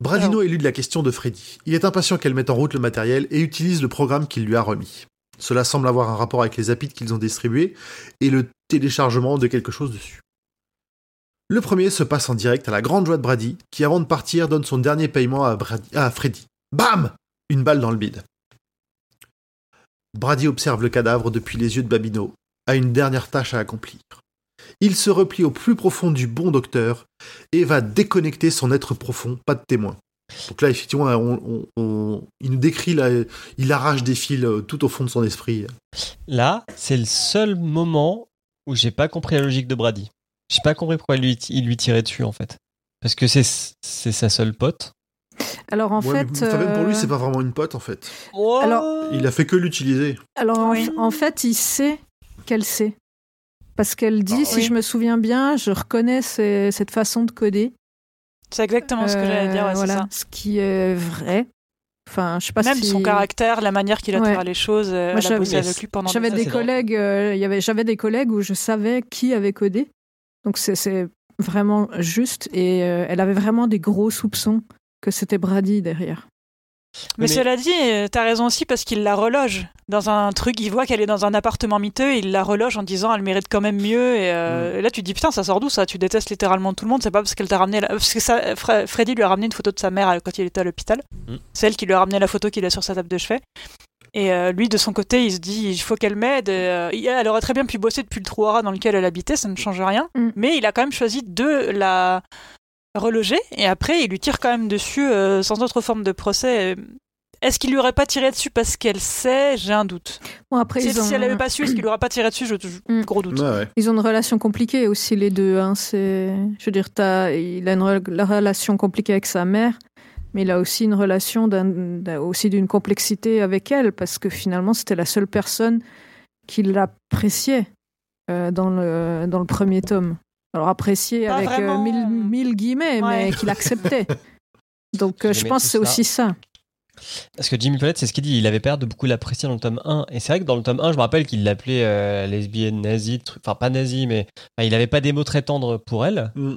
Bradino élude la question de Freddy. Il est impatient qu'elle mette en route le matériel et utilise le programme qu'il lui a remis. Cela semble avoir un rapport avec les appites qu'ils ont distribués et le téléchargement de quelque chose dessus. Le premier se passe en direct à la grande joie de Brady, qui avant de partir donne son dernier paiement à, Brady- à Freddy. Bam Une balle dans le bide. Brady observe le cadavre depuis les yeux de Babino, a une dernière tâche à accomplir. Il se replie au plus profond du bon docteur et va déconnecter son être profond, pas de témoin. Donc là, effectivement, on- on- on- il nous décrit, là, il arrache des fils euh, tout au fond de son esprit. Là, c'est le seul moment où j'ai pas compris la logique de Brady. J'ai pas compris pourquoi lui, il lui tirait dessus en fait. Parce que c'est c'est sa seule pote. Alors en Ouais, fait. mais enfin, même pour lui, euh, c'est pas vraiment une pote, en fait. Alors- Il a fait que l'utiliser. Alors en fait, il sait qu'elle sait. Parce qu'elle dit, si oui. je me souviens bien, je reconnais ces- cette façon de coder. C'est exactement ce que j'allais dire, Euh, ouais, voilà, ça. ce qui est vrai. Enfin, je sais pas Même si... son caractère, la manière qu'il a de Ouais. faire les choses, euh, Moi, elle a j'avais- bossé avec lui pendant J'avais des collègues, euh, il y avait, j'avais des collègues où je savais qui avait codé. Donc c'est, c'est vraiment juste. Et euh, elle avait vraiment des gros soupçons que c'était Brady derrière. Mais, Mais- cela dit, euh, t'as raison aussi parce qu'il la reloge dans un truc. Il voit qu'elle est dans un appartement miteux, et il la reloge en disant elle mérite quand même mieux. Et, euh, Mm. et là, tu te dis putain, ça sort d'où ça? Tu détestes littéralement tout le monde. C'est pas parce qu'elle t'a ramené. La... Parce que ça, Fre- Freddy lui a ramené une photo de sa mère euh, quand il était à l'hôpital. Mm. C'est elle qui lui a ramené la photo qu'il a sur sa table de chevet. Et euh, lui, de son côté, il se dit il faut qu'elle m'aide. Euh, elle aurait très bien pu bosser depuis le trou dans lequel elle habitait, ça ne change rien. Mm. Mais il a quand même choisi de la reloger. Et après, il lui tire quand même dessus euh, sans autre forme de procès. Est-ce qu'il lui aurait pas tiré dessus parce qu'elle sait? J'ai un doute. Bon, après, Si, ils, ont, si elle avait pas su, est-ce qu'il lui aurait pas tiré dessus? Je, je- Mm. gros doute. Ouais, ouais. ils ont une relation compliquée aussi, les deux. Hein. C'est, je veux dire, t'as, il a une re- la relation compliquée avec sa mère, mais il a aussi une relation d'un, d'un- aussi d'une complexité avec elle, parce que finalement, c'était la seule personne qui l'appréciait euh, dans, le, dans le premier tome. Alors, apprécié Pas avec euh, vraiment. mille, mille guillemets, mais qu'il acceptait. Donc, euh, je pense que c'est aussi ça. Parce que Jimmy Paulette, c'est ce qu'il dit. Il avait peur de beaucoup l'apprécier dans le tome 1. Et c'est vrai que dans le tome 1, je me rappelle qu'il l'appelait euh, lesbienne nazie. truc- Enfin, pas nazie, mais enfin, il avait pas des mots très tendres pour elle. Mm.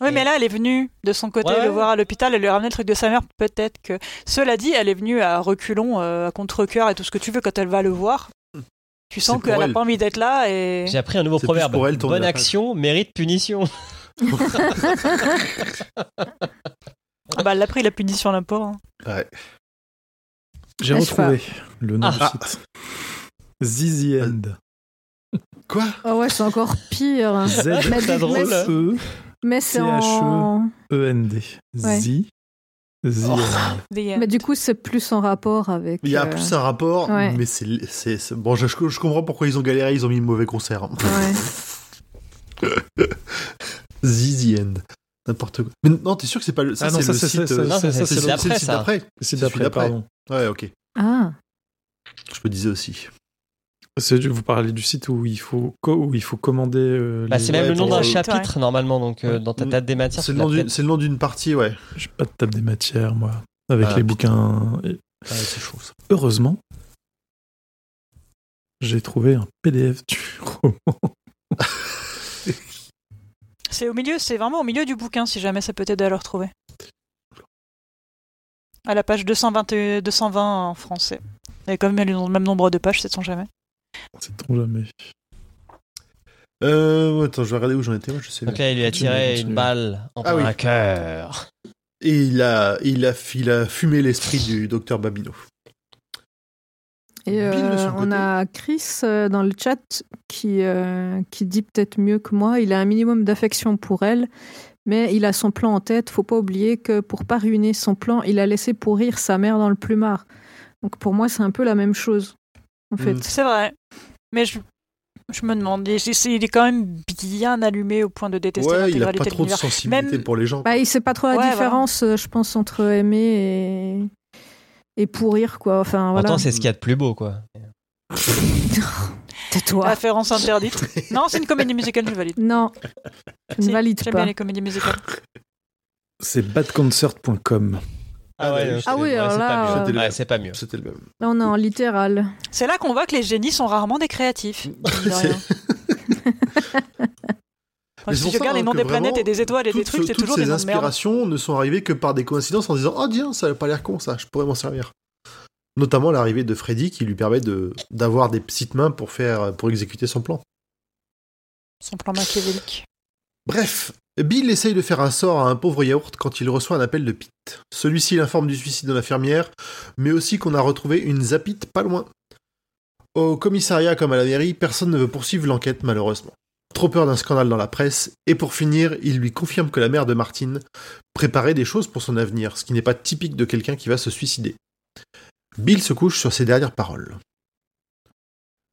Oui, Et- mais là, elle est venue de son côté Ouais, le ouais. voir à l'hôpital. Elle lui a ramené le truc de sa mère. Peut-être que. Cela dit, elle est venue à reculons, euh, à contre-cœur et tout ce que tu veux quand elle va le voir. Tu sens qu'elle a elle. pas envie d'être là et. J'ai appris un nouveau proverbe. pour elle, tourner Bonne action mérite punition. Ah bah, elle a pris la punition, la pauvre. hein. Ouais. J'ai Ah, retrouvé le nom Ah. du site. Zizi End. Quoi? Oh ouais, c'est encore pire. Z Mais- C'est drôle. mais- E Mais c'est en... E N D. Ouais. Oh. End. The end. Mais du coup, c'est plus en rapport avec. Il y a euh, plus un rapport, ouais. mais c'est, c'est, c'est- bon. Je, je comprends pourquoi ils ont galéré. Ils ont mis le mauvais concert. Ouais. Zizi End. N'importe quoi. Mais non, t'es sûr que c'est pas le. Ça, Ah non, c'est ça, le c'est- site. c'est- euh, ça, c'est c'est c'est le- le d'après, site d'après. c'est celui d'après, d'après. pardon. Ouais, ok. Ah, Je me disais aussi. C'est- Vous parlez du site où il faut, co- où il faut commander. euh, Bah, les- c'est même Ouais, le nom d'un Ouais. chapitre, normalement. Donc, euh, Ouais. dans ta table des matières, C'est le, nom d'une- c'est le nom d'une partie, ouais. J'ai pas de table des matières, moi. Avec Ah, les putain. bouquins. Et Ouais, c'est chaud. ça. heureusement, j'ai trouvé un PDF du roman. C'est au milieu, c'est vraiment au milieu du bouquin si jamais ça peut t'aider à le retrouver. À la page 220, et- 220 en français. Et comme elles ont le même nombre de pages, c'est on jamais. C'est trop jamais. Euh, attends, je vais regarder où j'en étais. Moi, je sais. Donc là, il lui a Continue, tiré continue. une balle en Ah oui. plein cœur. Et il a, il a, il a fumé l'esprit du docteur Babino. Et euh, on a Chris euh, dans le chat qui, euh, qui dit peut-être mieux que moi. Il a un minimum d'affection pour elle, mais il a son plan en tête. Faut pas oublier que pour pas ruiner son plan, il a laissé pourrir sa mère dans le plumard. Donc pour moi, c'est un peu la même chose. En fait, Mm. C'est vrai. Mais je, je me demande, il il est quand même bien allumé au point de détester Ouais, il a l'intégralité pas trop de sensibilité Même- pour les gens. bah, il sait pas trop la Ouais, différence, euh, je pense, entre aimer et, et pourrir, quoi. Enfin, voilà. Pourtant, c'est ce qu'il y a de plus beau, quoi. Tais-toi. Référence interdite. non, c'est une comédie musicale, je valide. Non, je ne valide J'aime pas. bien les comédies musicales. C'est badconcert.com. Ah, ouais, Ah oui, ouais, alors c'est là, pas mieux. euh, Ouais, c'est pas mieux. C'était le même. Là, on est en littéral. C'est là qu'on voit que les génies sont rarement des créatifs. c'est si ça, regardes les noms des planètes et des étoiles et des trucs, c'est toujours ces des noms de merde. inspirations ne sont arrivées que par des coïncidences en disant Oh, tiens, ça n'a pas l'air con, ça, je pourrais m'en servir. Notamment l'arrivée de Freddy qui lui permet de d'avoir des petites mains pour faire pour exécuter son plan. Son plan machiavélique. Bref, Bill essaye de faire un sort à un pauvre yaourt quand il reçoit un appel de Pete. Celui-ci l'informe du suicide de l'infirmière, mais aussi qu'on a retrouvé une zapite pas loin. Au commissariat comme à la mairie, personne ne veut poursuivre l'enquête malheureusement. Trop peur d'un scandale dans la presse, et pour finir, il lui confirme que la mère de Martine préparait des choses pour son avenir, ce qui n'est pas typique de quelqu'un qui va se suicider. Bill se couche sur ses dernières paroles.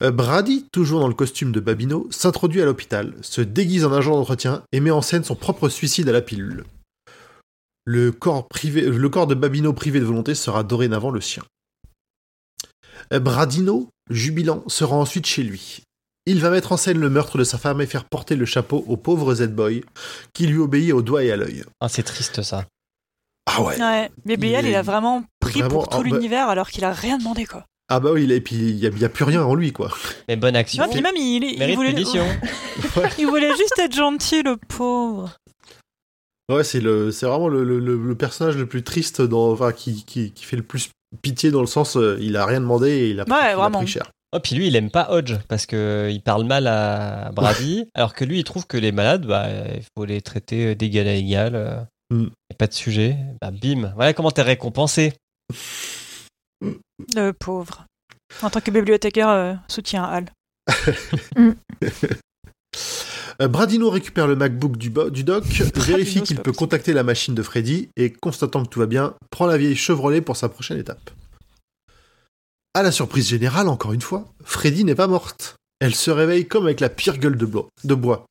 Euh, Brady, toujours dans le costume de Babino, s'introduit à l'hôpital, se déguise en agent d'entretien et met en scène son propre suicide à la pilule. Le corps, privé, le corps de Babino privé de volonté sera dorénavant le sien. Euh, Bradino, jubilant, se rend ensuite chez lui. Il va mettre en scène le meurtre de sa femme et faire porter le chapeau au pauvre Z-Boy, qui lui obéit au doigt et à l'œil. Ah, c'est triste, ça. Ah ouais Ouais, Gabriel, Il a vraiment pris vraiment- pour tout ah, bah- l'univers alors qu'il a rien demandé, quoi. Ah bah oui, et puis il n'y a, a plus rien en lui, quoi. Mais bonne action. Puis même, il, il, il voulait, il voulait juste être gentil, le pauvre. Ouais, c'est le, c'est vraiment le, le- personnage le plus triste, dans, enfin, qui, qui, qui fait le plus pitié dans le sens, euh, il a rien demandé et il a, pris- Ouais, il a vraiment. pris cher. Oh, puis lui, il aime pas Hodge parce que il parle mal à Brady, alors que lui, il trouve que les malades, bah, il faut les traiter d'égal à égal. euh, Mm. a pas de sujet. Bah, bim. Voilà comment t'es récompensé. Le pauvre. En tant que bibliothécaire, euh, soutien Al. Euh, Bradino récupère le MacBook du, doc, vérifie qu'il peut possible. contacter la machine de Freddy et, constatant que tout va bien, prend la vieille Chevrolet pour sa prochaine étape. À la surprise générale, encore une fois, Freddy n'est pas morte. Elle se réveille comme avec la pire gueule de bois.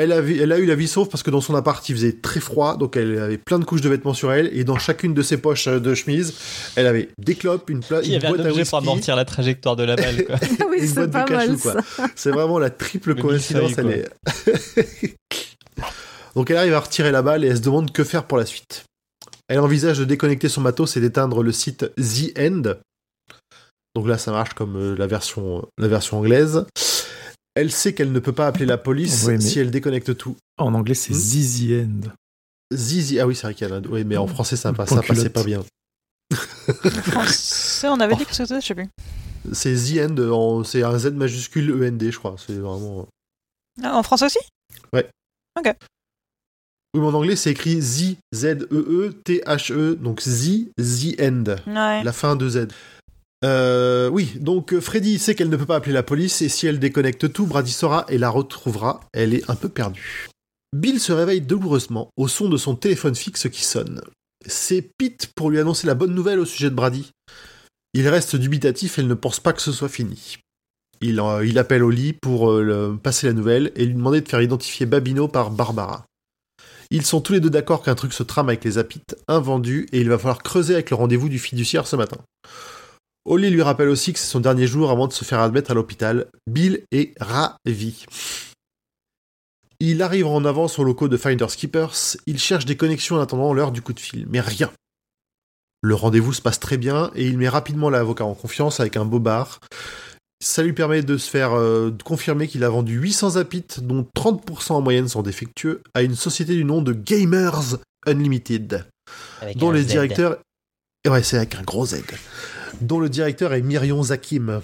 Elle a, vi- elle a eu la vie sauve parce que dans son appart il faisait très froid, donc elle avait plein de couches de vêtements sur elle, et dans chacune de ses poches euh, de chemise, elle avait des clopes, une, pla- Il y une avait un à pour amortir la trajectoire de la balle. Quoi. Oui, et une c'est boîte pas de mal cachou, ça. quoi. C'est vraiment la triple Le coïncidence. Elle est... Donc elle arrive à retirer la balle et elle se demande que faire pour la suite. Elle envisage de déconnecter son matos et d'éteindre le site The End. Donc là, ça marche comme euh, la, version, la version anglaise. Elle sait qu'elle ne peut pas appeler la police Oui, mais- si elle déconnecte tout. En anglais, c'est Hmm? Zizi End. Zizi, ah oui, c'est vrai qu'il y en a. Oui, mais en français, ça, Point ça passait pas bien. Français, on avait dit que c'était, je sais plus. C'est The End, en- c'est un Z majuscule END, je crois. C'est vraiment. Ah, en français aussi? Oui, mais en anglais, c'est écrit Z, Z-E-E-T-H-E, donc Z, The End. Ouais. La fin de Z. Euh, oui, donc euh, Freddy sait qu'elle ne peut pas appeler la police et si elle déconnecte tout, Brady saura et la retrouvera. Elle est un peu perdue. Bill se réveille douloureusement au son de son téléphone fixe qui sonne. C'est Pete pour lui annoncer la bonne nouvelle au sujet de Brady. Il reste dubitatif et il ne pense pas que ce soit fini. Il, euh, appelle au pour euh, passer la nouvelle et lui demander de faire identifier Babino par Barbara. Ils sont tous les deux d'accord qu'un truc se trame avec les apites, invendu, et il va falloir creuser avec le rendez-vous du fiduciaire ce matin. Holly lui rappelle aussi que c'est son dernier jour avant de se faire admettre à l'hôpital. Bill est ravi. Il arrive en avance au locaux de Finders Keepers. Il cherche des connexions en attendant l'heure du coup de fil, mais rien. Le rendez-vous se passe très bien et il met rapidement l'avocat en confiance avec un beau bar. Ça lui permet de se faire euh, confirmer qu'il a vendu 800 apits, dont 30% en moyenne sont défectueux, à une société du nom de Gamers Unlimited Avec dont les Z. directeurs Ouais, c'est avec un gros Z. Dont le directeur est Myrion Zakim.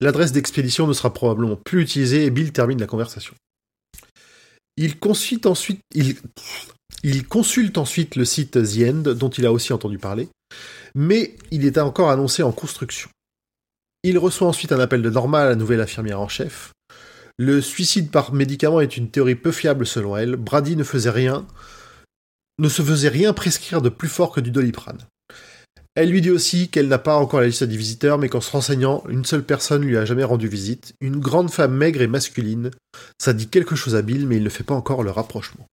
L'adresse d'expédition ne sera probablement plus utilisée et Bill termine la conversation. Il consulte ensuite, il, il consulte ensuite le site The End, dont il a aussi entendu parler, mais il est encore annoncé en construction. Il reçoit ensuite un appel de Norma, la nouvelle infirmière en chef. Le suicide par médicament est une théorie peu fiable selon elle. Brady ne faisait rien, ne se faisait rien prescrire de plus fort que du doliprane. Elle lui dit aussi qu'elle n'a pas encore la liste des visiteurs, mais qu'en se renseignant, une seule personne lui a jamais rendu visite, une grande femme maigre et masculine. Ça dit quelque chose à Bill, mais il ne fait pas encore le rapprochement.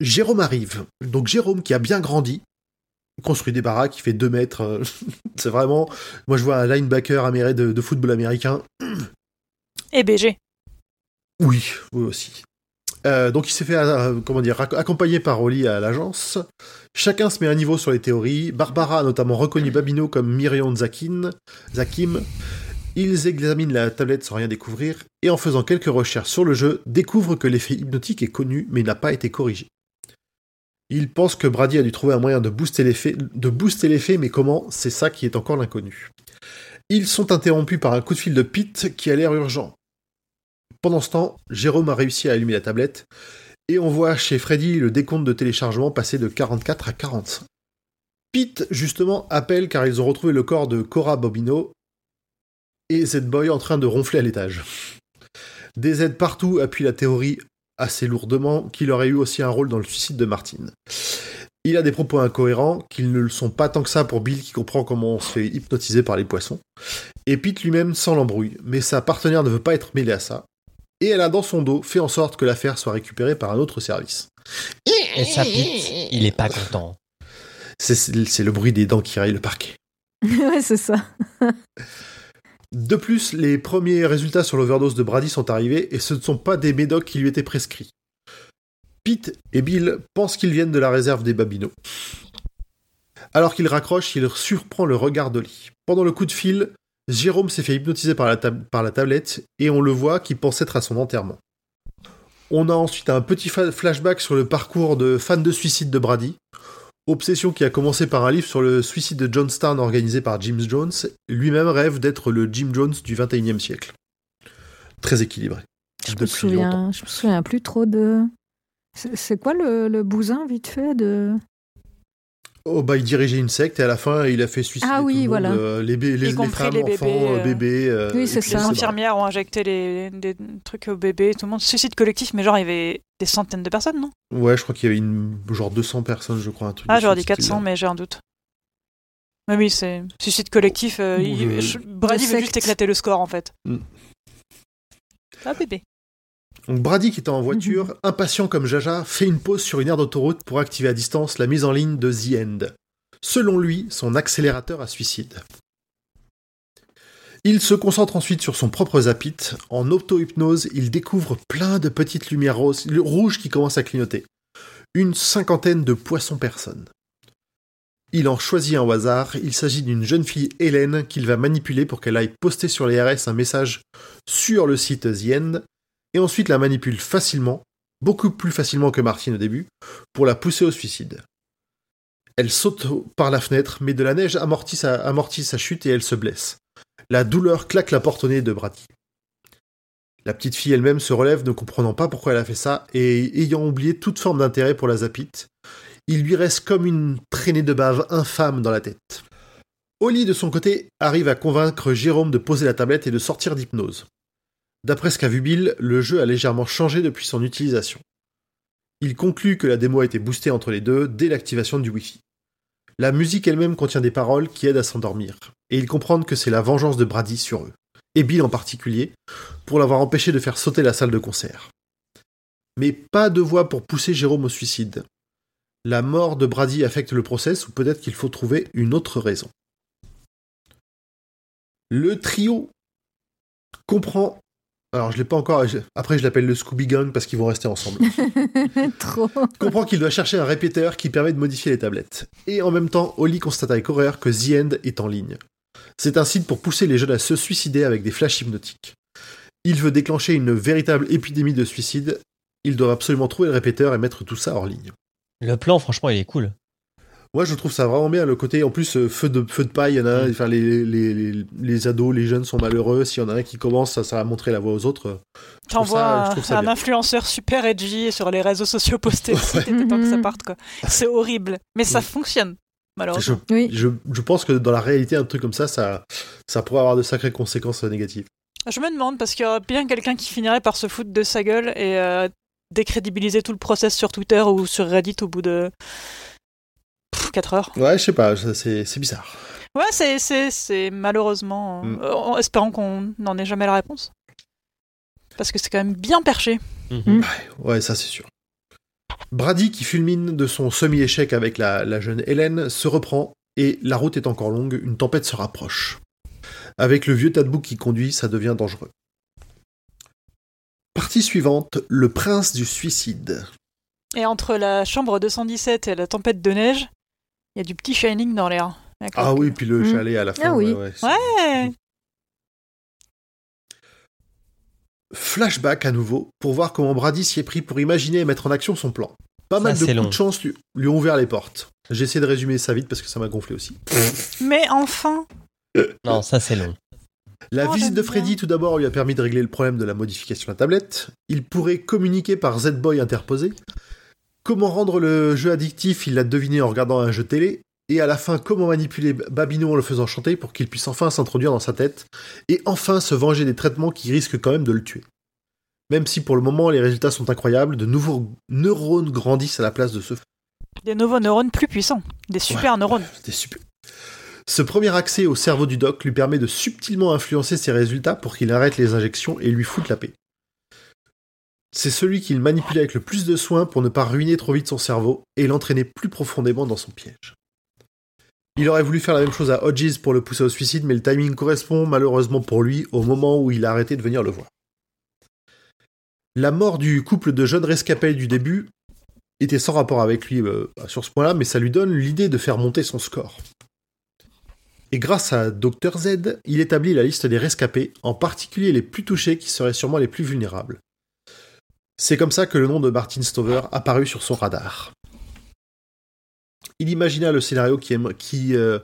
Jérôme arrive. Donc Jérôme qui a bien grandi, construit des baraques, qui fait 2 mètres. euh, c'est vraiment... Moi je vois un linebacker américain de, de football américain. Et BG. Oui, oui aussi. Euh, donc il s'est fait euh, comment dire acc- accompagner par Oli à l'agence. Chacun se met à niveau sur les théories. Barbara a notamment reconnu Babino comme Zakin, Zakim. Ils examinent la tablette sans rien découvrir et en faisant quelques recherches sur le jeu, découvrent que l'effet hypnotique est connu mais n'a pas été corrigé. Ils pensent que Brady a dû trouver un moyen de booster l'effet, de booster l'effet, mais comment? C'est ça qui est encore l'inconnu. Ils sont interrompus par un coup de fil de Pete qui a l'air urgent. Pendant ce temps, Jérôme a réussi à allumer la tablette, et on voit chez Freddy le décompte de téléchargement passer de 44 à 45. Pete, justement, appelle car ils ont retrouvé le corps de Cora Bobino et Z-Boy en train de ronfler à l'étage. Des Z partout appuient la théorie assez lourdement qu'il aurait eu aussi un rôle dans le suicide de Martine. Il a des propos incohérents, qu'ils ne le sont pas tant que ça pour Bill qui comprend comment on se fait hypnotiser par les poissons. Et Pete lui-même sent l'embrouille, mais sa partenaire ne veut pas être mêlée à ça. Et elle a dans son dos fait en sorte que l'affaire soit récupérée par un autre service. Et ça Pete, il est pas content. C'est c'est le bruit des dents qui rayent le parquet. ouais, c'est ça. De plus, les premiers résultats sur l'overdose de Brady sont arrivés et ce ne sont pas des médocs qui lui étaient prescrits. Pete et Bill pensent qu'ils viennent de la réserve des Babineaux. Alors qu'il raccroche, il surprend le regard d'Oli. Pendant le coup de fil, Jérôme s'est fait hypnotiser par la, tab- par la tablette et on le voit qui pense être à son enterrement. On a ensuite un petit flashback sur le parcours de fan de suicide de Brady. Obsession qui a commencé par un livre sur le suicide de Johnstown organisé par James Jones. Lui-même rêve d'être le Jim Jones du 21e siècle. Très équilibré. Je me longtemps. je me souviens plus trop de. C'est c'est quoi le, le bousin vite fait de Oh bah il dirigeait une secte et à la fin il a fait suicider Ah tout oui, le monde, voilà. euh, les, les, les femmes, les bébés, enfants, euh, euh. bébés. euh, Oui, c'est ça. Les infirmières ont injecté les, des trucs aux bébés, tout le monde. Suicide collectif, mais genre il y avait des centaines de personnes, non? Ouais, je crois qu'il y avait une, genre 200 personnes, je crois, un truc. Ah, j'aurais dit 400, style-là. mais j'ai un doute. Mais oui, c'est suicide collectif. euh, il- Brady veut juste éclater le score en fait. Mm. Ah bébé. Donc Brady, qui est en voiture, Mhm. impatient comme Jaja, fait une pause sur une aire d'autoroute pour activer à distance la mise en ligne de The End. Selon lui, son accélérateur à suicide. Il se concentre ensuite sur son propre zapit. En auto-hypnose, il découvre plein de petites lumières rouges qui commencent à clignoter. Une cinquantaine de poissons personnes. Il en choisit un au hasard. Il s'agit d'une jeune fille, Hélène, qu'il va manipuler pour qu'elle aille poster sur les RS un message sur le site The End et ensuite la manipule facilement, beaucoup plus facilement que Martine au début, pour la pousser au suicide. Elle saute par la fenêtre, mais de la neige amortit sa, chute et elle se blesse. La douleur claque la porte au nez de Brady. La petite fille elle-même se relève, ne comprenant pas pourquoi elle a fait ça, et ayant oublié toute forme d'intérêt pour la zapite, il lui reste comme une traînée de bave infâme dans la tête. Oli, de son côté, arrive à convaincre Jérôme de poser la tablette et de sortir d'hypnose. D'après ce qu'a vu Bill, le jeu a légèrement changé depuis son utilisation. Il conclut que la démo a été boostée entre les deux dès l'activation du Wi-Fi. La musique elle-même contient des paroles qui aident à s'endormir, et ils comprennent que c'est la vengeance de Brady sur eux, et Bill en particulier, pour l'avoir empêché de faire sauter la salle de concert. Mais pas de voix pour pousser Jérôme au suicide. La mort de Brady affecte le process, ou peut-être qu'il faut trouver une autre raison. Le trio comprend. Alors, je l'ai pas encore. Après, je l'appelle le Scooby Gang parce qu'ils vont rester ensemble. Trop. comprend qu'il doit chercher un répéteur qui permet de modifier les tablettes. Et en même temps, Oli constate avec horreur que The End est en ligne. C'est un site pour pousser les jeunes à se suicider avec des flashs hypnotiques. Il veut déclencher une véritable épidémie de suicide. Ils doivent absolument trouver le répéteur et mettre tout ça hors ligne. Le plan, franchement, il est cool. Moi, je trouve ça vraiment bien le côté. En plus, euh, feu de feu de paille, il y en a. Mm. Enfin, les, les, les, les ados, les jeunes sont malheureux. S'il y en a un qui commence, ça, ça va montrer la voie aux autres. T'envoies un, un influenceur super edgy sur les réseaux sociaux postés aussi, t'étais temps que ça Mhm. parte quoi. C'est horrible, mais ça Mm. fonctionne, Je, malheureusement. Oui. je, je pense que dans la réalité, un truc comme ça, ça, ça pourrait avoir de sacrées conséquences négatives. Je me demande parce qu'il y aurait bien quelqu'un qui finirait par se foutre de sa gueule et euh, décrédibiliser tout le process sur Twitter ou sur Reddit au bout de 4 heures. Ouais, je sais pas, c'est bizarre. Ouais, c'est, c'est, c'est malheureusement. Mm. euh, en espérant qu'on n'en ait jamais la réponse. Parce que c'est quand même bien perché. Mhm. Ouais, ça c'est sûr. Brady, qui fulmine de son semi-échec avec la, la jeune Hélène, se reprend et la route est encore longue, une tempête se rapproche. Avec le vieux tas de bouc qui conduit, ça devient dangereux. Partie suivante, le prince du suicide. Et entre la chambre 217 et la tempête de neige, il y a du petit shining dans l'air. Ah oui, puis le Mm. chalet à la fin. Ah oui. ouais. Flashback à nouveau, pour voir comment Brady s'y est pris pour imaginer et mettre en action son plan. Pas Ça, mal de coups long. de chance lui, lui ont ouvert les portes. J'ai essayé de résumer ça vite parce que ça m'a gonflé aussi. Mais enfin. Non, ça c'est long. La Oh, visite de bien. Freddy, tout d'abord, lui a permis de régler le problème de la modification de la tablette. Il pourrait communiquer par Z-Boy interposé. Comment rendre le jeu addictif, il l'a deviné en regardant un jeu télé. Et à la fin, comment manipuler Babino en le faisant chanter pour qu'il puisse enfin s'introduire dans sa tête. Et enfin se venger des traitements qui risquent quand même de le tuer. Même si pour le moment les résultats sont incroyables, de nouveaux neurones grandissent à la place de ceux Des nouveaux neurones plus puissants. Des super neurones. Super. Ce premier accès au cerveau du doc lui permet de subtilement influencer ses résultats pour qu'il arrête les injections et lui foute la paix. C'est celui qu'il manipule avec le plus de soin pour ne pas ruiner trop vite son cerveau et l'entraîner plus profondément dans son piège. Il aurait voulu faire la même chose à Hodges pour le pousser au suicide, mais le timing correspond malheureusement pour lui au moment où il a arrêté de venir le voir. La mort du couple de jeunes rescapés du début était sans rapport avec lui euh, sur ce point-là, mais ça lui donne l'idée de faire monter son score. Et grâce à Dr Z, il établit la liste des rescapés, en particulier les plus touchés qui seraient sûrement les plus vulnérables. C'est comme ça que le nom de Martin Stover apparut sur son radar. Il imagina le scénario qui, euh,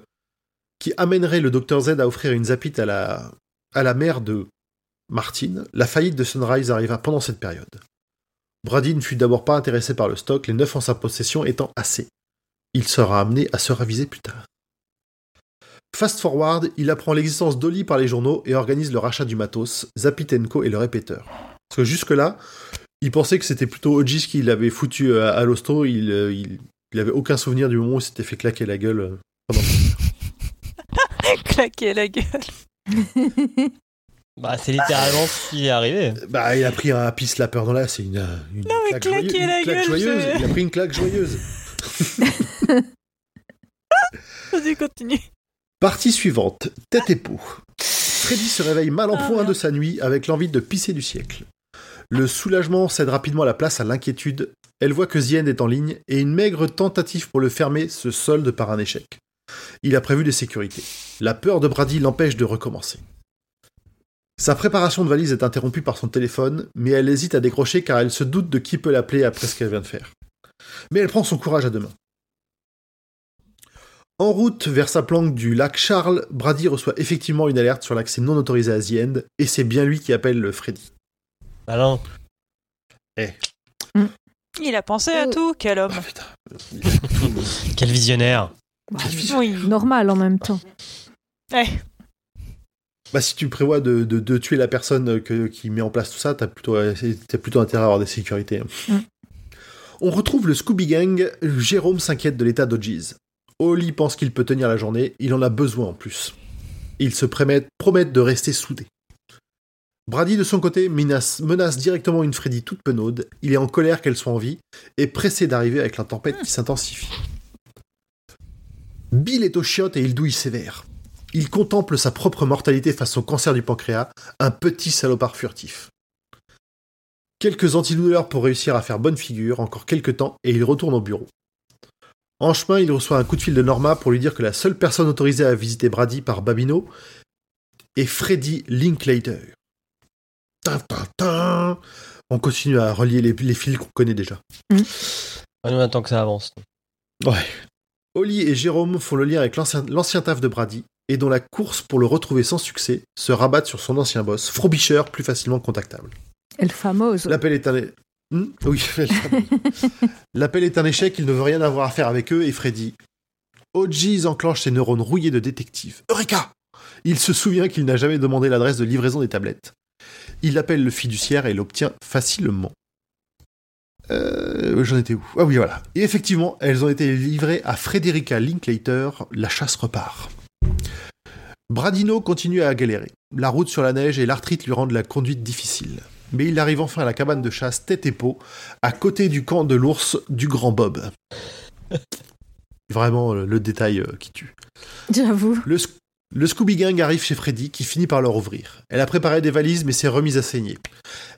amènerait le Dr Z à offrir une zapite à la, à la mère de Martin. La faillite de Sunrise arriva pendant cette période. Brady ne fut d'abord pas intéressé par le stock, les neuf en sa possession étant assez. Il sera amené à se raviser plus tard. Fast forward, il apprend l'existence d'Oli par les journaux et organise le rachat du matos, Zapitenko et le répéteur. Parce que jusque-là, il pensait que c'était plutôt Hodges qui l'avait foutu euh, à l'hosto, il, euh, il, il avait aucun souvenir du moment où il s'était fait claquer la gueule. euh, pendant- Claquer la gueule. Bah, c'est littéralement ce qui est arrivé. Bah, il a pris un la peur dans la, c'est une, une Non, mais claque, claquer joyeuse, la une claque gueule, joyeuse. Il a pris une claque joyeuse. Vas-y, continue. Partie suivante, tête et peau. Freddy se réveille mal en Ah, point de sa nuit avec l'envie de pisser du siècle. Le soulagement cède rapidement la place à l'inquiétude. Elle voit que End est en ligne et une maigre tentative pour le fermer se solde par un échec. Il a prévu des sécurités. La peur de Brady l'empêche de recommencer. Sa préparation de valise est interrompue par son téléphone, mais elle hésite à décrocher car elle se doute de qui peut l'appeler après ce qu'elle vient de faire. Mais elle prend son courage à deux mains. En route vers sa planque du lac Charles, Brady reçoit effectivement une alerte sur l'accès non autorisé à The et c'est bien lui qui appelle le Freddy. Alain, Il a pensé à Oh. tout, quel homme. Ah putain. quel visionnaire. Bah, Oui. normal en même temps. Eh, Bah si tu prévois de, de- de tuer la personne que- qui met en place tout ça, t'as plutôt, t'as plutôt intérêt à avoir des sécurités. Mm. On retrouve le Scooby Gang. Jérôme s'inquiète de l'état d'Odgies. Oli pense qu'il peut tenir la journée, il en a besoin en plus. Ils se promettent, promettent de rester soudés. Brady, de son côté, menace, directement une Freddy toute penaude. Il est en colère qu'elle soit en vie et pressé d'arriver avec la tempête qui s'intensifie. Bill est au chiottes et il douille sévère. Il contemple sa propre mortalité face au cancer du pancréas, un petit salopard furtif. Quelques antidouleurs pour réussir à faire bonne figure, encore quelques temps, et il retourne au bureau. En chemin, il reçoit un coup de fil de Norma pour lui dire que la seule personne autorisée à visiter Brady par Babino est Freddy Linklater. On continue à relier les, les fils qu'on connaît déjà. Ah, nous, on attend que ça avance. Ouais. Holly et Jérôme font le lien avec l'ancien taf de Brady, et dont la course pour le retrouver sans succès se rabattent sur son ancien boss, Frobisher, plus facilement contactable. El Famoso. L'appel est un... Hmm? Oui, l'appel est un échec, il ne veut rien avoir à faire avec eux, et Freddy... OGs enclenche ses neurones rouillés de détective. Eureka Il se souvient qu'il n'a jamais demandé l'adresse de livraison des tablettes. Il appelle le fiduciaire et l'obtient facilement. Euh, J'en étais où? Ah oui, voilà. Et effectivement, elles ont été livrées à Frederica Linklater. La chasse repart. Bradino continue à galérer. La route sur la neige et l'arthrite lui rendent la conduite difficile. Mais il arrive enfin à la cabane de chasse tête et peau, à côté du camp de l'ours du grand Bob. Vraiment euh, le détail euh, qui tue. J'avoue. Le, sc- le Scooby Gang arrive chez Freddy, qui finit par leur ouvrir. Elle a préparé des valises, mais s'est remise à saigner.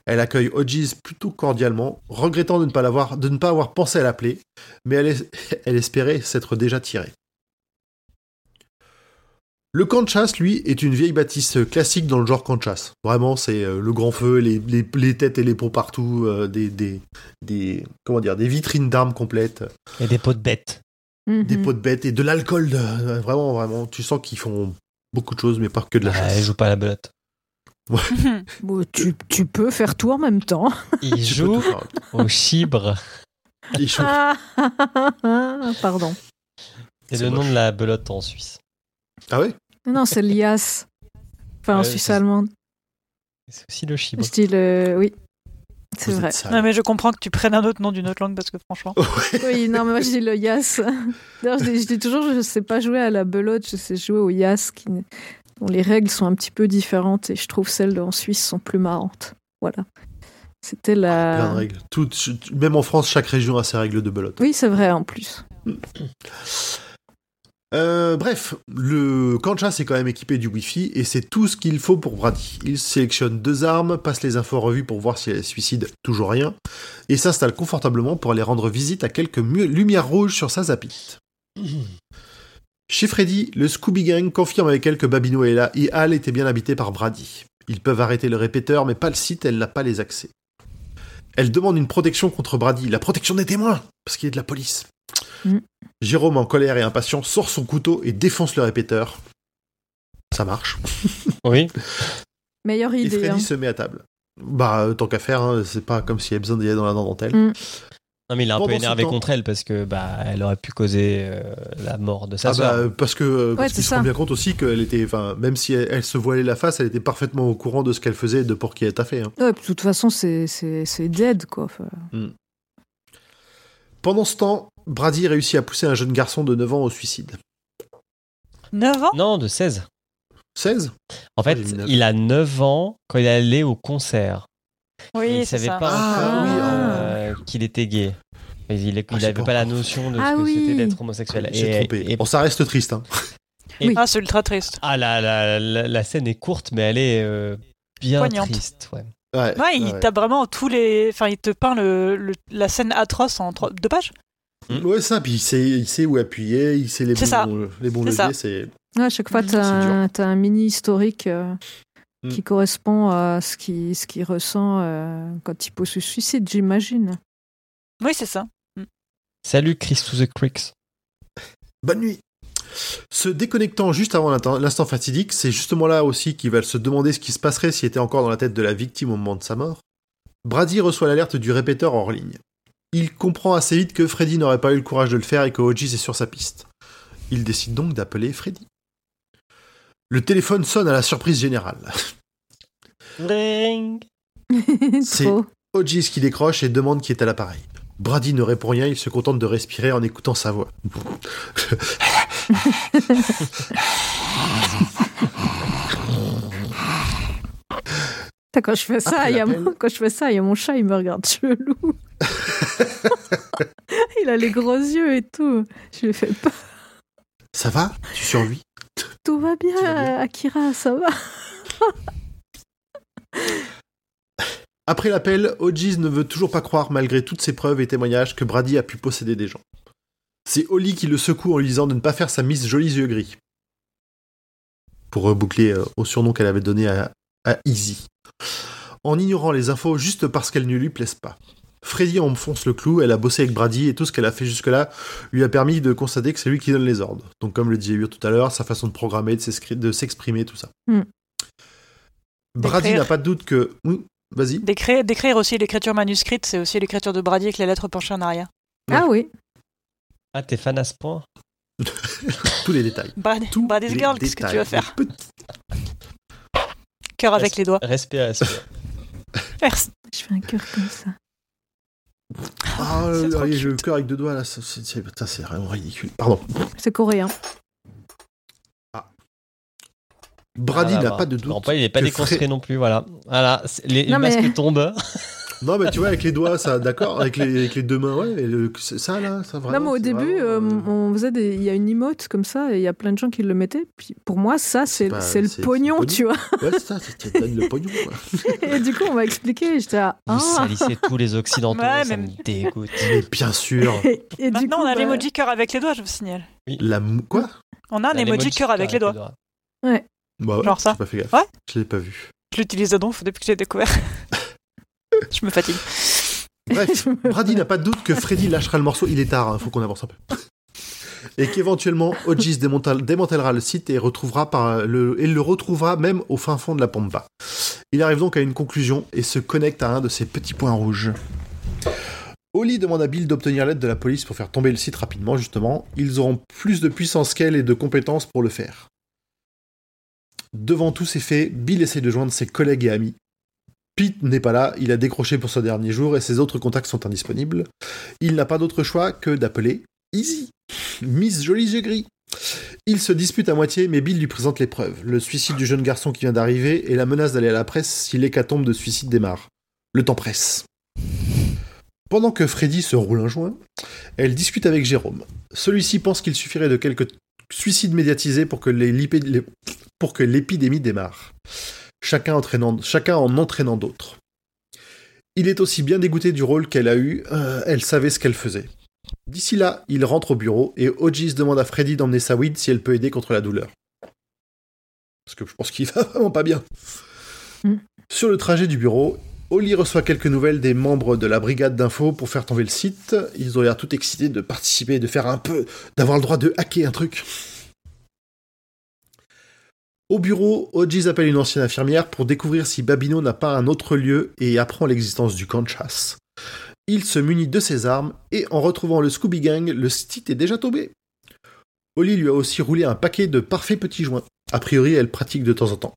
Elle accueille Hodges plutôt cordialement, regrettant de ne pas, avoir pensé à l'appeler, mais elle, es- elle espérait s'être déjà tirée. Le camp de chasse, lui, est une vieille bâtisse classique dans le genre camp de chasse. Vraiment, c'est euh, le grand feu, les, têtes et les pots partout, euh, des, comment des vitrines d'armes complètes Et des pots de bêtes. Des Mhm. pots de bêtes et de l'alcool. de- Vraiment, vraiment, tu sens qu'ils font beaucoup de choses, mais pas que de la Ah, chasse. il joue pas à la belote. Bon, tu, tu peux faire tout en même temps. Il Tu peux joue tout faire. au chibre. Ils sont- Ah, Pardon. C'est C'est le nom de la belote en Suisse. Ah ouais? Non, c'est l'IAS. Enfin, en Suisse allemande. C'est aussi le chibre. Je dis le. Oui. C'est vrai. Non, mais je comprends que tu prennes un autre nom d'une autre langue parce que franchement. Oui, non, mais moi je dis le Yas. D'ailleurs, je dis, je dis toujours, je sais pas jouer à la belote, je sais jouer au Yas, qui, dont les règles sont un petit peu différentes et je trouve celles en Suisse sont plus marrantes. Voilà. C'était Plein de la. règles. Même en France, chaque région a ses règles de belote. Oui, c'est vrai en plus. Euh, bref, le camp de chasse est quand même équipé du Wi-Fi et c'est tout ce qu'il faut pour Brady. Il sélectionne deux armes, passe les infos en revue pour voir si elle suicide, toujours rien, et s'installe confortablement pour aller rendre visite à quelques lumières rouges sur sa zapite. Chez Freddy, le Scooby Gang confirme avec elle que Babino et Hal était bien habité par Brady. Ils peuvent arrêter le répéteur, mais pas le site, elle n'a pas les accès. Elle demande une protection contre Brady, la protection des témoins, parce qu'il est de la police. Mm. Jérôme, en colère et impatient, sort son couteau et défonce le répéteur. Ça marche. Oui. Meilleure Et idée. Freddy hein. se met à table. Bah, euh, tant qu'à faire, hein, c'est pas comme s'il y avait besoin d'y aller dans la dentelle. Mm. Non, mais il est un Pendant peu énervé temps- contre elle parce que bah elle aurait pu causer euh, la mort de sa Ah bah, parce que euh, parce Ouais, qu'il c'est se rend ça. bien compte aussi qu'elle était, enfin, même si elle, elle se voilait la face, elle était parfaitement au courant de ce qu'elle faisait et de pour qui elle t'a fait. hein. Ouais, de toute façon, c'est dead, quoi. Enfin, Pendant ce temps, Brady réussit à pousser un jeune garçon de 9 ans au suicide. 9 ans? Non, de 16. 16 En fait, il a 9 ans quand il est allé au concert. Oui, il c'est savait ça. pas Ah, oui, euh, qu'il était gay. Et Il Ah, n'avait j'ai pas, pas la notion de ce Ah que oui. c'était d'être homosexuel. J'ai Et- trompé. et- Bon, ça reste triste. Hein. Ah, c'est ultra triste. ah, la, la, la, la scène est courte, mais elle est euh, bien Poignante. triste. Ouais. Ouais, Ouais, il ouais. tape vraiment tous les. Enfin, il te peint le, le- la scène atroce en trois... deux pages. Ouais, ça, puis il sait, il sait où appuyer, il sait les ça. bons, les bons C'est ça. leviers, c'est... Ouais, à chaque fois, Mhm. tu as, un t'as un mini historique euh, Mm. qui correspond à ce qu'il ce qu'il ressent euh, quand il pose ce suicide, j'imagine. Oui, c'est ça. Salut Chris to the Creeks. Bonne nuit Se déconnectant juste avant l'instant l'instant fatidique, c'est justement là aussi qu'il va se demander ce qui se passerait s'il était encore dans la tête de la victime au moment de sa mort. Brady reçoit l'alerte du répéteur hors ligne. Il comprend assez vite que Freddy n'aurait pas eu le courage de le faire et que Hodges est sur sa piste. Il décide donc d'appeler Freddy. Le téléphone sonne à la surprise générale. Ring. C'est-. Hodges qui décroche et demande qui est à l'appareil. Brady ne répond rien, il se contente de respirer en écoutant sa voix. Putain, Quand je fais ça, Après il y a l'appel- mon... quand je fais ça, il y a mon chat, il me regarde chelou. Il a les gros yeux et tout. Je lui fais pas. Ça va? Tu survis Tout va bien, Tout va bien? Akira, ça va. Après l'appel, Hodges ne veut toujours pas croire, malgré toutes ses preuves et témoignages, que Brady a pu posséder des gens. C'est Holly qui le secoue en lui disant de ne pas faire sa Miss Jolis Yeux Gris. Pour reboucler euh, au surnom qu'elle avait donné à, à Easy. En ignorant les infos juste parce qu'elles ne lui plaisent pas. Freddy enfonce le clou, elle a bossé avec Brady et tout ce qu'elle a fait jusque-là lui a permis de constater que c'est lui qui donne les ordres. Donc comme le disait Ur tout à l'heure, sa façon de programmer, de s'exprimer, tout ça. Hmm. Brady n'a pas de doute que... Oui, Vas-y. D'écrire, d'écrire aussi l'écriture manuscrite, c'est aussi l'écriture de Brady avec les lettres penchées en arrière. Ah oui. Ah, t'es fan à ce point? Tous les détails. Brady, Tous Brady's les Girl, qu'est-ce que tu vas faire? Cœur avec les doigts. Respire, respire. Merci. Je fais un cœur comme ça. Ah, cute. le cœur avec deux doigts, là, ça, c'est vraiment ridicule. Pardon. C'est coréen. Brady Voilà, n'a bah, pas de doute. Non, pas, il est pas déconstruit non plus, voilà. Voilà, les, les Non, mais- masques tombent. Non, mais tu vois, avec les doigts, ça, d'accord. Avec les, avec les deux mains, ouais. et le- ça, là, ça vraiment. non, mais au début, vraiment, euh, on faisait des. Il y a une emote comme ça et il y a plein de gens qui le mettaient. Puis pour moi, ça, c'est pas- c'est le c'est- pognon, c'est le tu vois. Ouais, c'est ça, c'est le pognon, quoi. Et du coup, on m'a expliqué. J'étais là. Vous Ah salissez tous les occidentaux, Ouais, ça mais- me dégoûte. Mais bien sûr. Et, et du Maintenant, coup, on a bah, l'emoji cœur avec les doigts, je vous signale. La Quoi? On a un emoji cœur avec les doigts. Bah ouais, Genre ça. j'ai pas fait gaffe. Ouais. Je l'ai pas vu. Je l'utilise à donf depuis que j'ai découvert. je me fatigue. Bref, Brady n'a pas de doute que Freddy lâchera le morceau. Il est tard, hein, faut qu'on avance un peu. Et qu'éventuellement, démonta- démantèlera le site et, retrouvera par le, et le retrouvera même au fin fond de la Pampa. Il arrive donc à une conclusion et se connecte à un de ces petits points rouges. Oli demande à Bill d'obtenir l'aide de la police pour faire tomber le site rapidement, justement. Ils auront plus de puissance qu'elle et de compétences pour le faire. Devant tous ces faits, Bill essaie de joindre ses collègues et amis. Pete n'est pas là, il a décroché pour ce dernier jour et ses autres contacts sont indisponibles. Il n'a pas d'autre choix que d'appeler Easy, Miss Jolie Yeux Gris. Il se dispute à moitié, mais Bill lui présente les preuves. Le suicide du jeune garçon qui vient d'arriver et la menace d'aller à la presse si l'hécatombe de suicide démarre. Le temps presse. Pendant que Freddy se roule un joint, elle discute avec Jérôme. Celui-ci pense qu'il suffirait de quelques suicides médiatisés pour que l'épidémie démarre chacun, entraînant, chacun en entraînant d'autres. Il est aussi bien dégoûté du rôle qu'elle a eu, euh, elle savait ce qu'elle faisait. D'ici là, il rentre au bureau et Hodges demande à Freddy d'emmener sa weed si elle peut aider contre la douleur. Parce que je pense qu'il va vraiment pas bien. Mm. Sur le trajet du bureau, Oli reçoit quelques nouvelles des membres de la brigade d'info pour faire tomber le site. Ils ont l'air tout excités de participer, de faire un peu, d'avoir le droit de hacker un truc. Au bureau, Hodges appelle une ancienne infirmière pour découvrir si Babino n'a pas un autre lieu et apprend l'existence du camp. Il se munit de ses armes et en retrouvant le Scooby Gang, le site est déjà tombé. Oli lui a aussi roulé un paquet de parfaits petits joints. A priori, elle pratique de temps en temps.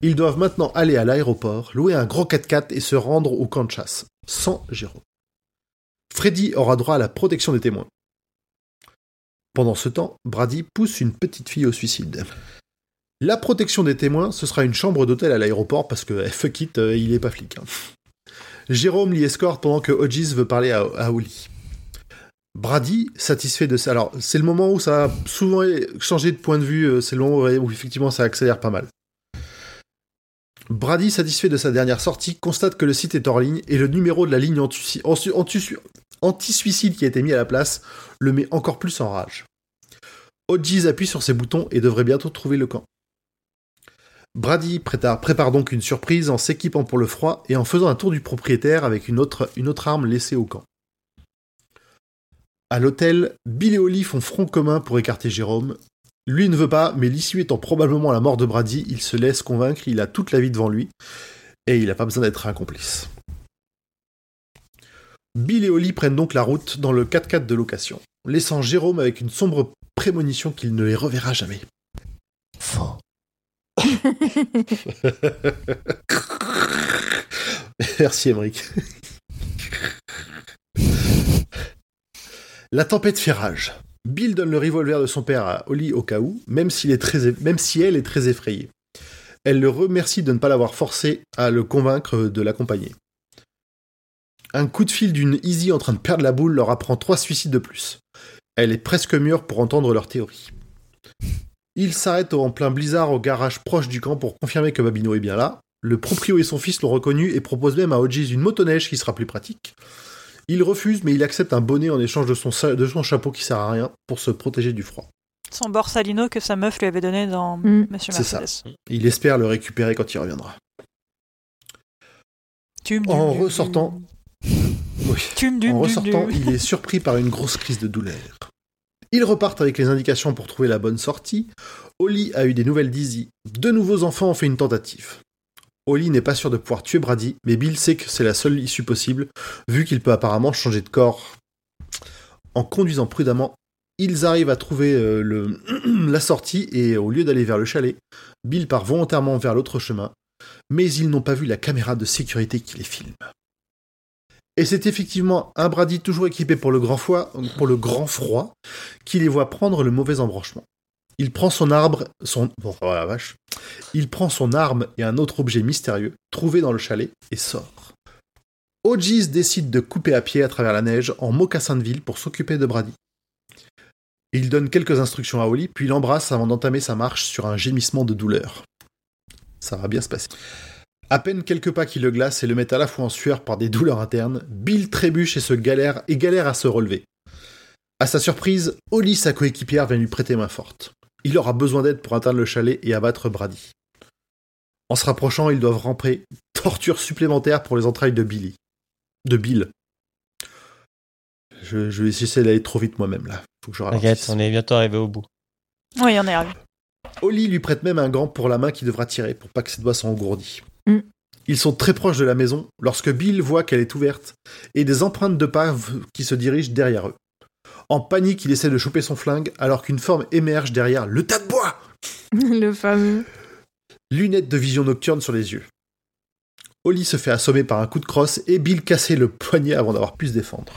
Ils doivent maintenant aller à l'aéroport, louer un gros 4x4 et se rendre au camp sans Jérôme. Freddy aura droit à la protection des témoins. Pendant ce temps, Brady pousse une petite fille au suicide. La protection des témoins, ce sera une chambre d'hôtel à l'aéroport parce que eh, fuck it, euh, il est pas flic. hein. Jérôme l'y escorte pendant que Hodges veut parler à, à. Brady, satisfait de ça. Alors, c'est le moment où ça a souvent changé de point de vue, euh, c'est le moment où effectivement ça accélère pas mal. Brady, satisfait de sa dernière sortie, constate que le site est hors ligne et le numéro de la ligne anti- anti- anti- anti-suicide qui a été mis à la place le met encore plus en rage. Hodges appuie sur ses boutons et devrait bientôt trouver le camp. Brady prépare, donc une surprise en s'équipant pour le froid et en faisant un tour du propriétaire avec une autre, une autre arme laissée au camp. À l'hôtel, Bill et Oli font front commun pour écarter Jérôme. Lui ne veut pas, mais l'issue étant probablement la mort de Brady, il se laisse convaincre, il a toute la vie devant lui, et il n'a pas besoin d'être un complice. Bill et Oli prennent donc la route dans le 4x4 de location, laissant Jérôme avec une sombre prémonition qu'il ne les reverra jamais. Faux. Merci Emmerich. La tempête fait rage. Bill donne le revolver de son père à Holly au cas où, même, si elle est très effrayée. Elle le remercie de ne pas l'avoir forcé à le convaincre de l'accompagner. Un coup de fil d'une Easy en train de perdre la boule leur apprend trois suicides de plus. Elle est presque mûre pour entendre leur théorie. Il s'arrête en plein blizzard au garage proche du camp pour confirmer que Babino est bien là. Le proprio et son fils l'ont reconnu et propose même à Hodges une motoneige qui sera plus pratique. Il refuse, mais il accepte un bonnet en échange de son, sa- de son chapeau qui sert à rien pour se protéger du froid. Son borsalino que sa meuf lui avait donné dans Mm. Monsieur C'est ça. Il espère le récupérer quand il reviendra. En ressortant, Oui. Tum, dum, En dum, ressortant, dum. il est surpris par une grosse crise de douleur. Ils repartent avec les indications pour trouver la bonne sortie. Oli a eu des nouvelles d'Izzy. Deux nouveaux enfants ont fait une tentative. Oli n'est pas sûr de pouvoir tuer Brady, mais Bill sait que c'est la seule issue possible, vu qu'il peut apparemment changer de corps. En conduisant prudemment, ils arrivent à trouver euh, la sortie et au lieu d'aller vers le chalet, Bill part volontairement vers l'autre chemin, mais ils n'ont pas vu la caméra de sécurité qui les filme. Et c'est effectivement un Brady toujours équipé pour le grand froid, pour le grand froid, qui les voit prendre le mauvais embranchement. Il prend son arbre, son oh la vache. Il prend son arme et un autre objet mystérieux trouvé dans le chalet et sort. Ogis décide de couper à pied à travers la neige en mocassin de ville pour s'occuper de Brady. Il donne quelques instructions à Oli, puis l'embrasse avant d'entamer sa marche sur un gémissement de douleur. Ça va bien se passer. À peine quelques pas qui le glacent et le mettent à la fois en sueur par des douleurs internes, Bill trébuche et se galère et galère à se relever. À sa surprise, Oli, sa coéquipière, vient lui prêter main forte. Il aura besoin d'aide pour atteindre le chalet et abattre Brady. En se rapprochant, ils doivent ramper. Torture supplémentaire pour les entrailles de Billy. De Bill. Je, je vais essayer d'aller trop vite moi-même là. Faut que je T'inquiète, on est bientôt arrivé au bout. Oui, on est arrivé. Oli lui prête même un gant pour la main qui devra tirer pour pas que ses doigts s'engourdissent. Mm. Ils sont très proches de la maison lorsque Bill voit qu'elle est ouverte et des empreintes de pas qui se dirigent derrière eux. En panique, il essaie de choper son flingue alors qu'une forme émerge derrière le tas de bois. le fameux. Lunettes de vision nocturne sur les yeux. Oli se fait assommer par un coup de crosse et Bill cassait le poignet avant d'avoir pu se défendre.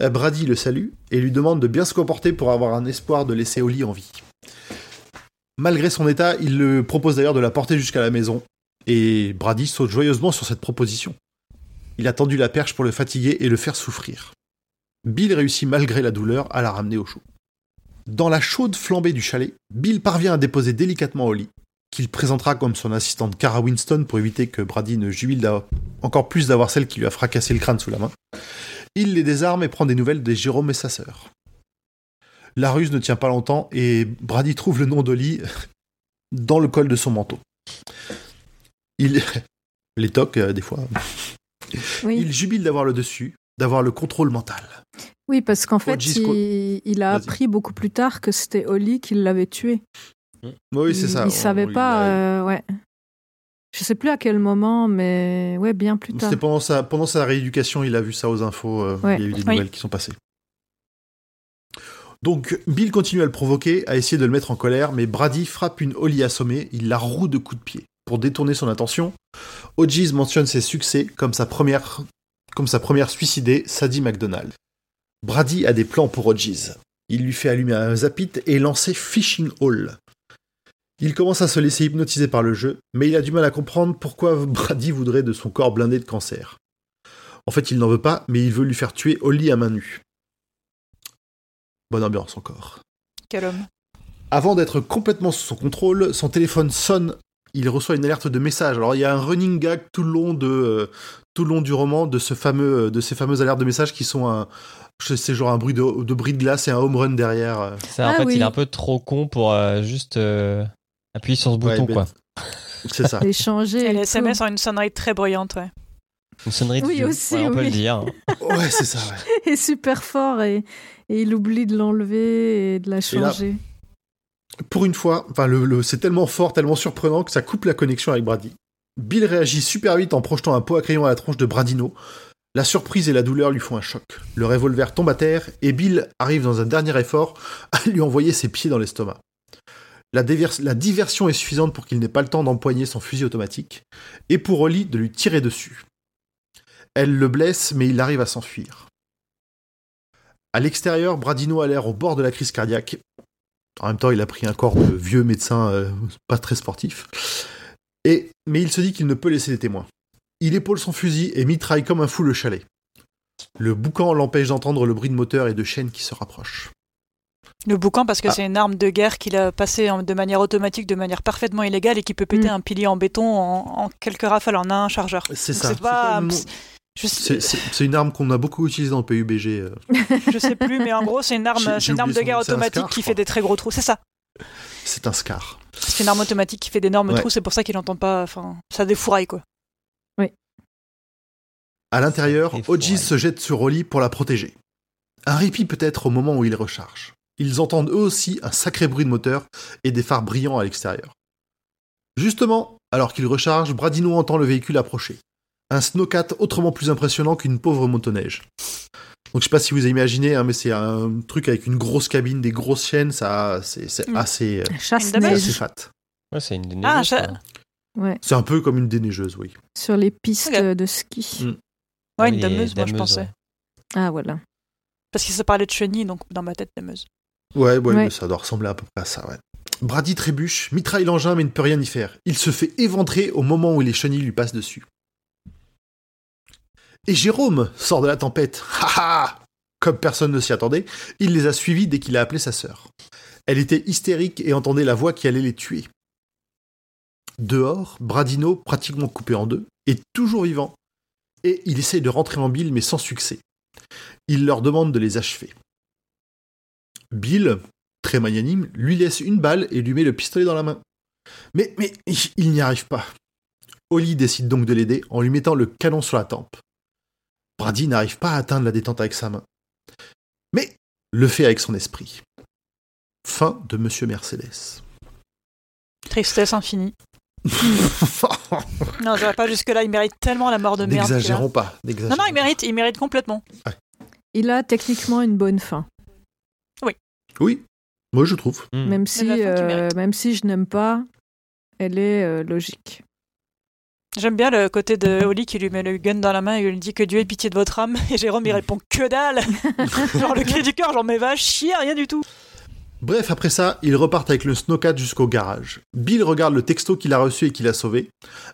Euh, Brady le salue et lui demande de bien se comporter pour avoir un espoir de laisser Oli en vie. Malgré son état, il le propose d'ailleurs de la porter jusqu'à la maison et Brady saute joyeusement sur cette proposition. Il a tendu la perche pour le fatiguer et le faire souffrir. Bill réussit malgré la douleur à la ramener au chaud. Dans la chaude flambée du chalet, Bill parvient à déposer délicatement Oli, qu'il présentera comme son assistante Cara Winston pour éviter que Brady ne jubile encore plus d'avoir celle qui lui a fracassé le crâne sous la main. Il les désarme et prend des nouvelles de Jérôme et sa sœur. La ruse ne tient pas longtemps et Brady trouve le nom d'Oli dans le col de son manteau. Il les toque euh, des fois. Oui. Il jubile d'avoir le dessus, d'avoir le contrôle mental. Oui, parce qu'en fait, il, il a appris beaucoup plus tard que c'était Oli qui l'avait tué. Oui, c'est il, ça. Il on- savait on pas, a- euh, ouais. Je sais plus à quel moment, mais ouais, bien plus tard. C'était pendant sa, pendant sa rééducation, il a vu ça aux infos. euh, Ouais. Il y a eu des Oui. nouvelles qui sont passées. Donc, Bill continue à le provoquer, à essayer de le mettre en colère, mais Brady frappe une Holly assommée, il la roue de coups de pied. Pour détourner son attention, Hodges mentionne ses succès comme sa première, suicidée, Sadie McDonald. Brady a des plans pour Hodges. Il lui fait allumer un zapit et lancer Fishing Hall. Il commence à se laisser hypnotiser par le jeu, mais il a du mal à comprendre pourquoi Brady voudrait de son corps blindé de cancer. En fait, il n'en veut pas, mais il veut lui faire tuer Holly à main nue. Bonne ambiance encore. Quel homme. Avant d'être complètement sous son contrôle, son téléphone sonne. Il reçoit une alerte de message. Alors il y a un running gag tout le long de euh, tout le long du roman de ce fameux de ces fameuses alertes de messages qui sont un je sais genre un bruit de, de bris de glace et un home run derrière. Ça, en Ah fait, oui. il est un peu trop con pour euh, juste euh, appuyer sur ce Ouais, bouton, quoi. C'est ça. Échanger. Et et les. SMS ont une sonnerie très bruyante, ouais. Une sonnerie de Oui, vieux. aussi, Ouais, on peut oui. le dire. ouais, c'est ça. ouais. est super fort et, et il oublie de l'enlever et de la là- changer. Pour une fois, enfin le, le- c'est tellement fort, tellement surprenant que ça coupe la connexion avec Brady. Bill réagit super vite en projetant un pot à crayon à la tronche de Bradino. La surprise et la douleur lui font un choc. Le revolver tombe à terre et Bill arrive dans un dernier effort à lui envoyer ses pieds dans l'estomac. La, la diversion est suffisante pour qu'il n'ait pas le temps d'empoigner son fusil automatique et pour Holly de lui tirer dessus. Elle le blesse mais il arrive à s'enfuir. À l'extérieur, Bradino a l'air au bord de la crise cardiaque. En même temps, il a pris un corps de vieux médecin euh, pas très sportif. Et, mais il se dit qu'il ne peut laisser les témoins. Il épaule son fusil et mitraille comme un fou le chalet. Le boucan l'empêche d'entendre le bruit de moteur et de chaînes qui se rapprochent. Le boucan, parce que Ah. c'est une arme de guerre qu'il a passée de manière automatique, de manière parfaitement illégale et qui peut péter Mm. un pilier en béton en, en quelques rafales en un chargeur. C'est ça. C'est pas. C'est- sais, C'est c'est une arme qu'on a beaucoup utilisée dans le PUBG. euh. je sais plus, mais en gros, c'est une arme, une arme de guerre automatique Scar, qui fait des très gros trous. C'est ça. C'est un Scar. C'est une arme automatique qui fait d'énormes Ouais. trous. C'est pour ça qu'il n'entend pas. Enfin, ça défouraille quoi. À l'intérieur, Oji se jette sur Oli pour la protéger. Un répit peut-être au moment où il recharge. Ils entendent eux aussi un sacré bruit de moteur et des phares brillants à l'extérieur. Justement, alors qu'il recharge, Bradino entend le véhicule approcher. Un snowcat autrement plus impressionnant qu'une pauvre motoneige. Donc je sais pas si vous avez imaginé, hein, mais c'est un truc avec une grosse cabine, des grosses chaînes, ça, c'est c'est Mm. assez, euh, Une c'est assez fat. Ouais, c'est une Ah, neigeuse, je- quoi. Ouais, C'est un peu comme une déneigeuse, oui. sur les pistes de ski. Mm. Ouais, une les dameuse, moi je pensais. ouais. Ah, voilà. Parce qu'il se parlait de chenille, donc dans ma tête, dameuse. Ouais, ouais, Ouais. mais ça doit ressembler à peu près à ça, ouais. Brady trébuche, mitraille l'engin mais ne peut rien y faire. Il se fait éventrer au moment où les chenilles lui passent dessus. Et Jérôme sort de la tempête. Ha ha Comme personne ne s'y attendait, il les a suivis dès qu'il a appelé sa sœur. Elle était hystérique et entendait la voix qui allait les tuer. Dehors, Bradino, pratiquement coupé en deux, est toujours vivant. Et il essaye de rentrer en Bill mais sans succès. Il leur demande de les achever. Bill, très magnanime, lui laisse une balle et lui met le pistolet dans la main. Mais, mais, il n'y arrive pas. Oli décide donc de l'aider en lui mettant le canon sur la tempe. Brady n'arrive pas à atteindre la détente avec sa main. Mais le fait avec son esprit. Fin de Monsieur Mercedes. Tristesse infinie. Non, j'irai pas jusque-là, il mérite tellement la mort de merde. N'exagérons pas. Non, non, il mérite, il mérite complètement. Il a techniquement une bonne fin. pas. Oui, moi je trouve. Hmm. Même si, euh, même si je n'aime pas, elle est euh, logique. J'aime bien le côté de Oli qui lui met le gun dans la main et lui dit que Dieu ait pitié de votre âme. Et Jérôme, il répond que dalle Genre le cri du cœur, genre mais va chier, rien du tout. Bref, après ça, ils repartent avec le snowcat jusqu'au garage. Bill regarde le texto qu'il a reçu et qu'il a sauvé.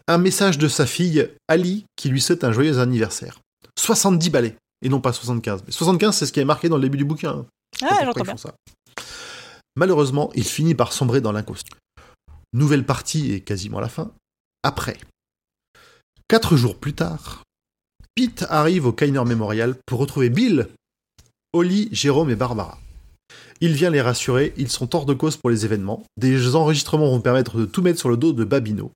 Un message de sa fille, Ali, qui lui souhaite un joyeux anniversaire. 70 balais, et non pas 75. Mais 75, c'est ce qui est marqué dans le début du bouquin. hein. Ah, j'entends bien. ça. Malheureusement, il finit par sombrer dans l'inconscient. Nouvelle partie et quasiment la fin. Après. Quatre jours plus tard, Pete arrive au Kainer Memorial pour retrouver Bill, Holly, Jérôme et Barbara. Il vient les rassurer, ils sont hors de cause pour les événements. Des enregistrements vont permettre de tout mettre sur le dos de Babino.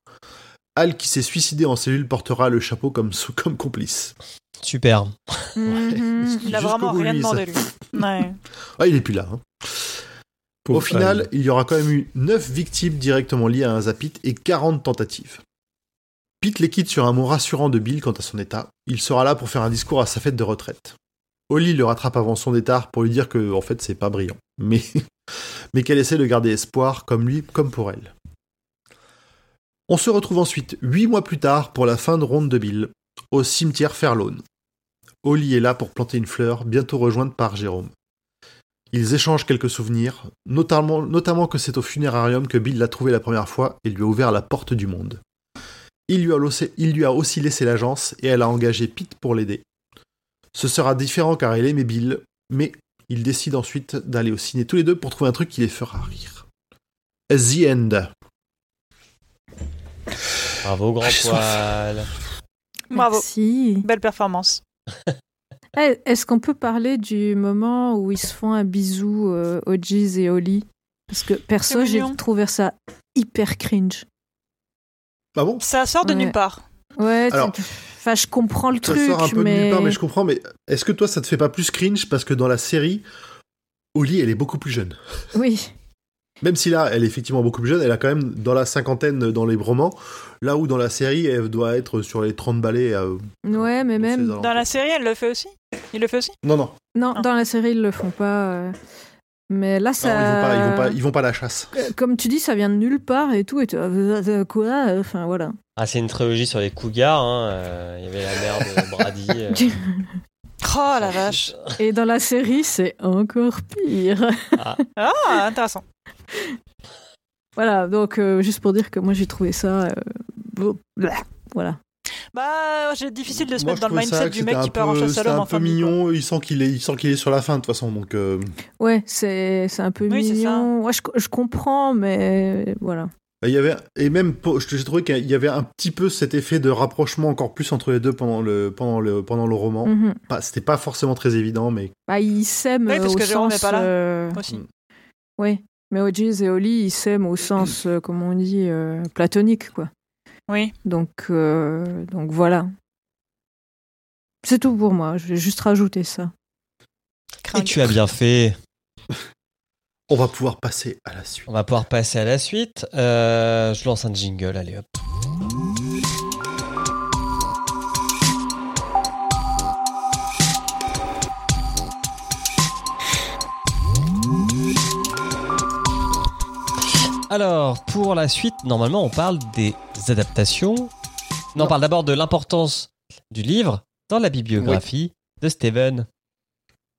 Al, qui s'est suicidé en cellule, portera le chapeau comme, complice. Super. Mhm. Il a vraiment rien demandé, lui. Ouais. Ah, il est plus là. hein. Au final, Al. il y aura quand même eu 9 victimes directement liées à un Zapit et 40 tentatives. Pete les quitte sur un mot rassurant de Bill quant à son état. Il sera là pour faire un discours à sa fête de retraite. Holly le rattrape avant son départ pour lui dire que, en fait, c'est pas brillant. Mais, mais qu'elle essaie de garder espoir, comme lui, comme pour elle. On se retrouve ensuite, 8 mois plus tard, pour la fin de ronde de Bill, au cimetière Fairlawn. Holly est là pour planter une fleur, bientôt rejointe par Jérôme. Ils échangent quelques souvenirs, notamment que c'est au funérarium que Bill l'a trouvé la première fois et lui a ouvert la porte du monde. Il lui a, laissé- il lui a aussi laissé l'agence et elle a engagé Pete pour l'aider. Ce sera différent car elle aimait Bill, mais ils décident ensuite d'aller au ciné tous les deux pour trouver un truc qui les fera rire. The End. Bravo, grand Ah, poil. Bravo. Merci. Belle performance. Eh, Est-ce qu'on peut parler du moment où ils se font un bisou, euh, Odgies et Oli Parce que perso, j'ai trouvé ça hyper cringe. Ah bon? Ça sort de Ouais. nulle part. Ouais, Alors, enfin, je comprends le Ça truc, sort un peu mais... de nulle part, mais je comprends, mais est-ce que toi ça te fait pas plus cringe parce que dans la série, Holly elle est beaucoup plus jeune? Oui, Même si là, elle est effectivement beaucoup plus jeune, elle a quand même dans la cinquantaine dans les romans, là où dans la série, elle doit être sur les 30 balais. euh, ouais, mais même... Dans la série, elle le fait aussi? Il le fait aussi? Non, non, Non, Ah. dans la série, ils le font pas. euh. Mais là, non, ça... ils, vont pas, ils, vont pas, ils vont pas à la chasse. Comme tu dis, ça vient de nulle part et tout. Et tu... quoi Enfin, voilà. Ah, c'est une trilogie sur les cougars. hein, euh, Il y avait la mère de Brady. euh, Oh la vache Et dans la série, c'est encore pire. Ah, Ah, intéressant. voilà, donc euh, juste pour dire que moi, j'ai trouvé ça... euh, Voilà. Bah, c'est difficile de se Moi, mettre dans le mindset du mec qui part en chasse à l'homme un peu mignon, il sent qu'il est, il sent qu'il est sur la fin de toute façon, donc. euh, Ouais, c'est c'est un peu Oui, mignon. Ouais, je, je comprends, mais voilà. Il y avait et même j'ai trouvé qu'il y avait un petit peu cet effet de rapprochement encore plus entre les deux pendant le pendant le pendant le roman. Mhm. Pas- C'était pas forcément très évident, mais Bah, ils s'aiment Oui, parce au que sens... pas là. euh, Aussi. Oui, mais Odgies et Oli, ils s'aiment au sens, euh, comment on dit, euh, platonique, quoi. Oui. Donc, euh, donc voilà. C'est tout pour moi. Je vais juste rajouter ça. Et tu as bien fait. On va pouvoir passer à la suite. On va pouvoir passer à la suite. Euh, je lance un jingle, allez hop. Alors, pour la suite, normalement, on parle des adaptations. Non, on parle d'abord de l'importance du livre dans la bibliographie de Steven.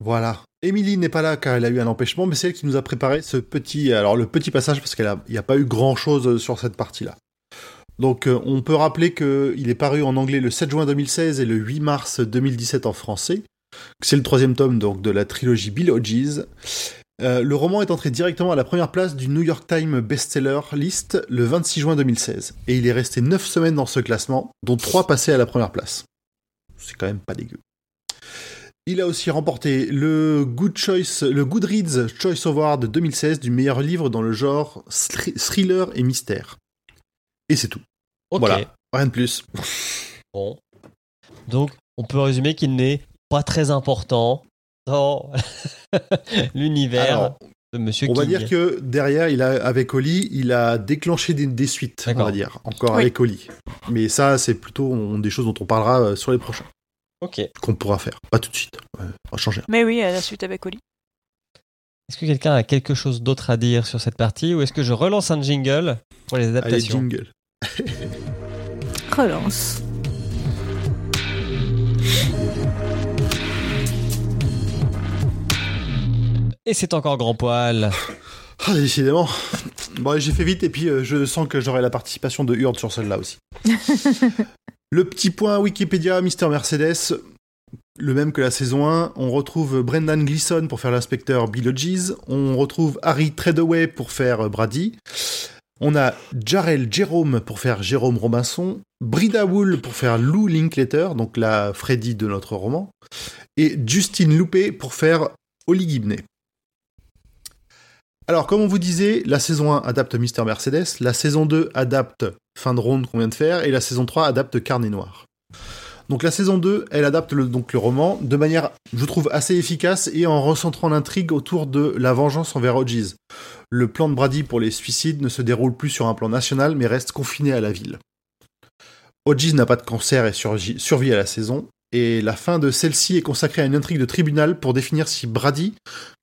Voilà. Émilie n'est pas là car elle a eu un empêchement, mais c'est elle qui nous a préparé ce petit, alors le petit passage parce qu'il n'y a, pas eu grand chose sur cette partie-là. Donc euh, on peut rappeler qu'il est paru en anglais le 7 juin 2016 et le 8 mars 2017 en français. C'est le troisième tome donc de la trilogie Bill Hodges. Euh, le roman est entré directement à la première place du New York Times bestseller list le 26 juin 2016 et il est resté 9 semaines dans ce classement, dont 3 passés à la première place. C'est quand même pas dégueu. Il a aussi remporté le Good Choice, le Goodreads Choice Award 2016 du meilleur livre dans le genre thri- thriller et mystère. Et c'est tout. Voilà, rien de plus. Bon. Donc, on peut résumer qu'il n'est pas très important dans l'univers Alors, de Monsieur on va dire que derrière, il a, avec Oli, il a déclenché des, des suites, on va dire, encore Oui. avec Oli. Mais ça, c'est plutôt on- des choses dont on parlera euh, sur les prochains, Ok. Est-ce qu'on pourra faire. Pas tout de suite. Ouais, on va changer. Mais oui, à la suite avec Oli. que quelqu'un a quelque chose d'autre à dire sur cette partie ou est-ce que je relance un jingle pour les Allez, adaptations jingle. Relance. Et c'est encore grand poil. Ah, décidément. Bon, j'ai fait vite et puis euh, je sens que j'aurai la participation de Hurd sur celle-là aussi. le petit point Wikipédia, Mister Mercedes, le même que la saison 1. On retrouve Brendan Gleeson pour faire l'inspecteur Bill Hodges. On retrouve Harry Treadaway pour faire euh, Brady. On a Jarrell Jerome pour faire Jérôme Robinson. Brida Wool pour faire Lou Linklater, donc la Freddy de notre roman. Et Justine Loupé pour faire Holly Gibney. Alors, comme on vous disait, la saison 1 adapte Mister Mercedes, la saison 2 adapte Fin de Ronde qu'on vient de faire, et la saison 3 adapte Carnet Noir. Donc la saison 2, elle adapte le, donc le roman de manière, je trouve, assez efficace et en recentrant l'intrigue autour de la vengeance envers Hodges. Le plan de Brady pour les suicides ne se déroule plus sur un plan national, mais reste confiné à la ville. Hodges n'a pas de cancer et survit à la saison, et la fin de celle-ci est consacrée à une intrigue de tribunal pour définir si Brady,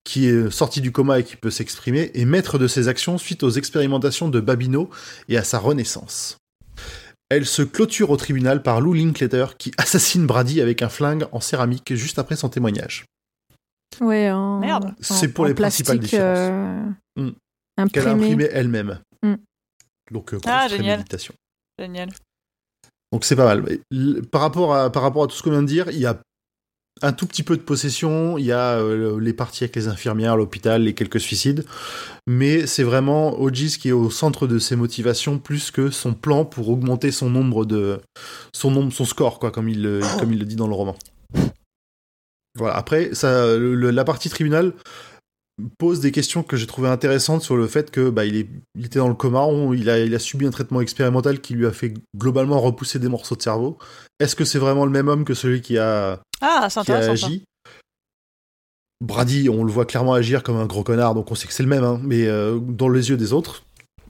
qui est sorti du coma et qui peut s'exprimer, est maître de ses actions suite aux expérimentations de Babino et à sa renaissance. Elle se clôture au tribunal par Lou Linklater qui assassine Brady avec un flingue en céramique juste après son témoignage. Ouais, en, Merde. en- C'est pour en les principales plastique, euh, Mm. Qu'elle a imprimé. elle-même. Mm. Donc, euh, Ah, génial. Génial. Donc c'est pas mal. Par rapport, à, par rapport à tout ce qu'on vient de dire, il y a un tout petit peu de possession, il y a euh, les parties avec les infirmières, l'hôpital, les quelques suicides, mais c'est vraiment Hodges qui est au centre de ses motivations plus que son plan pour augmenter son nombre de son nombre, son score quoi, comme il le, comme il le dit dans le roman. Voilà. Après, ça, la partie tribunal pose des questions que j'ai trouvées intéressantes sur le fait que bah, il, est, il était dans le coma, on- il, a, il a subi un traitement expérimental qui lui a fait globalement repousser des morceaux de cerveau. Est-ce que c'est vraiment le même homme que celui qui a, Ah, c'est qui a agi? Brady, on le voit clairement agir comme un gros connard, donc on sait que c'est le même, hein, mais euh, dans les yeux des autres,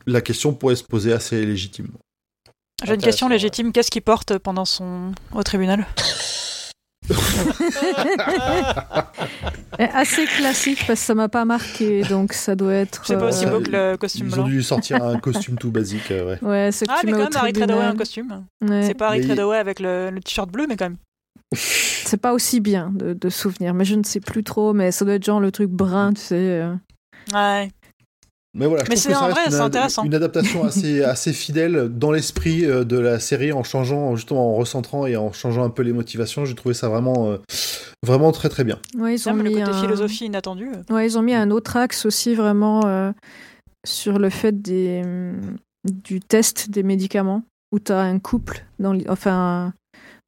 la question pourrait se poser assez légitimement. J'ai une question légitime. Qu'est-ce qu'il porte pendant son au tribunal? Assez classique parce que ça m'a pas marqué, donc ça doit être. C'est pas aussi Euh, beau que le costume Ils ont dû sortir un costume tout basique, euh, ouais. Ouais, ce que Ah, tu mais mets quand même, Harry Treadaway en costume. Ouais. C'est pas Harry Mais- Treadaway avec le, le t-shirt bleu, mais quand même. C'est pas aussi bien de, de souvenir, mais je ne sais plus trop, mais ça doit être genre le truc brun, tu sais. euh. Ouais. Mais voilà, je Mais trouve que ça reste vrai, une, intéressant. une adaptation assez, assez fidèle dans l'esprit euh, de la série en changeant, justement en recentrant et en changeant un peu les motivations. J'ai trouvé ça vraiment, euh, vraiment très très bien. Ouais, ils ont Même le mis côté un... philosophie inattendu. Ouais, ils ont mis un autre axe aussi vraiment euh, sur le fait des, hum, du test des médicaments, où tu as un couple, dans, enfin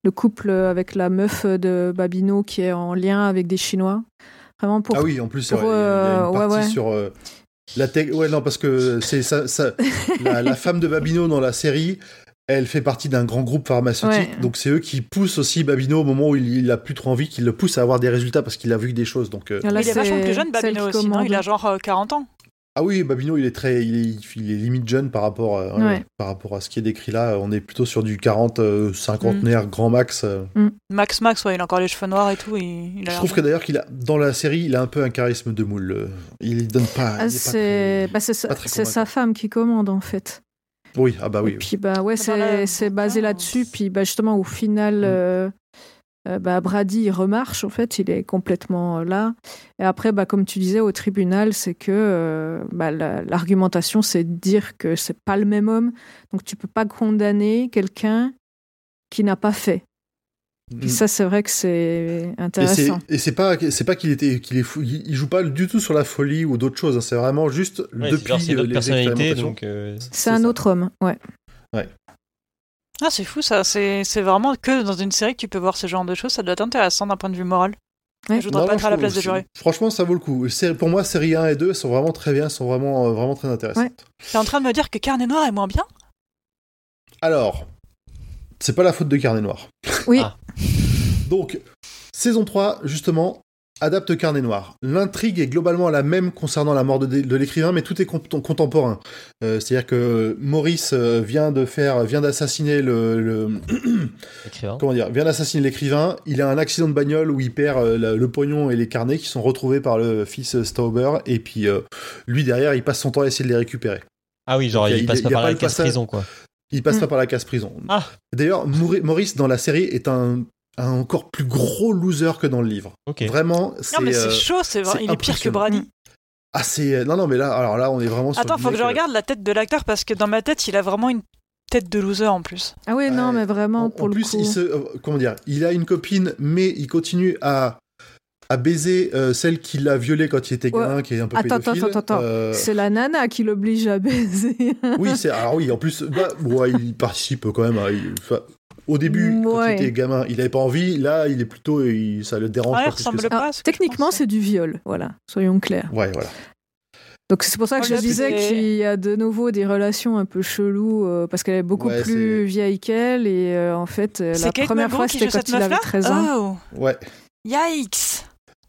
le couple avec la meuf de Babino qui est en lien avec des Chinois. Vraiment pour... Ah oui, en plus, c'est pour, vrai, il y a- il y a une ouais, partie ouais. sur euh, la tech. Ouais, non, parce que c'est ça, ça- la, la femme de Babino dans la série. elle fait partie d'un grand groupe pharmaceutique, Ouais. donc c'est eux qui poussent aussi Babino au moment où il, il a plus trop envie, qui le poussent à avoir des résultats parce qu'il a vu des choses. Donc euh, Là, Mais il est vachement plus jeune, Babino aussi, non? Il a genre euh, 40 ans. Ah oui, Babino il est très, il est, il est limite jeune par rapport, à, Ouais. par rapport à ce qui est décrit là. On est plutôt sur du 40, euh, Mm. cinquantenaire grand max. euh. Max Max, ouais, il a encore les cheveux noirs et tout. Et il a Je trouve que d'ailleurs qu'il a dans la série, il a un peu un charisme de moule. euh. Il donne pas. Ah, c'est bah, sa, femme qui commande en fait. Oui, ah bah oui. Et puis bah ouais, la- c'est c'est basé là-dessus. Puis bah, justement au final, Mm. Euh, bah, Brady il remarche en fait, il est complètement euh, là. Et après bah comme tu disais au tribunal, c'est que euh, bah, la- l'argumentation c'est de dire que c'est pas le même homme, donc tu peux pas condamner quelqu'un qui n'a pas fait. Puis Mm. ça c'est vrai que c'est Et c'est intéressant. et c'est pas c'est pas qu'il était qu'il est fou, il, il joue pas du tout sur la folie ou d'autres choses. hein. C'est vraiment juste Ouais, depuis euh, les personnalité, expérimentations. donc. euh, C'est un ça. autre homme, ouais. Ah, c'est fou ça. C'est c'est vraiment que dans une série que tu peux voir ce genre de choses. Ça doit être intéressant d'un point de vue moral. Ouais. Je voudrais Non, pas non, être à la place des jurés. Franchement, ça vaut le coup. C'est- Pour moi, série 1 et 2 sont vraiment très bien, sont vraiment, euh, vraiment très intéressantes. Ouais. T'es en train de me dire que Carnet Noir est moins bien? Alors, c'est pas la faute de Carnet Noir. Oui. Ah. Donc, saison 3, justement, adapte Carnet Noir. L'intrigue est globalement la même concernant la mort de, de l'écrivain, mais tout est cont- contemporain. Euh, C'est-à-dire que Maurice euh, vient de faire, vient d'assassiner le, le- comment dire, vient d'assassiner l'écrivain. Il a un accident de bagnole où il perd euh, la- le pognon et les carnets qui sont retrouvés par le fils euh, Stauber. Et puis euh, lui derrière, il passe son temps à essayer de les récupérer. Ah oui, genre Donc, il passe il pas par pas la le case passage- prison, quoi. Il passe Mm. pas par la case prison. Ah. D'ailleurs, Maurice dans la série est un, un encore plus gros loser que dans le livre. Vraiment, c'est. Non, mais c'est euh, chaud, c'est vrai. Il est pire que. Brady. Ah, c'est. Non, non, mais là, alors là, on est vraiment sur. Attends, faut que je euh, regarde la tête de l'acteur parce que dans ma tête, il a vraiment une tête de loser en plus. Ah oui, non, mais vraiment En, pour en le plus, coup. il se, euh, comment dire, il a une copine, mais il continue à à baiser euh, celle qui l'a violé quand il était Ouais. gamin, qui est un peu Attends, pédophile. attends, attends, attends. Euh, C'est la nana qui l'oblige à baiser. oui, c'est alors oui, en plus, bah, ouais, il participe quand même. à- enfin, au début, quand Ouais. il était gamin, il avait pas envie. Là, il est plutôt, il- ça le dérange Ah, pas plus que ressemble ça. pas ce que techniquement, c'est du viol, voilà, soyons clairs. Ouais, voilà. Donc c'est pour ça que Oh, je disais qu'il y a de nouveau des relations un peu cheloues, euh, parce qu'elle est beaucoup Ouais, plus vieille qu'elle, et euh, en fait, euh, la Kate première fois, c'était quand il avait meuf-là? 13 ans. Oh, Ouais. yikes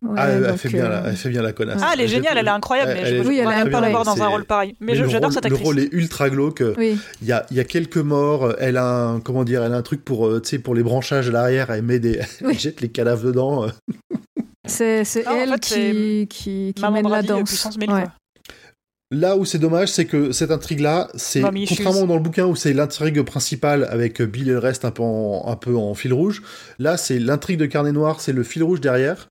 Ouais, ah, elle, fait bien, euh, la, elle fait bien la connasse. Ah, elle est géniale, elle est incroyable, mais je ne Oui, elle pas la voir incroyable, dans un rôle pareil. Mais le j'adore rôle- cette Le actrice. rôle est ultra glauque. Oui, Il y a, il y a quelques morts. Elle a un, comment dire, elle a un truc pour, euh, tu sais, pour les branchages à l'arrière. Elle met des, elle Oui. jette les cadavres dedans. euh. c'est Ah, en elle fait, qui, qui, qui mène la danse. puissance 1000, Ouais. quoi. Là où c'est dommage, c'est que cette intrigue-là, c'est issues. contrairement dans le bouquin où c'est l'intrigue principale avec Bill et le reste un peu en, un peu en fil rouge. Là, c'est l'intrigue de Carnet Noir, c'est le fil rouge derrière.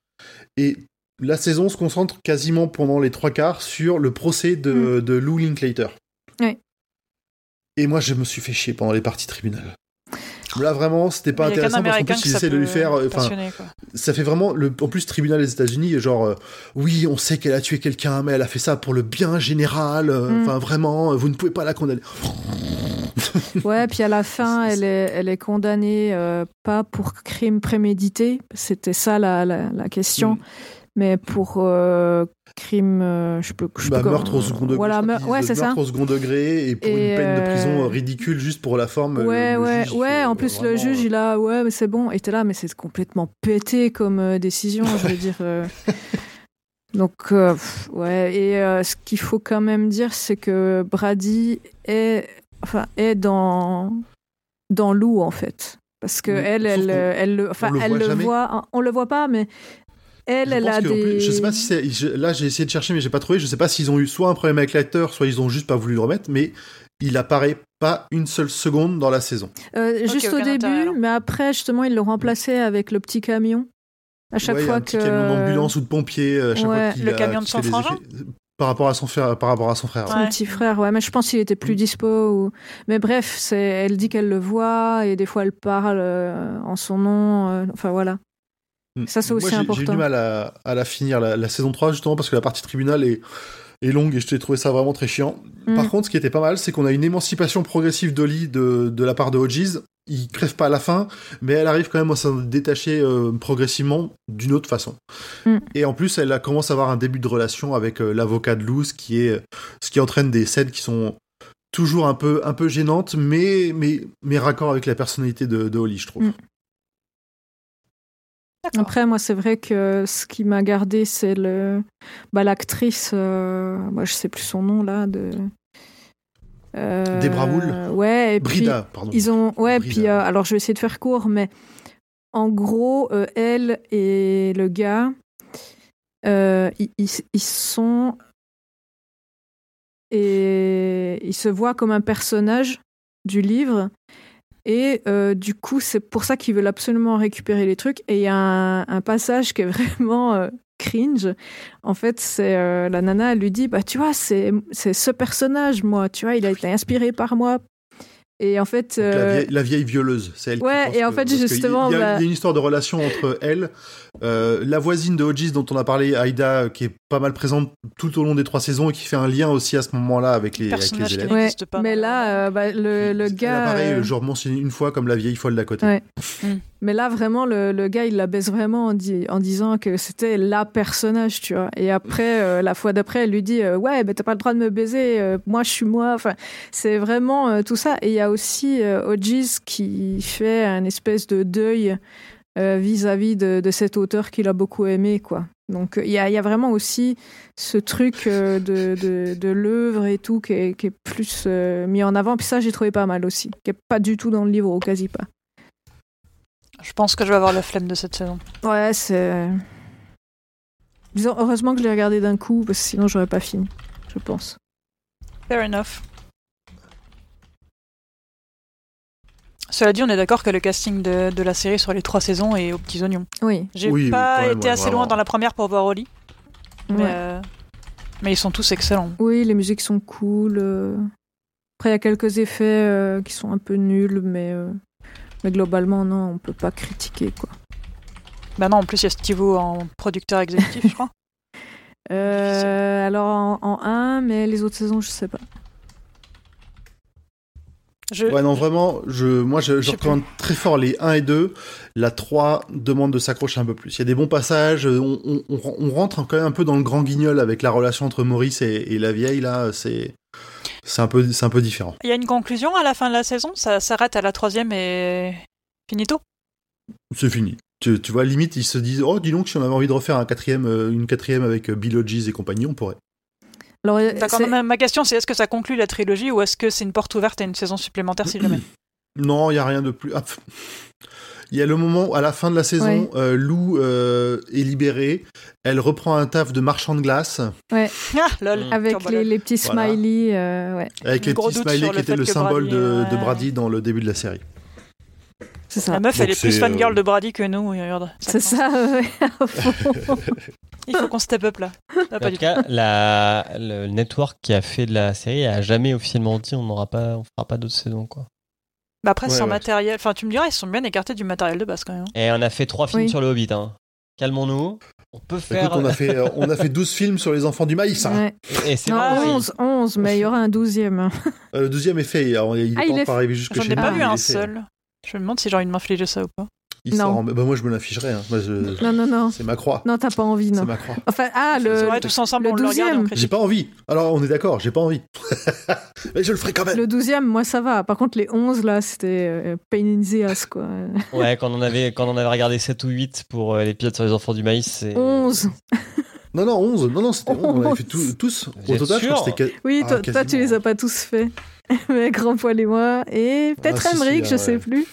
Et la saison se concentre quasiment pendant les trois quarts sur le procès de, de Lou Linklater. Mm. Ouais. Et moi, je me suis fait chier pendant les parties tribunal. Là, vraiment, c'était pas intéressant parce qu'en plus, ils essaient de lui faire. euh, Enfin, ça fait vraiment le en plus tribunal des États-Unis genre euh, oui on sait qu'elle a tué quelqu'un mais elle a fait ça pour le bien général euh, Mm. enfin vraiment vous ne pouvez pas la condamner Ouais, puis à la fin, elle est, elle est condamnée euh, pas pour crime prémédité, c'était ça la, la, la question, Mm. mais pour euh, crime, euh, je peux, je bah, peux- meurtre au second degré Voilà, ouais, c'est ça. meurtre au second degré et pour Et, une peine de prison euh, euh, ridicule juste pour la forme Ouais, le- le ouais, juge, ouais. En euh, plus, le juge, il a, ouais, mais c'est bon. Et t'es là, mais c'est complètement pété comme décision, je veux dire. Donc, euh, ouais. Et euh, ce qu'il faut quand même dire, c'est que Brady est, enfin, est dans, dans Lou, en fait. Parce que Oui, elle, elle, elle, le- enfin, le elle le jamais. voit. On le voit pas, mais elle, je elle a des. plus, je sais pas si c'est je- là j'ai essayé de chercher mais j'ai pas trouvé je sais pas s'ils ont eu soit un problème avec l'acteur soit ils ont juste pas voulu le remettre mais il apparaît pas une seule seconde dans la saison Euh, juste au début, mais après, justement, ils l'ont remplacé avec le petit camion. À chaque Ouais, il y a fois un que. petit camion d'ambulance ou de pompier euh, à chaque Ouais. fois qu'il Le a- camion de son frangin effets- par rapport à son frère par rapport à son frère son Ouais. petit frère, ouais, mais je pense qu'il était plus Mm. dispo. Ou... Mais bref, c'est, elle dit qu'elle le voit et des fois elle parle euh, en son nom. euh, Enfin voilà. Mm. Ça, c'est aussi j'ai- J'ai important. du mal à, à la finir, la, la saison 3, justement, parce que la partie tribunal est, est longue et je t'ai trouvé ça vraiment très chiant. Mm. Par contre, ce qui était pas mal, c'est qu'on a une émancipation progressive d'Oli de, de la part de Hodges. Il crève pas à la fin, mais elle arrive quand même à s'en détacher euh, progressivement d'une autre façon. Mm. Et en plus, elle a- commence à avoir un début de relation avec euh, l'avocat de Luz, qui est ce qui entraîne des scènes qui sont toujours un peu, un peu gênante, mais, mais, mais raccord avec la personnalité de, de Holly, je trouve. Mm. Après, moi, c'est vrai que ce qui m'a gardé, c'est le bah, l'actrice. euh, Moi, je sais plus son nom là. De. Euh, Debra Wool Ouais. Et puis, Brida, pardon. Ils ont, ouais, Brida. puis euh, alors je vais essayer de faire court, mais en gros, euh, elle et le gars, euh, ils- ils sont et ils se voient comme un personnage du livre. Et euh, du coup, c'est pour ça qu'ils veulent absolument récupérer les trucs. Et il y a un, un passage qui est vraiment euh, cringe. En fait, c'est euh, la nana, elle lui dit, bah tu vois, c'est ce personnage, moi, tu vois, il a été inspiré par moi. Et en fait, la, euh, vieille, la vieille violeuse, c'est elle. qui Ouais, pense et en que- fait, justement, il y, a, bah- il y a une histoire de relation entre elle, euh, la voisine de Hodges dont on a parlé, Aïda, qui est pas mal présente tout au long des trois saisons et qui fait un lien aussi à ce moment-là avec les, avec les Personnage qui élèves. ouais, n'existe pas, mais là, euh, bah, le, le gars. apparaît, euh, je mentionne une fois comme la vieille folle d'à côté. Ouais. Mais là, vraiment, le, le gars, il la baisse vraiment en, en disant que c'était la personnage, tu vois. Et après, euh, la fois d'après, elle lui dit euh, Ouais, mais t'as pas le droit de me baiser, euh, moi, je suis moi. Enfin, c'est vraiment tout ça. Et il y a aussi Hodges qui fait un espèce de deuil vis-à-vis de, cet auteur qu'il a beaucoup aimé, quoi. Donc, il y a, y a vraiment aussi ce truc de, de, l'œuvre et tout qui est, qui est plus mis en avant. Puis ça, j'ai trouvé pas mal aussi, qui est pas du tout dans le livre, ou quasi pas. Je pense que je vais avoir la flemme de cette saison. Ouais, c'est. Disons, heureusement que je l'ai regardé d'un coup, parce que sinon j'aurais pas fini, je pense. Fair enough. Cela dit, on est d'accord que le casting de, de la série sur les trois saisons est aux petits oignons. Oui. J'ai Oui, pas même, été ouais, assez vraiment. loin dans la première pour voir Oli, mais, ouais. euh, mais ils sont tous excellents. Oui, les musiques sont cool. euh. Après, il y a quelques effets euh, qui sont un peu nuls, mais, euh, mais globalement, non, on peut pas critiquer, quoi. Bah non, en plus il y a Steve-O en producteur exécutif, je crois. Euh, alors, en, en 1, mais les autres saisons, je sais pas. Je... Ouais, non, vraiment, je, moi, je, je très fort les 1 et 2. La 3 demande de s'accrocher un peu plus. Il y a des bons passages. On, on- on- on rentre quand même un peu dans le grand guignol avec la relation entre Maurice et, et la vieille, là. C'est, c'est un peu, c'est un peu différent. Il y a une conclusion à la fin de la saison, ça s'arrête à la troisième et finito? C'est fini. Tu, tu vois, limite, ils se disent, oh, dis donc, si on avait envie de refaire un quatrième, euh, une quatrième avec euh, Bill Hodges et compagnie, on pourrait. Alors, euh, D'accord, c'est- non, ma, ma question c'est est-ce que ça conclut la trilogie ou est-ce que c'est une porte ouverte à une saison supplémentaire si jamais? Non, il y a rien de plus. Ah. Il y a le moment où, à la fin de la saison, Ouais. euh, Lou euh, est libérée. Elle reprend un taf de marchand de glace Ah, lol. Mm. avec les, petits Voilà. smileys, euh, ouais, avec les gros petits smileys qui étaient le symbole Brady, de, ouais. de Brady dans le début de la série. c'est ça. La meuf, Donc elle est plus fangirl euh, de Brady que nous, regarde. C'est ça, ouais. Il faut qu'on step up là. Ah, pas En du tout cas, la, le network qui a fait de la série a jamais officiellement dit on n'aura pas, on fera pas d'autres saisons quoi. Bah après, Ouais, sans ouais. matériel. Enfin, tu me diras, ils sont bien écartés du matériel de base quand même. Et on a fait trois films Oui. sur le Hobbit. Hein. Calmons-nous. On peut faire. Écoute, on a, fait, euh, on a fait 12 films sur les enfants du maïs. hein. Ouais. Et c'est Non, pas aussi. 11, 11, mais il y aura un douzième. hein. Euh, le deuxième est fait. il est Ah, pas encore arrivé jusque J'en chez ai nous, pas Ah, mais vu un seul. Je me demande si j'ai envie de m'infliger ça ou pas. Il Non. sort en- bah, moi, je me l'afficherai. hein. Je- Non, non, non. C'est ma croix. Non, t'as pas envie, C'est non. ma croix. Enfin, ah, C'est le, vrai, tous ensemble, le on le regarde et on douzième. critique. J'ai pas envie. Alors, on est d'accord, j'ai pas envie. Mais je le ferai quand même. le douzième, moi, ça va. Par contre, les 11, là, c'était euh, pain in the ass, quoi. Ouais, quand on avait quand on avait regardé 7 ou 8 pour euh, l'épisode sur les enfants du maïs, c'est 11. Non, non, 11. Non, non, c'était 11. On avait fait tout- tous. Au total, je crois que. Oui, Ah, toi, toi, tu les as pas tous faits. Mais Grand Poil et moi. Et peut-être Ah, si, si, Emmerich, je ah, sais ouais. plus.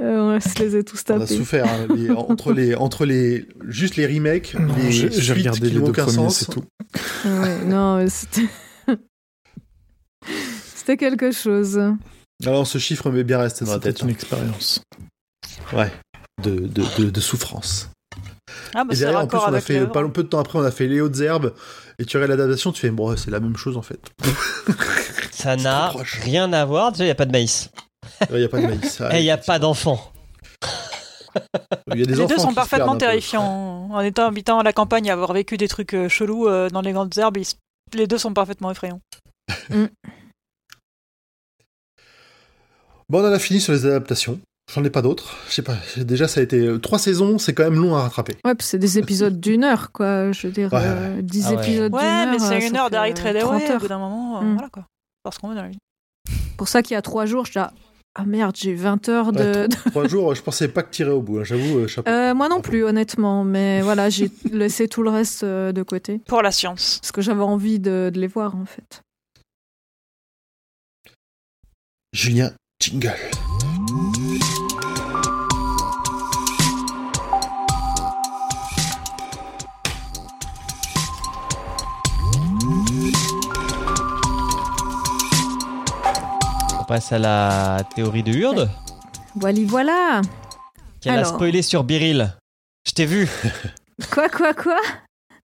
Euh, on se les a tous On a tapés. souffert hein, les- entre les entre les juste les remakes, Non, les J'ai regardé qui les deux premiers, c'est tout. Ouais, non, c'était. c'était quelque chose. Alors ce chiffre m'est bien resté dans la C'était tête. une expérience. Ouais. De, de, de, de souffrance. Ah, bah Et derrière, en plus, on a fait l'œuvre. pas peu de temps après, on a fait Les Hautes Herbes. Et tu regardes l'adaptation, tu fais bon, c'est la même chose en fait. ça C'est n'a rien à voir. Déjà, il y a pas de maïs. Il n'y a pas de maïs. Et il y a pas d'enfants. Il y a des Les deux sont parfaitement terrifiants. En étant habitant à la campagne et avoir vécu des trucs euh, chelous euh, dans les grandes herbes, ils les deux sont parfaitement effrayants. Bon, on en a fini sur les adaptations. J'en ai pas d'autres. Je sais pas. Déjà, ça a été euh, trois saisons, c'est quand même long à rattraper. Ouais, puis c'est des épisodes d'une heure, quoi. Je veux dire, Ouais, euh, 10 Ah ouais. épisodes d'une Ouais, heure. mais c'est une heure d'Harry 30 Treadaway au bout d'un moment. euh, Mm. Voilà quoi. Parce qu'on veut dans la vie. Pour ça qu'il y a trois jours, je dis ah merde, j'ai 20 heures de. Ouais, Trois jours, je pensais pas que tirer au bout. hein, J'avoue, euh, chapeau. Euh, moi non plus, honnêtement, mais voilà, j'ai laissé tout le reste euh, de côté. Pour la science. Parce que j'avais envie de, de les voir, en fait. Julien, jingle. Passe à la théorie de Hurde, Voilà, voilà. qu'elle a Alors. spoilé sur Biril. Je t'ai vu. Quoi, quoi, quoi?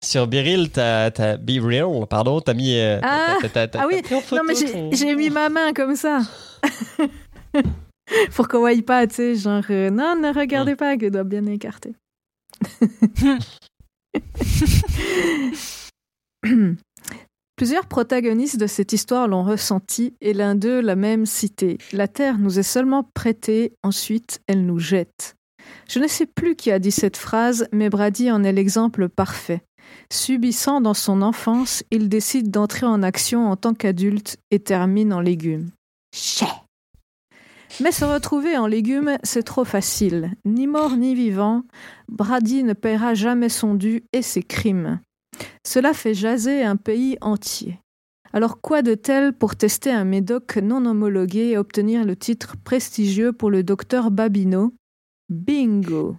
Sur Biril, t'as, t'as Biril, pardon, t'as mis. euh, Ah. t'as- t'as- t'as- Ah oui. t'as pris en photo Non, mais j'ai- mis ma main comme ça. Pour qu'on voie pas, tu sais, genre, euh, non, ne regardez pas, que doit bien écarter. Plusieurs protagonistes de cette histoire l'ont ressenti et l'un d'eux l'a même cité. La terre nous est seulement prêtée, ensuite elle nous jette. Je ne sais plus qui a dit cette phrase, mais Brady en est l'exemple parfait. Subissant dans son enfance, il décide d'entrer en action en tant qu'adulte et termine en légumes. Chais. Mais se retrouver en légumes, c'est trop facile. Ni mort ni vivant, Brady ne paiera jamais son dû et ses crimes. Cela fait jaser un pays entier. Alors quoi de tel pour tester un médoc non homologué et obtenir le titre prestigieux pour le docteur Babino? Bingo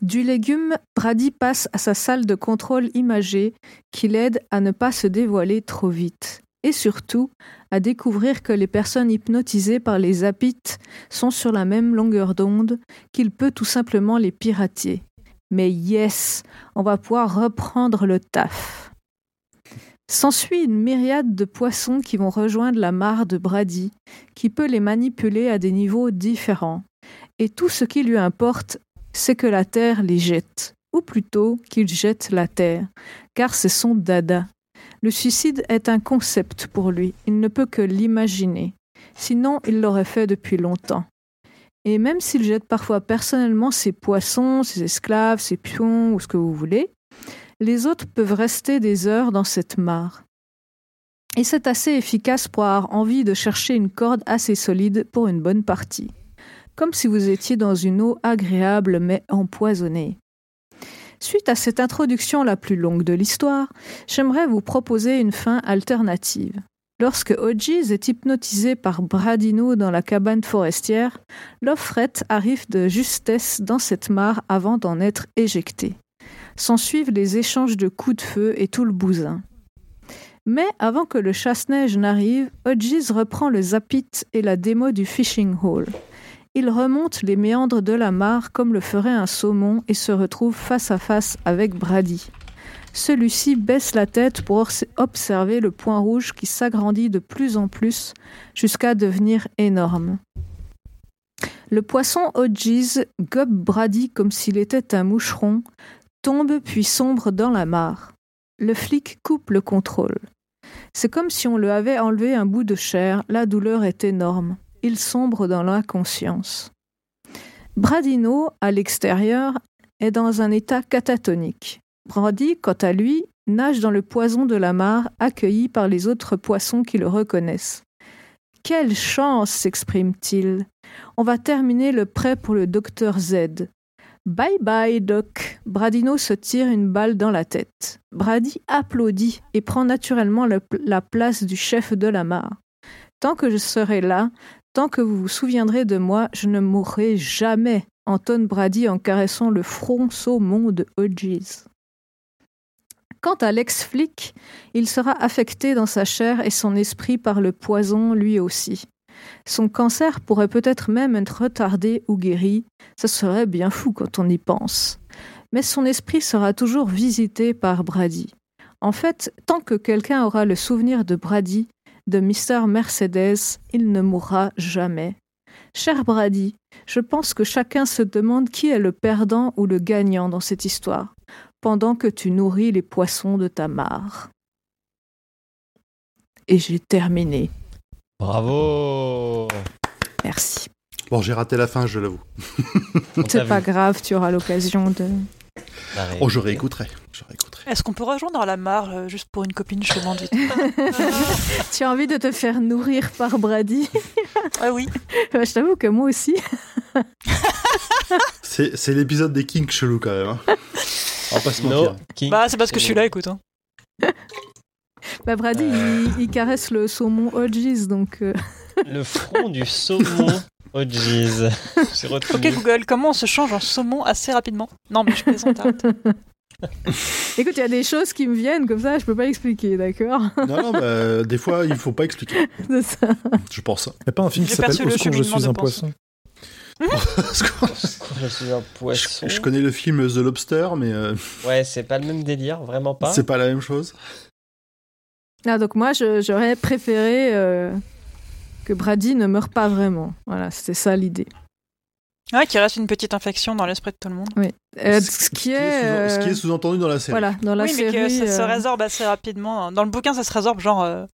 Du légume, Brady passe à sa salle de contrôle imagée qui l'aide à ne pas se dévoiler trop vite. Et surtout, à découvrir que les personnes hypnotisées par les apites sont sur la même longueur d'onde, qu'il peut tout simplement les pirater. Mais yes, on va pouvoir reprendre le taf. S'ensuit une myriade de poissons qui vont rejoindre la mare de Brady, qui peut les manipuler à des niveaux différents. Et tout ce qui lui importe, c'est que la Terre les jette, ou plutôt qu'il jette la Terre, car c'est son dada. Le suicide est un concept pour lui, il ne peut que l'imaginer. Sinon, il l'aurait fait depuis longtemps. Et même s'il jette parfois personnellement ses poissons, ses esclaves, ses pions ou ce que vous voulez, les autres peuvent rester des heures dans cette mare. Et c'est assez efficace pour avoir envie de chercher une corde assez solide pour une bonne partie. Comme si vous étiez dans une eau agréable mais empoisonnée. Suite à cette introduction la plus longue de l'histoire, j'aimerais vous proposer une fin alternative. Lorsque Hodges est hypnotisé par Bradino dans la cabane forestière, l'offrette arrive de justesse dans cette mare avant d'en être éjecté. S'ensuivent les échanges de coups de feu et tout le bousin. Mais avant que le chasse-neige n'arrive, Hodges reprend le zapit et la démo du fishing hole. Il remonte les méandres de la mare comme le ferait un saumon et se retrouve face à face avec Brady. Celui-ci baisse la tête pour observer le point rouge qui s'agrandit de plus en plus jusqu'à devenir énorme. Le poisson Hodges gobe Brady comme s'il était un moucheron, tombe puis sombre dans la mare. Le flic coupe le contrôle. C'est comme si on lui avait enlevé un bout de chair, la douleur est énorme. Il sombre dans l'inconscience. Bradino, à l'extérieur, est dans un état catatonique. Brady, quant à lui, nage dans le poison de la mare, accueilli par les autres poissons qui le reconnaissent. Quelle chance s'exprime-t-il. On va terminer le prêt pour le docteur Z. Bye bye, Doc. Bradino se tire une balle dans la tête. Brady applaudit et prend naturellement le- la place du chef de la mare. Tant que je serai là, tant que vous vous souviendrez de moi, je ne mourrai jamais, entonne Brady en caressant le front saumon de Hodges. Quant à l'ex-flic, il sera affecté dans sa chair et son esprit par le poison lui aussi. Son cancer pourrait peut-être même être retardé ou guéri, ça serait bien fou quand on y pense. Mais son esprit sera toujours visité par Brady. En fait, tant que quelqu'un aura le souvenir de Brady, de Mr. Mercedes, il ne mourra jamais. Cher Brady, je pense que chacun se demande qui est le perdant ou le gagnant dans cette histoire, pendant que tu nourris les poissons de ta mare. Et j'ai terminé. Bravo Merci. Bon, j'ai raté la fin, je l'avoue. C'est pas vu. grave, tu auras l'occasion de. Oh, je réécouterai. Je réécouterai. Est-ce qu'on peut rejoindre la mare euh, juste pour une copine Je demande vite. Tu as envie de te faire nourrir par Brady? Ah oui. Bah, Je t'avoue que moi aussi. C'est c'est l'épisode des Kings chelou quand même. hein. On va pas se mentir. No King. Bah c'est parce que je suis là, écoute. hein. Bah, Brady, Euh. il, il caresse le saumon OGs, donc euh, Le front du saumon. Oh retenu. Ok Google, comment on se change en saumon assez rapidement? Non mais je plaisante. écoute, il y a des choses qui me viennent comme ça, je peux pas expliquer, d'accord? Non, non, bah, des fois, il faut pas expliquer, C'est ça. je pense. Il n'y a pas un film qui s'appelle Au secours, je suis un pensée. poisson. Je suis un poisson. je, je connais le film The Lobster, mais euh, Ouais, c'est pas le même délire, vraiment pas. c'est pas la même chose. Ah, donc moi, j'aurais préféré euh, que Brady ne meure pas vraiment. Voilà, c'était ça l'idée. Ouais, qu'il reste une petite infection dans l'esprit de tout le monde. Euh, ce qui est... sous- ce qui est sous-entendu dans la série. Voilà, dans la oui, mais série... que ça se résorbe assez rapidement. Dans le bouquin, ça se résorbe genre. euh,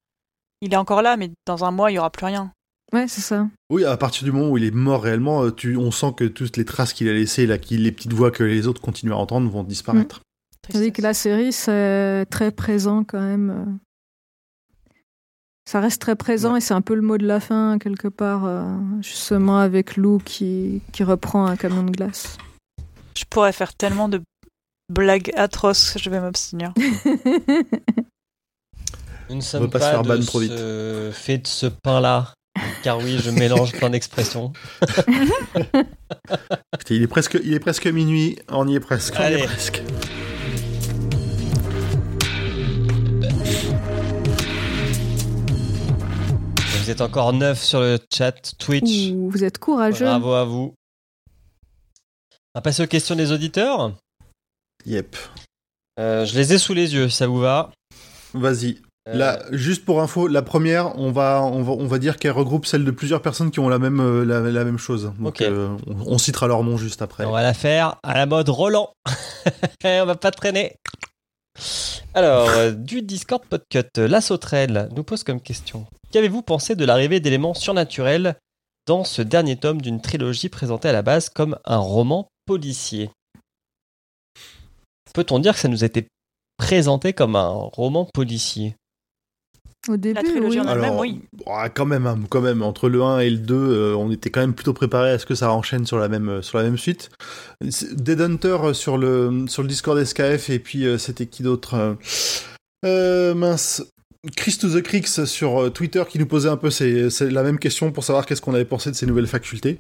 il est encore là, mais dans un mois, il y aura plus rien. Ouais, c'est ça. Oui, à partir du moment où il est mort réellement, euh, tu, on sent que toutes les traces qu'il a laissées, là, qui, les petites voix que les autres continuent à entendre, vont disparaître. Tandis que la série, c'est très présent quand même. euh. Ça reste très présent et c'est un peu le mot de la fin, quelque part, euh, justement avec Lou qui, qui reprend un camion de glace. Je pourrais faire tellement de blagues atroces, je vais m'abstenir. Nous ne sommes pas pas, se faire de ban trop ce... fait de ce pain-là. Car oui, je mélange plein d'expressions. Il est presque, il est presque minuit, on y est presque. on y est Allez. presque. Vous êtes encore neuf sur le chat Twitch. Ouh, vous êtes courageux. Bravo à vous. On va passer aux questions des auditeurs. Yep. Euh, je les ai sous les yeux, ça vous va? Vas-y. Euh, Là, juste pour info, la première, on va, on va, on va dire qu'elle regroupe celle de plusieurs personnes qui ont la même, euh, la, la même chose. Donc, euh, on, on citera leur nom juste après. On va la faire à la mode Roland. on va pas traîner. Alors, du Discord Podcut, la sauterelle nous pose comme question Qu'avez-vous pensé de l'arrivée d'éléments surnaturels dans ce dernier tome d'une trilogie présentée à la base comme un roman policier? Peut-on dire que ça nous a été présenté comme un roman policier? Au début, La trilogie oui. en Alors, oui. ah, quand même, hein, quand même, entre le 1 et le 2, euh, on était quand même plutôt préparé à ce que ça enchaîne sur la même, euh, sur la même suite. C'est- Dead Hunter euh, sur le, sur le Discord SKF, et puis euh, c'était qui d'autre euh, Mince. Chris to the Crix sur Twitter qui nous posait un peu c'est la même question pour savoir qu'est-ce qu'on avait pensé de ces nouvelles facultés.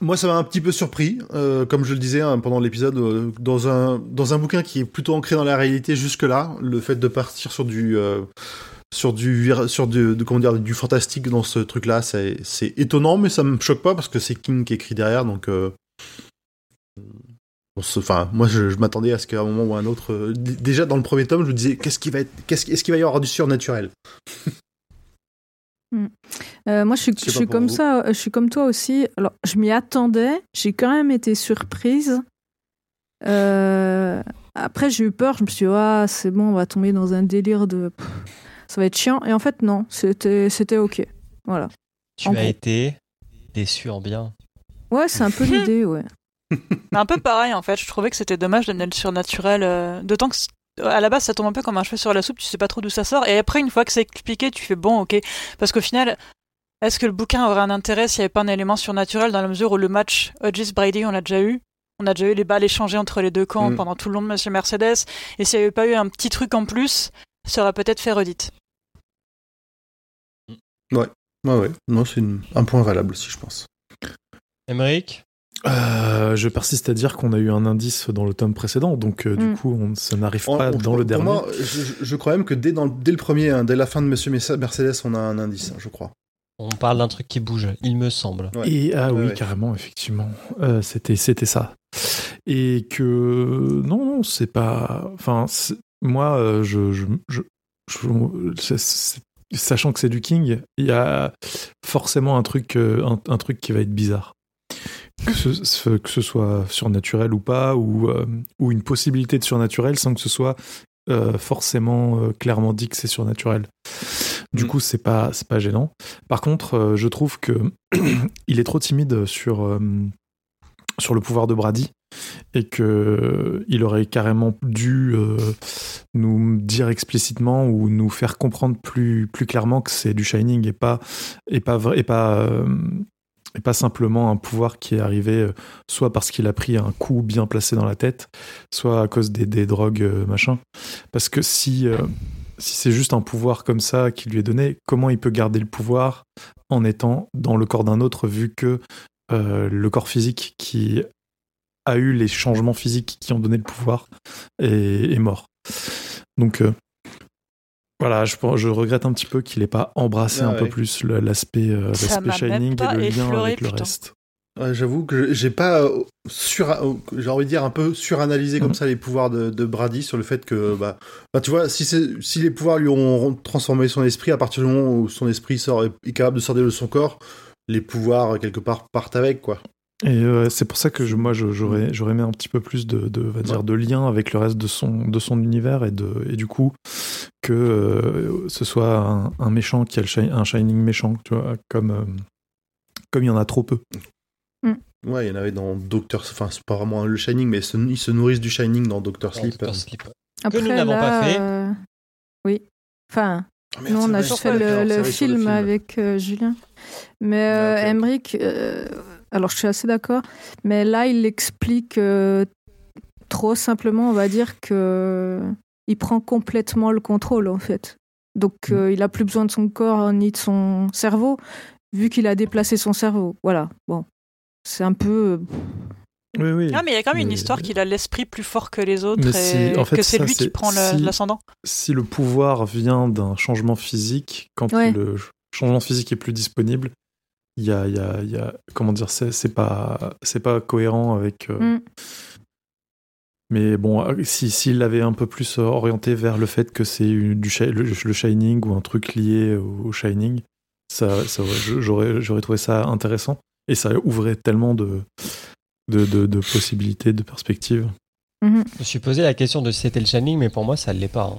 Moi, ça m'a un petit peu surpris, euh, comme je le disais hein, pendant l'épisode, euh, dans un dans un bouquin qui est plutôt ancré dans la réalité jusque-là, le fait de partir sur du euh, sur du sur du, comment dire du fantastique dans ce truc-là, c'est c'est étonnant, mais ça me choque pas parce que c'est King qui écrit derrière, donc. Enfin, moi, je, m'attendais à ce qu'à un moment ou à un autre, déjà dans le premier tome, je me disais qu'est-ce qui va être, qu'est-ce qui- est-ce qu'il va y avoir du surnaturel? Euh, moi, je suis, Je comme vous. ça. euh, Je suis comme toi aussi. Alors, je m'y attendais. J'ai quand même été surprise. Euh, après, j'ai eu peur. Je me suis dit, ah, c'est bon, on va tomber dans un délire de. pff, ça va être chiant. Et en fait, non. C'était, c'était ok. Voilà. Tu En as gros. été déçu en bien. Ouais, c'est un peu l'idée, ouais. Mais un peu pareil en fait, je trouvais que c'était dommage d'amener le surnaturel. euh, D'autant que à la base ça tombe un peu comme un cheveu sur la soupe, tu sais pas trop d'où ça sort. Et après, une fois que c'est expliqué, tu fais bon, ok. Parce qu'au final, est-ce que le bouquin aurait un intérêt s'il n'y avait pas un élément surnaturel dans la mesure où le match Hodges-Brady, on l'a déjà eu? On a déjà eu les balles échangées entre les deux camps Mm. pendant tout le long de Monsieur Mercedes. Et s'il n'y avait pas eu un petit truc en plus, ça aurait peut-être fait redite. Ouais, ouais. Non, c'est une- un point valable aussi, je pense. Émeric? Euh, je persiste à dire qu'on a eu un indice dans le tome précédent, donc euh, Mm. du coup, on, ça n'arrive pas on- dans le pour dernier. moi, je, crois même que dès, dans, le- dès le premier, hein, dès la fin de Monsieur Mercedes, on a un indice, hein, je crois. On parle d'un truc qui bouge, il me semble. Ouais. Et ah Ouais, oui, ouais. carrément, effectivement, Euh, c'était c'était ça. Et que non, non, c'est pas. Enfin, moi, je, je, je, je- c'est- c'est- sachant que c'est du King, il y a forcément un truc, un, un truc qui va être bizarre. Que ce, ce- que ce soit surnaturel ou pas, ou, euh, ou une possibilité de surnaturel sans que ce soit euh, forcément euh, clairement dit que c'est surnaturel. Du Mm. coup, c'est pas c'est pas gênant. Par contre, euh, je trouve que il est trop timide sur sur le pouvoir de Brady et que il aurait carrément dû nous dire explicitement ou nous faire comprendre plus plus clairement que c'est du Shining et pas et pas et pas et pas simplement un pouvoir qui est arrivé euh, soit parce qu'il a pris un coup bien placé dans la tête, soit à cause des, des drogues euh, machin. Parce que si euh, si c'est juste un pouvoir comme ça qui lui est donné, comment il peut garder le pouvoir en étant dans le corps d'un autre vu que le corps physique qui a eu les changements physiques qui ont donné le pouvoir est, mort. Donc voilà, je, pense- je regrette un petit peu qu'il n'ait pas embrassé Ah un peu plus l'aspect euh, Shining et le lien avec le reste. Ouais, J'avoue que j'ai pas euh, sur, euh, j'ai envie de dire un peu suranalysé comme Mhm. ça les pouvoirs de, de Brady sur le fait que bah, bah, tu vois si c'est si les pouvoirs lui ont transformé son esprit à partir du moment où son esprit sort est capable de sortir de son corps les pouvoirs quelque part partent avec quoi Et euh, c'est pour ça que je, moi, j'aurais, j'aurais aimé un petit peu plus de, de, on va dire, Ouais. de lien avec le reste de son, de son univers et, de, et du coup, que euh, ce soit un, un méchant qui a le shi- un Shining méchant, tu vois, comme, euh, comme il y en a trop peu. ouais il y en avait dans Doctor enfin c'est pas vraiment le Shining mais se- ils se nourrissent du Shining dans Doctor Dans Sleep Doctor Sleep. Après, nous n'avons pas fait. euh, Oui. Enfin, merde, nous, on a juste fait le, film, avec euh, Julien. Mais euh, Ah, euh, alors je suis assez d'accord, mais là, il explique euh, trop simplement, on va dire que il prend complètement le contrôle, en fait. Donc, Mm. euh, il a plus besoin de son corps ni de son cerveau, vu qu'il a déplacé son cerveau. Voilà, bon. C'est un peu... euh, Oui, oui. Ah, mais il y a quand même une Mais- histoire qu'il a l'esprit plus fort que les autres Mais et si- en fait, que c'est lui qui prend si- l'ascendant. Si le pouvoir vient d'un changement physique, quand Ouais. le changement physique est plus disponible, il y a, il y a, il y a- comment dire, c'est, c'est pas, c'est pas cohérent avec. euh, Mm. Mais bon, euh, si s'il l'avait un peu plus euh, orienté vers le fait que c'est du le, le Shining ou un truc lié au, au Shining, ça, j'aurais, j'aurais trouvé ça intéressant et ça ouvrait tellement de, de, de, de possibilités, de perspectives. mhm. Je me suis posé la question de si c'était le Shining, mais pour moi, ça ne l'est pas. hein.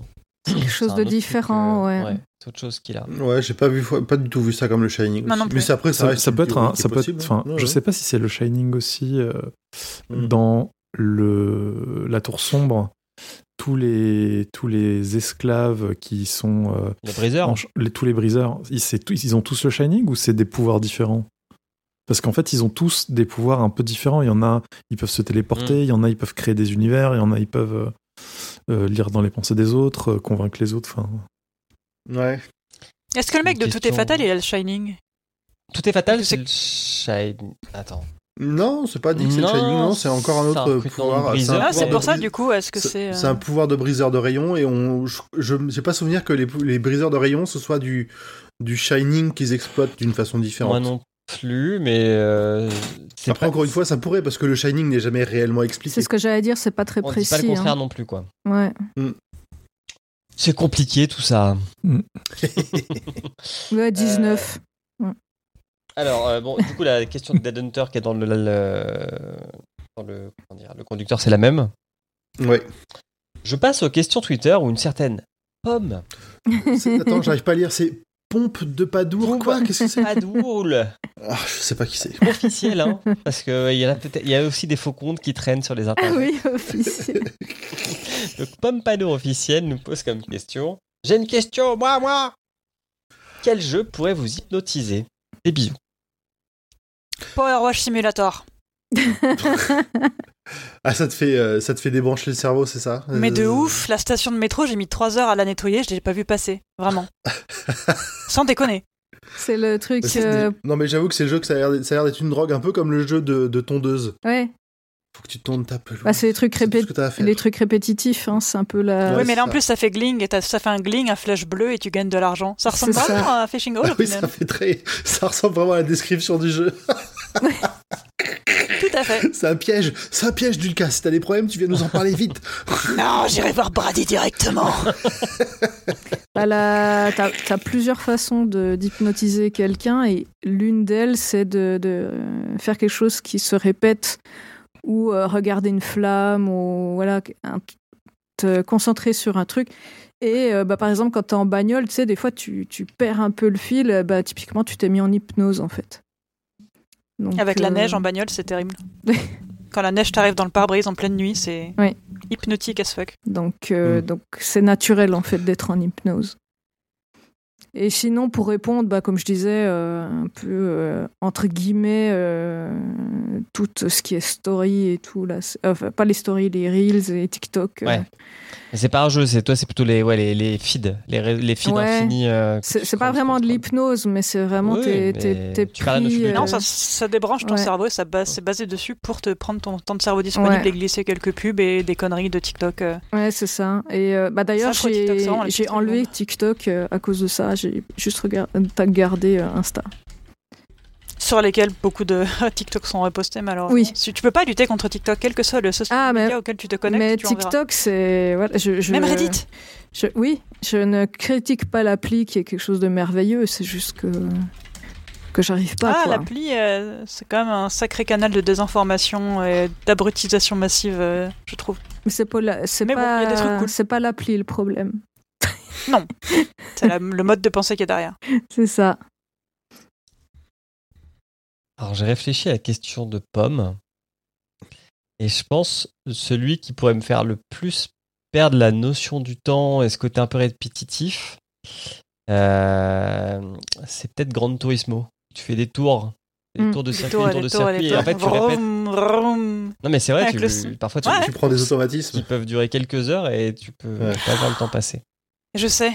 C'est quelque chose de truc, différent, euh, ouais. C'est autre chose qu'il a. ouais j'ai pas vu pas du tout vu ça comme le Shining non plus. mais après ça, Ça, peut être un, ça peut être, enfin, je Ouais, sais pas si c'est le Shining aussi euh, Mm. dans le la tour sombre. Tous les tous les esclaves qui sont euh, Les briseurs en ch- les- tous les briseurs, ils, c'est tout- ils ont tous le Shining ou c'est des pouvoirs différents? Parce qu'en fait, ils ont tous des pouvoirs un peu différents. Il y en a, ils peuvent se téléporter, Mm. il y en a, ils peuvent créer des univers, il y en a, ils peuvent euh, lire dans les pensées des autres, euh, convaincre les autres. Enfin, ouais Est-ce que le mec Une de Tout est fatal, il a le Shining? Tout est fatal, C'est- le Shining. Attends. non c'est pas dit que c'est le Non, Shining non c'est encore un autre pouvoir un Ah, c'est de pour ça, du coup, est-ce que c'est. C'est euh, un pouvoir de briseur de rayons et on, je, je j'ai pas souvenir que les, les briseurs de rayons ce soit du du shining qu'ils exploitent d'une façon différente. Moi non plus, mais. euh, c'est Après pas- encore une fois ça pourrait parce que le shining n'est jamais réellement expliqué. C'est ce que j'allais dire, c'est pas très On dit précis. pas le contraire hein. non plus, quoi. Ouais. C'est compliqué tout ça. Ouais, 19. Alors, euh, bon, du coup, la question de Dead Hunter qui est dans le, le- dans le, comment dire, le conducteur, c'est la même. Ouais. Je passe aux questions Twitter où une certaine pomme Attends j'arrive pas à lire c'est pompe de Padour Pompe. quoi qu'est-ce que c'est Padoule ah, Je sais pas qui c'est. officiel, hein, parce qu'il y, en a peut-être- il y a aussi des faux comptes qui traînent sur les Ah internets. oui, officiel. Donc, Pompadour officiel nous pose comme question J'ai une question, moi, moi Quel jeu pourrait vous hypnotiser? Des bisous. Power Wash Simulator. Ah ça te fait euh, ça te fait débrancher le cerveau c'est ça? Mais de Euh, ouf, la station de métro, j'ai mis 3 heures à la nettoyer, je l'ai pas vu passer. Vraiment. Sans déconner. C'est le truc. c'est- euh, Non mais j'avoue que c'est le jeu que ça a l'air d'être- ça a l'air d'être une drogue un peu comme le jeu de, de tondeuse. Ouais, Faut que tu tondes ta pelouse. bah, c'est les trucs, répé- les trucs répétitifs, hein, c'est un peu la. Ouais, oui, mais là en plus ça fait gling et ça fait un gling, un flash bleu et tu gagnes de l'argent. Ça ressemble vraiment à Fishing Hole Ah oui, ça fait très. Ça ressemble vraiment à la description du jeu. Tout à fait. C'est un piège. C'est un piège, Dulca. Si t'as des problèmes, tu viens nous en parler vite. Non, j'irai voir Brady directement. Bah, la- T'as as plusieurs façons de- d'hypnotiser quelqu'un et l'une d'elles, c'est de, de, faire quelque chose qui se répète ou euh, regarder une flamme ou voilà, un- te concentrer sur un truc. Et euh, bah, par exemple, quand t'es en bagnole, tu sais, des fois tu, tu perds un peu le fil, bah, typiquement tu t'es mis en hypnose en fait. Donc, Avec la euh, neige en bagnole, c'est terrible. quand la neige t'arrive dans le pare-brise en pleine nuit, c'est Oui. hypnotique as fuck. Donc, euh, Mm. donc c'est naturel en fait d'être en hypnose. Et sinon, pour répondre, bah, comme je disais, euh, un peu euh, entre guillemets, euh, tout ce qui est story et tout, là, enfin, pas les stories, les reels et TikTok. euh, Ouais. Mais c'est pas un jeu, c'est toi, c'est plutôt les, ouais, les, les feeds, les, les feeds Ouais. infinis. euh, c'est pas vraiment de l'hypnose, mais c'est vraiment Oui, t'es t'es- tu pris, Non, ça, ça débranche ton ouais. cerveau, et ça base- c'est basé dessus pour te prendre ton temps de cerveau disponible Ouais. et glisser quelques pubs et des conneries de TikTok. euh. Ouais, c'est ça. Et euh, bah, d'ailleurs, j'ai enlevé très TikTok à cause de ça. J'ai juste regard- t'as gardé euh, Insta. sur lesquels beaucoup de TikTok sont repostés malheureusement. Oui. Si tu peux pas lutter contre TikTok, quel que soit le social Ah, mais- auquel tu te connectes, mais tu. TikTok, c'est. Voilà, je, je- Même Reddit. je- oui, je ne critique pas l'appli qui est quelque chose de merveilleux. C'est juste que. que j'arrive pas. ah, l'appli, euh, c'est quand même un sacré canal de désinformation et d'abrutisation massive, euh, je trouve. Mais c'est pas, la- c'est bon, pas, c'est pas l'appli le problème. C'est la- le mode de pensée qui est derrière. C'est ça. Alors j'ai réfléchi à la question de Pomme. Et je pense celui qui pourrait me faire le plus perdre la notion du temps et ce côté un peu répétitif, euh, c'est peut-être Grand Turismo. Tu fais des tours, des Mm. tours de circuit, tours des tours de tours circuit. Et tours. en fait, tu répètes. Vroom. Non mais c'est vrai, tu, le parfois tu, Ouais. Tu prends des automatismes. qui peuvent durer quelques heures et tu peux Ouais. pas voir le temps passer. Je sais.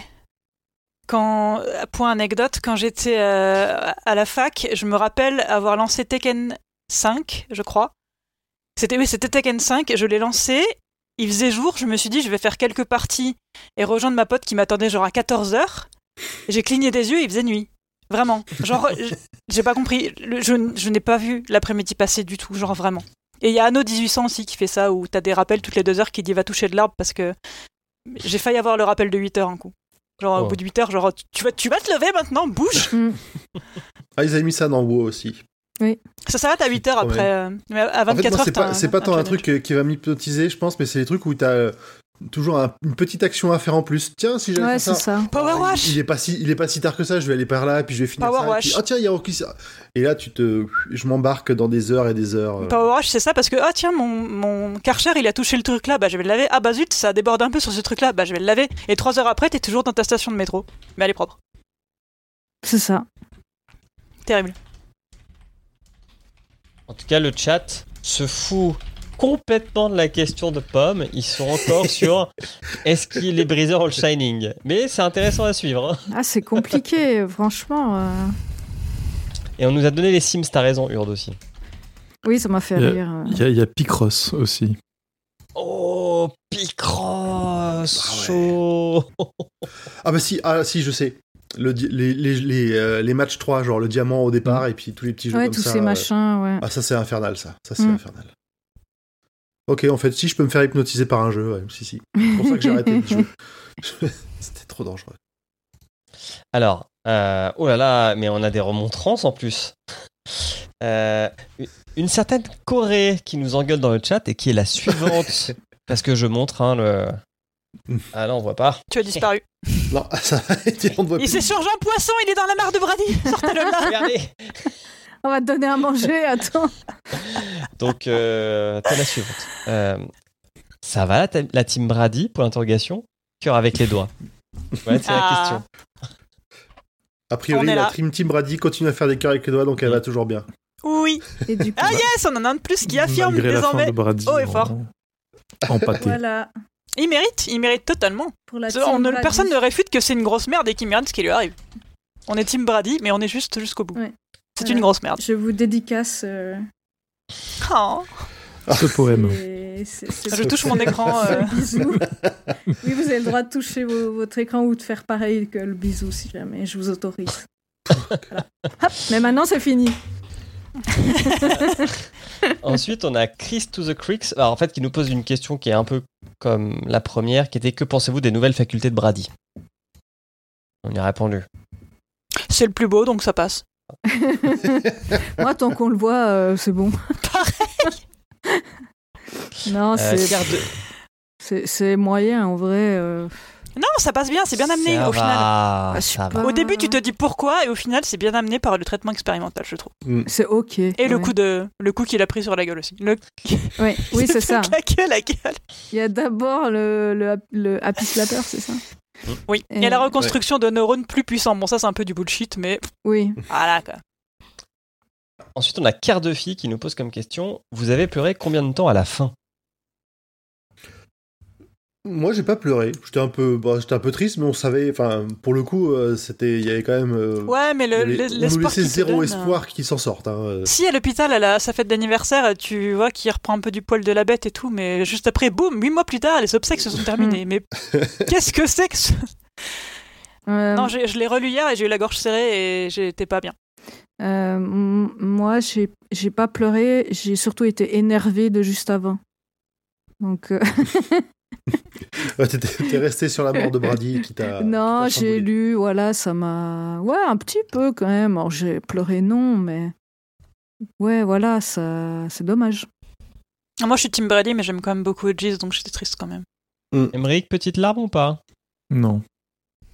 Quand, point anecdote, quand j'étais euh, à la fac, je me rappelle avoir lancé Tekken 5, je crois. C'était oui, c'était Tekken 5. Je l'ai lancé. Il faisait jour. Je me suis dit, je vais faire quelques parties et rejoindre ma pote qui m'attendait genre à 14 heures. J'ai cligné des yeux. et Il faisait nuit. Vraiment. Genre, j'ai pas compris. Le- je je n'ai pas vu l'après-midi passer du tout. Genre vraiment. Et il y a Anno 1800 aussi qui fait ça où t'as des rappels toutes les deux heures qui dit va toucher de l'arbre parce que j'ai failli avoir le rappel de 8 heures un coup. Genre Oh. au bout de 8 heures, genre tu vas, tu vas te lever maintenant, bouge Mm. Ah, ils avaient mis ça dans WoW aussi. Ça s'arrête à 8 heures après. euh, mais à En 24 fait, moi, heures, c'est pas, c'est pas tant un truc euh, qui va m'hypnotiser, je pense, mais c'est des trucs où t'as euh, toujours un- une petite action à faire en plus. Tiens, si j'avais Ouais, ça. ça. Power Ah, Wash il, il est pas si il est pas si tard que ça je vais aller par là et puis je vais finir Power ça et wash. puis, ah tiens il y a Rocky ça. et là tu te je m'embarque dans des heures et des heures euh. Power Wash, c'est ça parce que ah tiens mon, mon Karcher il a touché le truc là, bah je vais le laver. Ah bah zut, ça déborde un peu sur ce truc là, bah je vais le laver. Et 3 heures après, t'es toujours dans ta station de métro, mais elle est propre. C'est ça. Terrible. En tout cas, le chat se fout complètement de la question de Pomme. Ils sont encore sur est-ce qu'il est briseur ou le Shining? Mais c'est intéressant à suivre. hein. Ah, c'est compliqué, franchement. euh. Et on nous a donné les Sims, t'as raison, Urde aussi. Oui, ça m'a fait Il y a- rire. euh. Il y a, il y a Picross aussi. Oh, Picross Ah ouais. ah bah si ah si je sais le les les, les, euh, les matchs 3 genre le diamant au départ et puis tous les petits jeux Ouais, comme tous ça ces euh, machins, ouais. ah ça c'est infernal ça ça c'est Mm. infernal ok en fait si je peux me faire hypnotiser par un jeu ouais, si si c'est pour ça que j'ai arrêté de jouer c'était trop dangereux Alors, euh, oh là là, mais on a des remontrances en plus. Euh, une certaine Corée qui nous engueule dans le chat et qui est la suivante. parce que je montre hein, le. Ah là, on voit pas. Tu as disparu. non ça on ne voit Il plus s'est changé en poisson, il est dans la mare de Brady. Sortez-le là. Regardez On va te donner à manger, attends. Donc, euh, t'es la suivante. Euh, ça va la, team Brady pour l'interrogation? Cœur avec les doigts. Ouais, c'est la Ah. question. a priori la. Dream Team Brady continue à faire des cœurs avec les doigts donc elle va toujours bien Oui. Et du coup, Ah yes, on en a un de plus qui affirme Malgré la fin désormais. de Brady haut et fort. empâté. voilà. Il mérite, il mérite totalement. Pour la On team ne, Brady. personne ne réfute que c'est une grosse merde et qu'il mérite ce qui lui arrive. On est Team Brady, mais on est juste jusqu'au bout. Ouais. C'est une grosse merde. Je vous dédicace. euh, Oh. Ce poème. c'est- c'est- c'est- Je touche mon écran. euh, bisou. oui, vous avez le droit de toucher vo- votre écran ou de faire pareil que le bisou si jamais je vous autorise. Voilà. Hop, mais maintenant c'est fini. Ensuite, on a Chris to the Creeks, alors en fait, qui nous pose une question qui est un peu comme la première, qui était que pensez-vous des nouvelles facultés de Brady? On y a répondu. C'est le plus beau, donc ça passe. Moi, tant qu'on le voit, euh, c'est bon. non, Euh, c'est- moyen en vrai. euh. Non, ça passe bien, c'est bien amené Ça au final. va, Ah, ça pas. Au début, tu te dis pourquoi, et au final, c'est bien amené par le traitement expérimental, je trouve. C'est ok. Et le coup de le coup qu'il a pris sur la gueule aussi. Le... Ouais, Oui, c'est ça. Claquer la gueule. Il y a d'abord le, le, le Happy Slapper, c'est ça? Oui. Et- Et la reconstruction de neurones plus puissants. Bon, ça, c'est un peu du bullshit, mais Oui. voilà quoi. Ensuite, on a Cœur de fille qui nous pose comme question Vous avez pleuré combien de temps à la fin? Moi, j'ai pas pleuré. J'étais un peu, bah, j'étais un peu triste, mais on savait. Enfin, pour le coup, euh, c'était, il y avait quand même. euh, Ouais, mais le, avait- le- on nous laissait zéro donne, euh, espoir qu'ils s'en sortent. hein. Si à l'hôpital, elle a sa fête d'anniversaire, tu vois qu'il reprend un peu du poil de la bête et tout, mais juste après, boum, huit mois plus tard, les obsèques se sont terminées. mais qu'est-ce que c'est que ce... Euh, Non, je l'ai relu hier et j'ai eu la gorge serrée et j'étais pas bien. euh, m- moi, j'ai j'ai pas pleuré, j'ai surtout été énervée de juste avant. Donc, euh, Ouais, t'es resté sur la mort de Brady qui t'a. non, j'ai lu, voilà, ça m'a. Ouais, un petit peu quand même. Alors, j'ai pleuré, non, mais. Ouais, voilà, ça... c'est dommage. Moi, je suis Tim Brady, mais j'aime quand même beaucoup Edges, donc j'étais triste quand même. Émeric, petite larme ou pas? Non.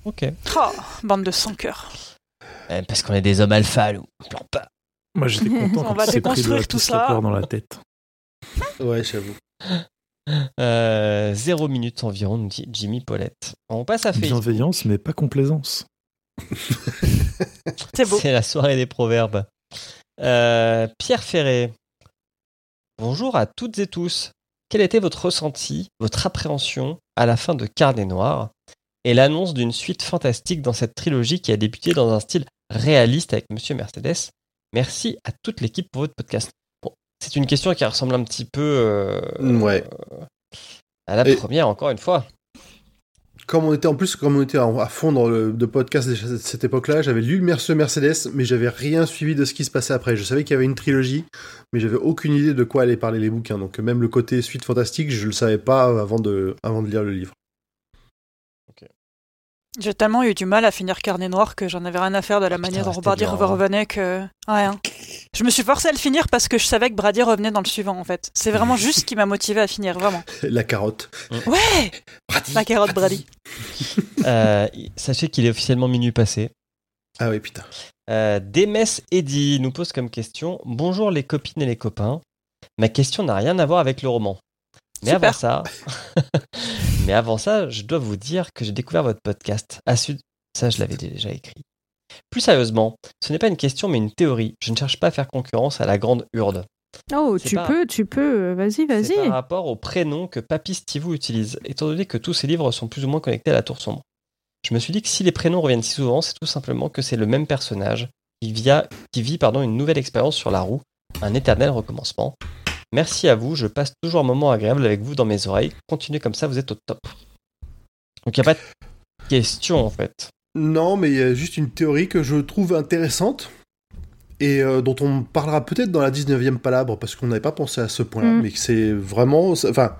Ok. Oh, bande de sans cœur. Eh, parce qu'on est des hommes alpha, nous. On pleure pas. Moi, j'étais content On quand va s'est pris le déconstruire tout ça. Slapper dans la tête. Ouais, j'avoue. Euh, zéro minute environ, nous dit Jimmy Paulette. On passe à Facebook. Bienveillance, mais pas complaisance. C'est beau. C'est la soirée des proverbes. Euh, Pierre Ferré. Bonjour à toutes et tous. Quel était votre ressenti, votre appréhension à la fin de Carnet Noir et l'annonce d'une suite fantastique dans cette trilogie qui a débuté dans un style réaliste avec Monsieur Mercedes? Merci à toute l'équipe pour votre podcast. C'est une question qui ressemble un petit peu euh, Ouais. à la Et- première, encore une fois. Comme on était en plus, comme on était à fond dans le de podcast à cette époque-là, j'avais lu Merce Mercedes, mais j'avais rien suivi de ce qui se passait après. Je savais qu'il y avait une trilogie, mais j'avais aucune idée de quoi allaient parler les bouquins. Donc même le côté suite fantastique, je le savais pas avant de, avant de lire le livre. J'ai tellement eu du mal à finir Carnet Noir que j'en avais rien à faire de la manière dont Brady bien, hein. revenait que. Ouais. hein. Je me suis forcé à le finir parce que je savais que Brady revenait dans le suivant en fait. C'est vraiment juste ce qui m'a motivé à finir, vraiment. La carotte. Ouais Brady, La carotte Brady. Euh, sachez qu'il est officiellement minuit passé. Ah oui, putain. Euh, Demes Eddy nous pose comme question Bonjour les copines et les copains. Ma question n'a rien à voir avec le roman. Mais Super. avant ça, mais avant ça, je dois vous dire que j'ai découvert votre podcast. À Sud, ça je l'avais déjà écrit. Plus sérieusement, ce n'est pas une question mais une théorie. Je ne cherche pas à faire concurrence à la grande hurde. Oh, C'est tu pas- peux, tu peux. Vas-y, C'est vas-y. par rapport au prénom que Papy Stivou utilise, étant donné que tous ces livres sont plus ou moins connectés à la Tour Sombre. Je me suis dit que si les prénoms reviennent si souvent, c'est tout simplement que c'est le même personnage qui, via- qui vit pardon, une nouvelle expérience sur la roue, un éternel recommencement. Merci à vous, je passe toujours un moment agréable avec vous dans mes oreilles. Continuez comme ça, vous êtes au top. Donc il n'y a pas de question en fait. Non, mais il y a juste une théorie que je trouve intéressante et euh, dont on parlera peut-être dans la 19e palabre parce qu'on n'avait pas pensé à ce point-là, Mm. mais que c'est vraiment. Enfin,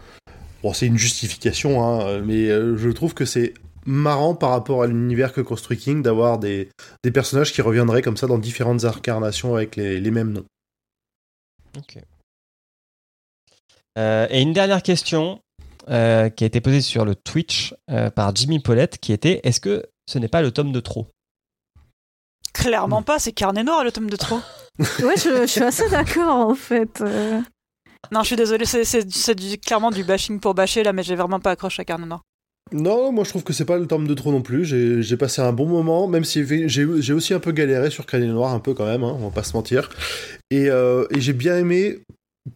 bon, c'est une justification, hein, mais euh, je trouve que c'est marrant par rapport à l'univers que construit King d'avoir des, des personnages qui reviendraient comme ça dans différentes incarnations avec les, les mêmes noms. Euh, et une dernière question euh, qui a été posée sur le Twitch euh, par Jimmy Paulette qui était est-ce que ce n'est pas le tome de trop? Clairement pas, c'est Carnet Noir le tome de trop. Ouais, je, je suis assez d'accord en fait. Euh, Non, je suis désolée, c'est- clairement du bashing pour bâcher là, mais j'ai vraiment pas accroché à Carnet Noir. Non, moi je trouve que c'est pas le tome de trop non plus. J'ai passé un bon moment, même si j'ai aussi un peu galéré sur Crâne Noir, un peu quand même, hein, on va pas se mentir. Et, euh, et j'ai bien aimé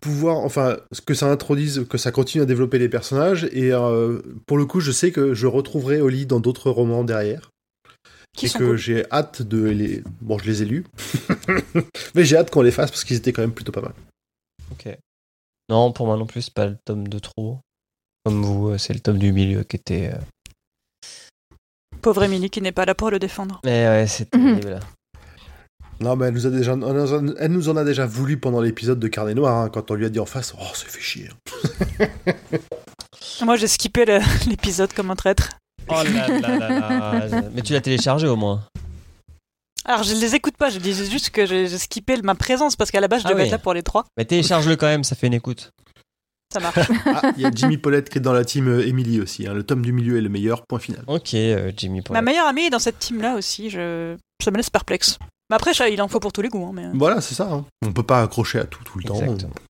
pouvoir, enfin, ce que ça introduise, que ça continue à développer les personnages. Et euh, pour le coup, je sais que je retrouverai Oli dans d'autres romans derrière. Qui et que cool. j'ai hâte de les. Bon, je les ai lus. Mais j'ai hâte qu'on les fasse parce qu'ils étaient quand même plutôt pas mal. Ok. Non, pour moi non plus, c'est pas le tome de trop. Comme vous, euh, c'est le tome du milieu qui était. euh, Pauvre Émilie qui n'est pas là pour le défendre. Mais ouais, c'est Mhm. terrible. Non, mais elle nous, a déjà, elle nous en a déjà voulu pendant l'épisode de Carnet Noir, hein, quand on lui a dit en face Oh, c'est fait chier. Moi j'ai skippé l'épisode comme un traître. Oh là là là là. Mais tu l'as téléchargé au moins. Alors je les écoute pas, je disais juste que j'ai skippé ma présence parce qu'à la base je Ah devais oui. être là pour les trois. Mais télécharge-le quand même, ça fait une écoute. Ça marche. Ah, il y a Jimmy Paulette qui est dans la team euh, Emily aussi. hein. Le tome du milieu est le meilleur, point final. Ok, euh, Jimmy Ma meilleure amie est dans cette team-là aussi. Je... Ça me laisse perplexe. Mais après, ça, il en faut pour tous les goûts. hein, mais... Voilà, c'est ça. hein. On peut pas accrocher à tout tout le temps.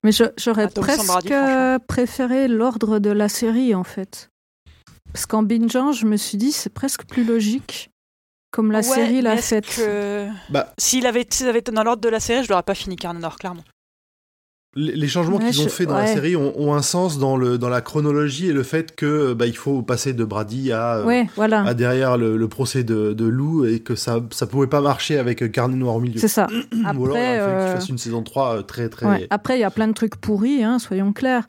Mais je- j'aurais presque préféré l'ordre de la série, en fait. Parce qu'en bingeant, je me suis dit, c'est presque plus logique, comme la Ouais, série l'a faite. Euh, que- Bah. S'il avait, avait été dans l'ordre de la série, je l'aurais pas fini Carnor, clairement. Les, changements Ouais, qu'ils ont je- fait dans la série ont, ont un sens dans, le, dans la chronologie et le fait que bah, il faut passer de Brady à, euh, voilà, à derrière le, le procès de, de Lou et que ça ça pouvait pas marcher avec euh, Carnet Noir au milieu. c'est ça. Ou alors il aurait Après, fallu euh, qu'il fasse une saison 3 euh, très très. Après, il y a plein de trucs pourris, hein, soyons clairs.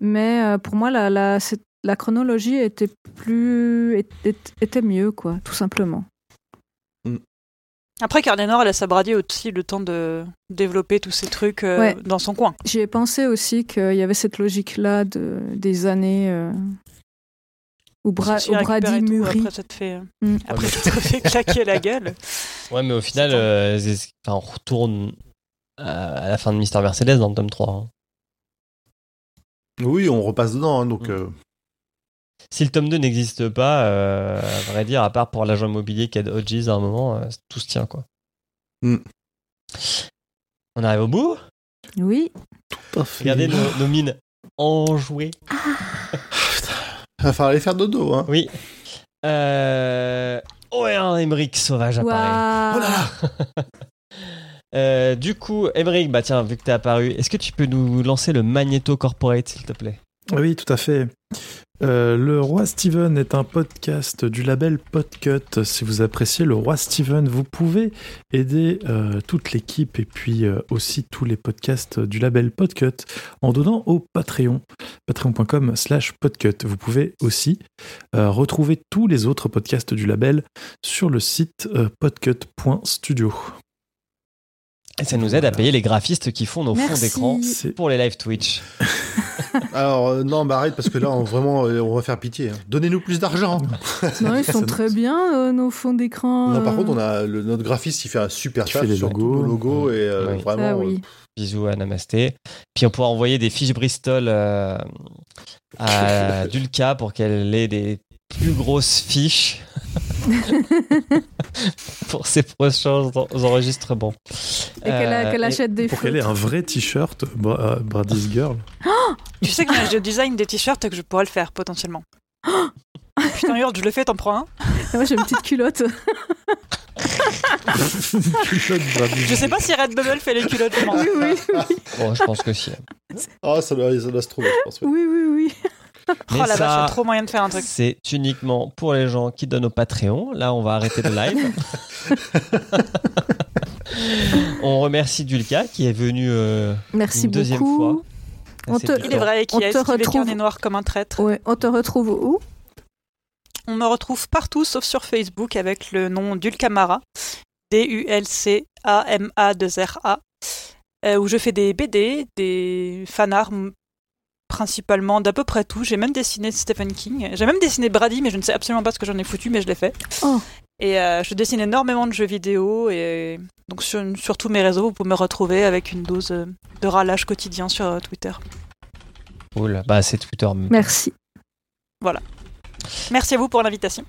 Mais euh, pour moi, la, la, la chronologie était plus était, était mieux, quoi, tout simplement. Après, Carnor, elle laisse à Brady aussi le temps de développer tous ces trucs euh, Ouais. dans son coin. J'y ai pensé aussi qu'il y avait cette logique-là de, des années euh, où, Bra Si où Brady mûrit. Après, ça te fait, Mm. après, ça te fait claquer la gueule. Ouais, mais au final, euh, enfin, on retourne à à la fin de Mister Mercedes dans le tome 3. hein. Oui, on repasse dedans. hein, donc Mm. Si le tome 2 n'existe pas, euh, à vrai dire, à part pour l'agent immobilier qui a Hodges à un moment, euh, tout se tient quoi. Mm. On arrive au bout? Oui, Regardez nos, nos mines enjouées. il va falloir aller faire dodo. Hein. Oui. Euh... Ouais, un Emmerich sauvage apparaît. Oh là là Euh, du coup, Emmerich, bah tiens, vu que t'es apparu, est-ce que tu peux nous lancer le Magneto Corporate, s'il te plaît? Oui, tout à fait. Euh, le Roi Steven est un podcast du label Podcut. Si vous appréciez le Roi Steven, vous pouvez aider euh, toute l'équipe et puis euh, aussi tous les podcasts du label Podcut en donnant au Patreon, patreon.com slash podcut. Vous pouvez aussi retrouver tous les autres podcasts du label sur le site podcut.studio. Et ça nous aide à payer les graphistes qui font nos fonds d'écran pour les live Twitch. Alors euh, non, bah arrête parce que là, on, vraiment, euh, on va faire pitié. hein. Donnez-nous plus d'argent. Non, ils sont très bien, euh, nos fonds d'écran. Non, par contre, on a le- notre graphiste, il fait un super taf les sur logos. tous nos logos et euh, Oui. vraiment. Ah oui. Bisous à Namasté. Puis on pourra envoyer des fiches Bristol euh, à Dulka pour qu'elle ait des plus grosses fiches pour ses prochains en- enregistrements. Et Euh, qu'elle achète des pour qu'elle ait un vrai t-shirt Bra- euh, Brady's Girl. Tu sais que j'ai le design des t-shirts et que je pourrais le faire potentiellement. Putain, Hurle, je le fais, t'en prends un? Moi, j'ai une petite culotte. Je sais pas si Redbubble fait les culottes, je oui, oui, Bon, je pense que si. Ah, ça doit, ça doit se trouver, je pense. oui, oui, oui. Oh Mais la ça, trop moyen de faire un truc. c'est uniquement pour les gens qui donnent au Patreon. Là, on va arrêter le live. on remercie Dulka qui est venu euh, Merci une deuxième beaucoup. fois. On te- Il est vrai qu'il a te retrouve- noir comme un traître. Ouais, on te retrouve où On me retrouve partout sauf sur Facebook avec le nom d'Ulcamara. D-U-L-C-A-M-A-2-R-A. euh, où je fais des BD, des fanarts principalement d'à peu près tout. J'ai même dessiné Stephen King. J'ai même dessiné Brady, mais je ne sais absolument pas ce que j'en ai foutu, mais je l'ai fait. Oh. Et euh, je dessine énormément de jeux vidéo et donc sur, sur tous mes réseaux, vous pouvez me retrouver avec une dose euh, de râlage quotidien sur euh, Twitter. Cool. Bah, c'est Twitter. Merci. Merci à vous pour l'invitation.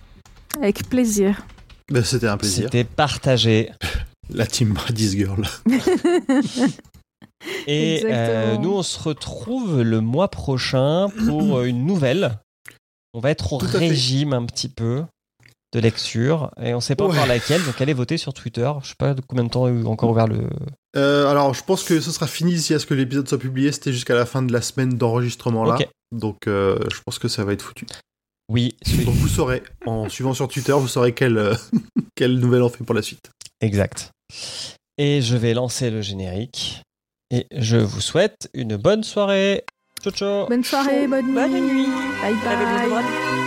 Avec plaisir. Ben, C'était un plaisir. C'était partagé. La team Brady's Girl. Et euh, nous, on se retrouve le mois prochain pour euh, une nouvelle. On va être au fait. régime un petit peu de lecture et on sait pas Ouais. encore laquelle, donc allez voter sur Twitter. Je sais pas de combien de temps est encore ouvert le. Euh, alors, je pense que ce sera fini d'ici à ce que l'épisode soit publié. C'était jusqu'à la fin de la semaine d'enregistrement là. Donc, euh, je pense que ça va être foutu. Oui, Donc, vous saurez, en suivant sur Twitter, vous saurez quelle, euh, quelle nouvelle on fait pour la suite. exact. Et je vais lancer le générique. Et je vous souhaite une bonne soirée. Ciao ciao. Bonne soirée, bonne nuit. Bonne nuit. Bye bye.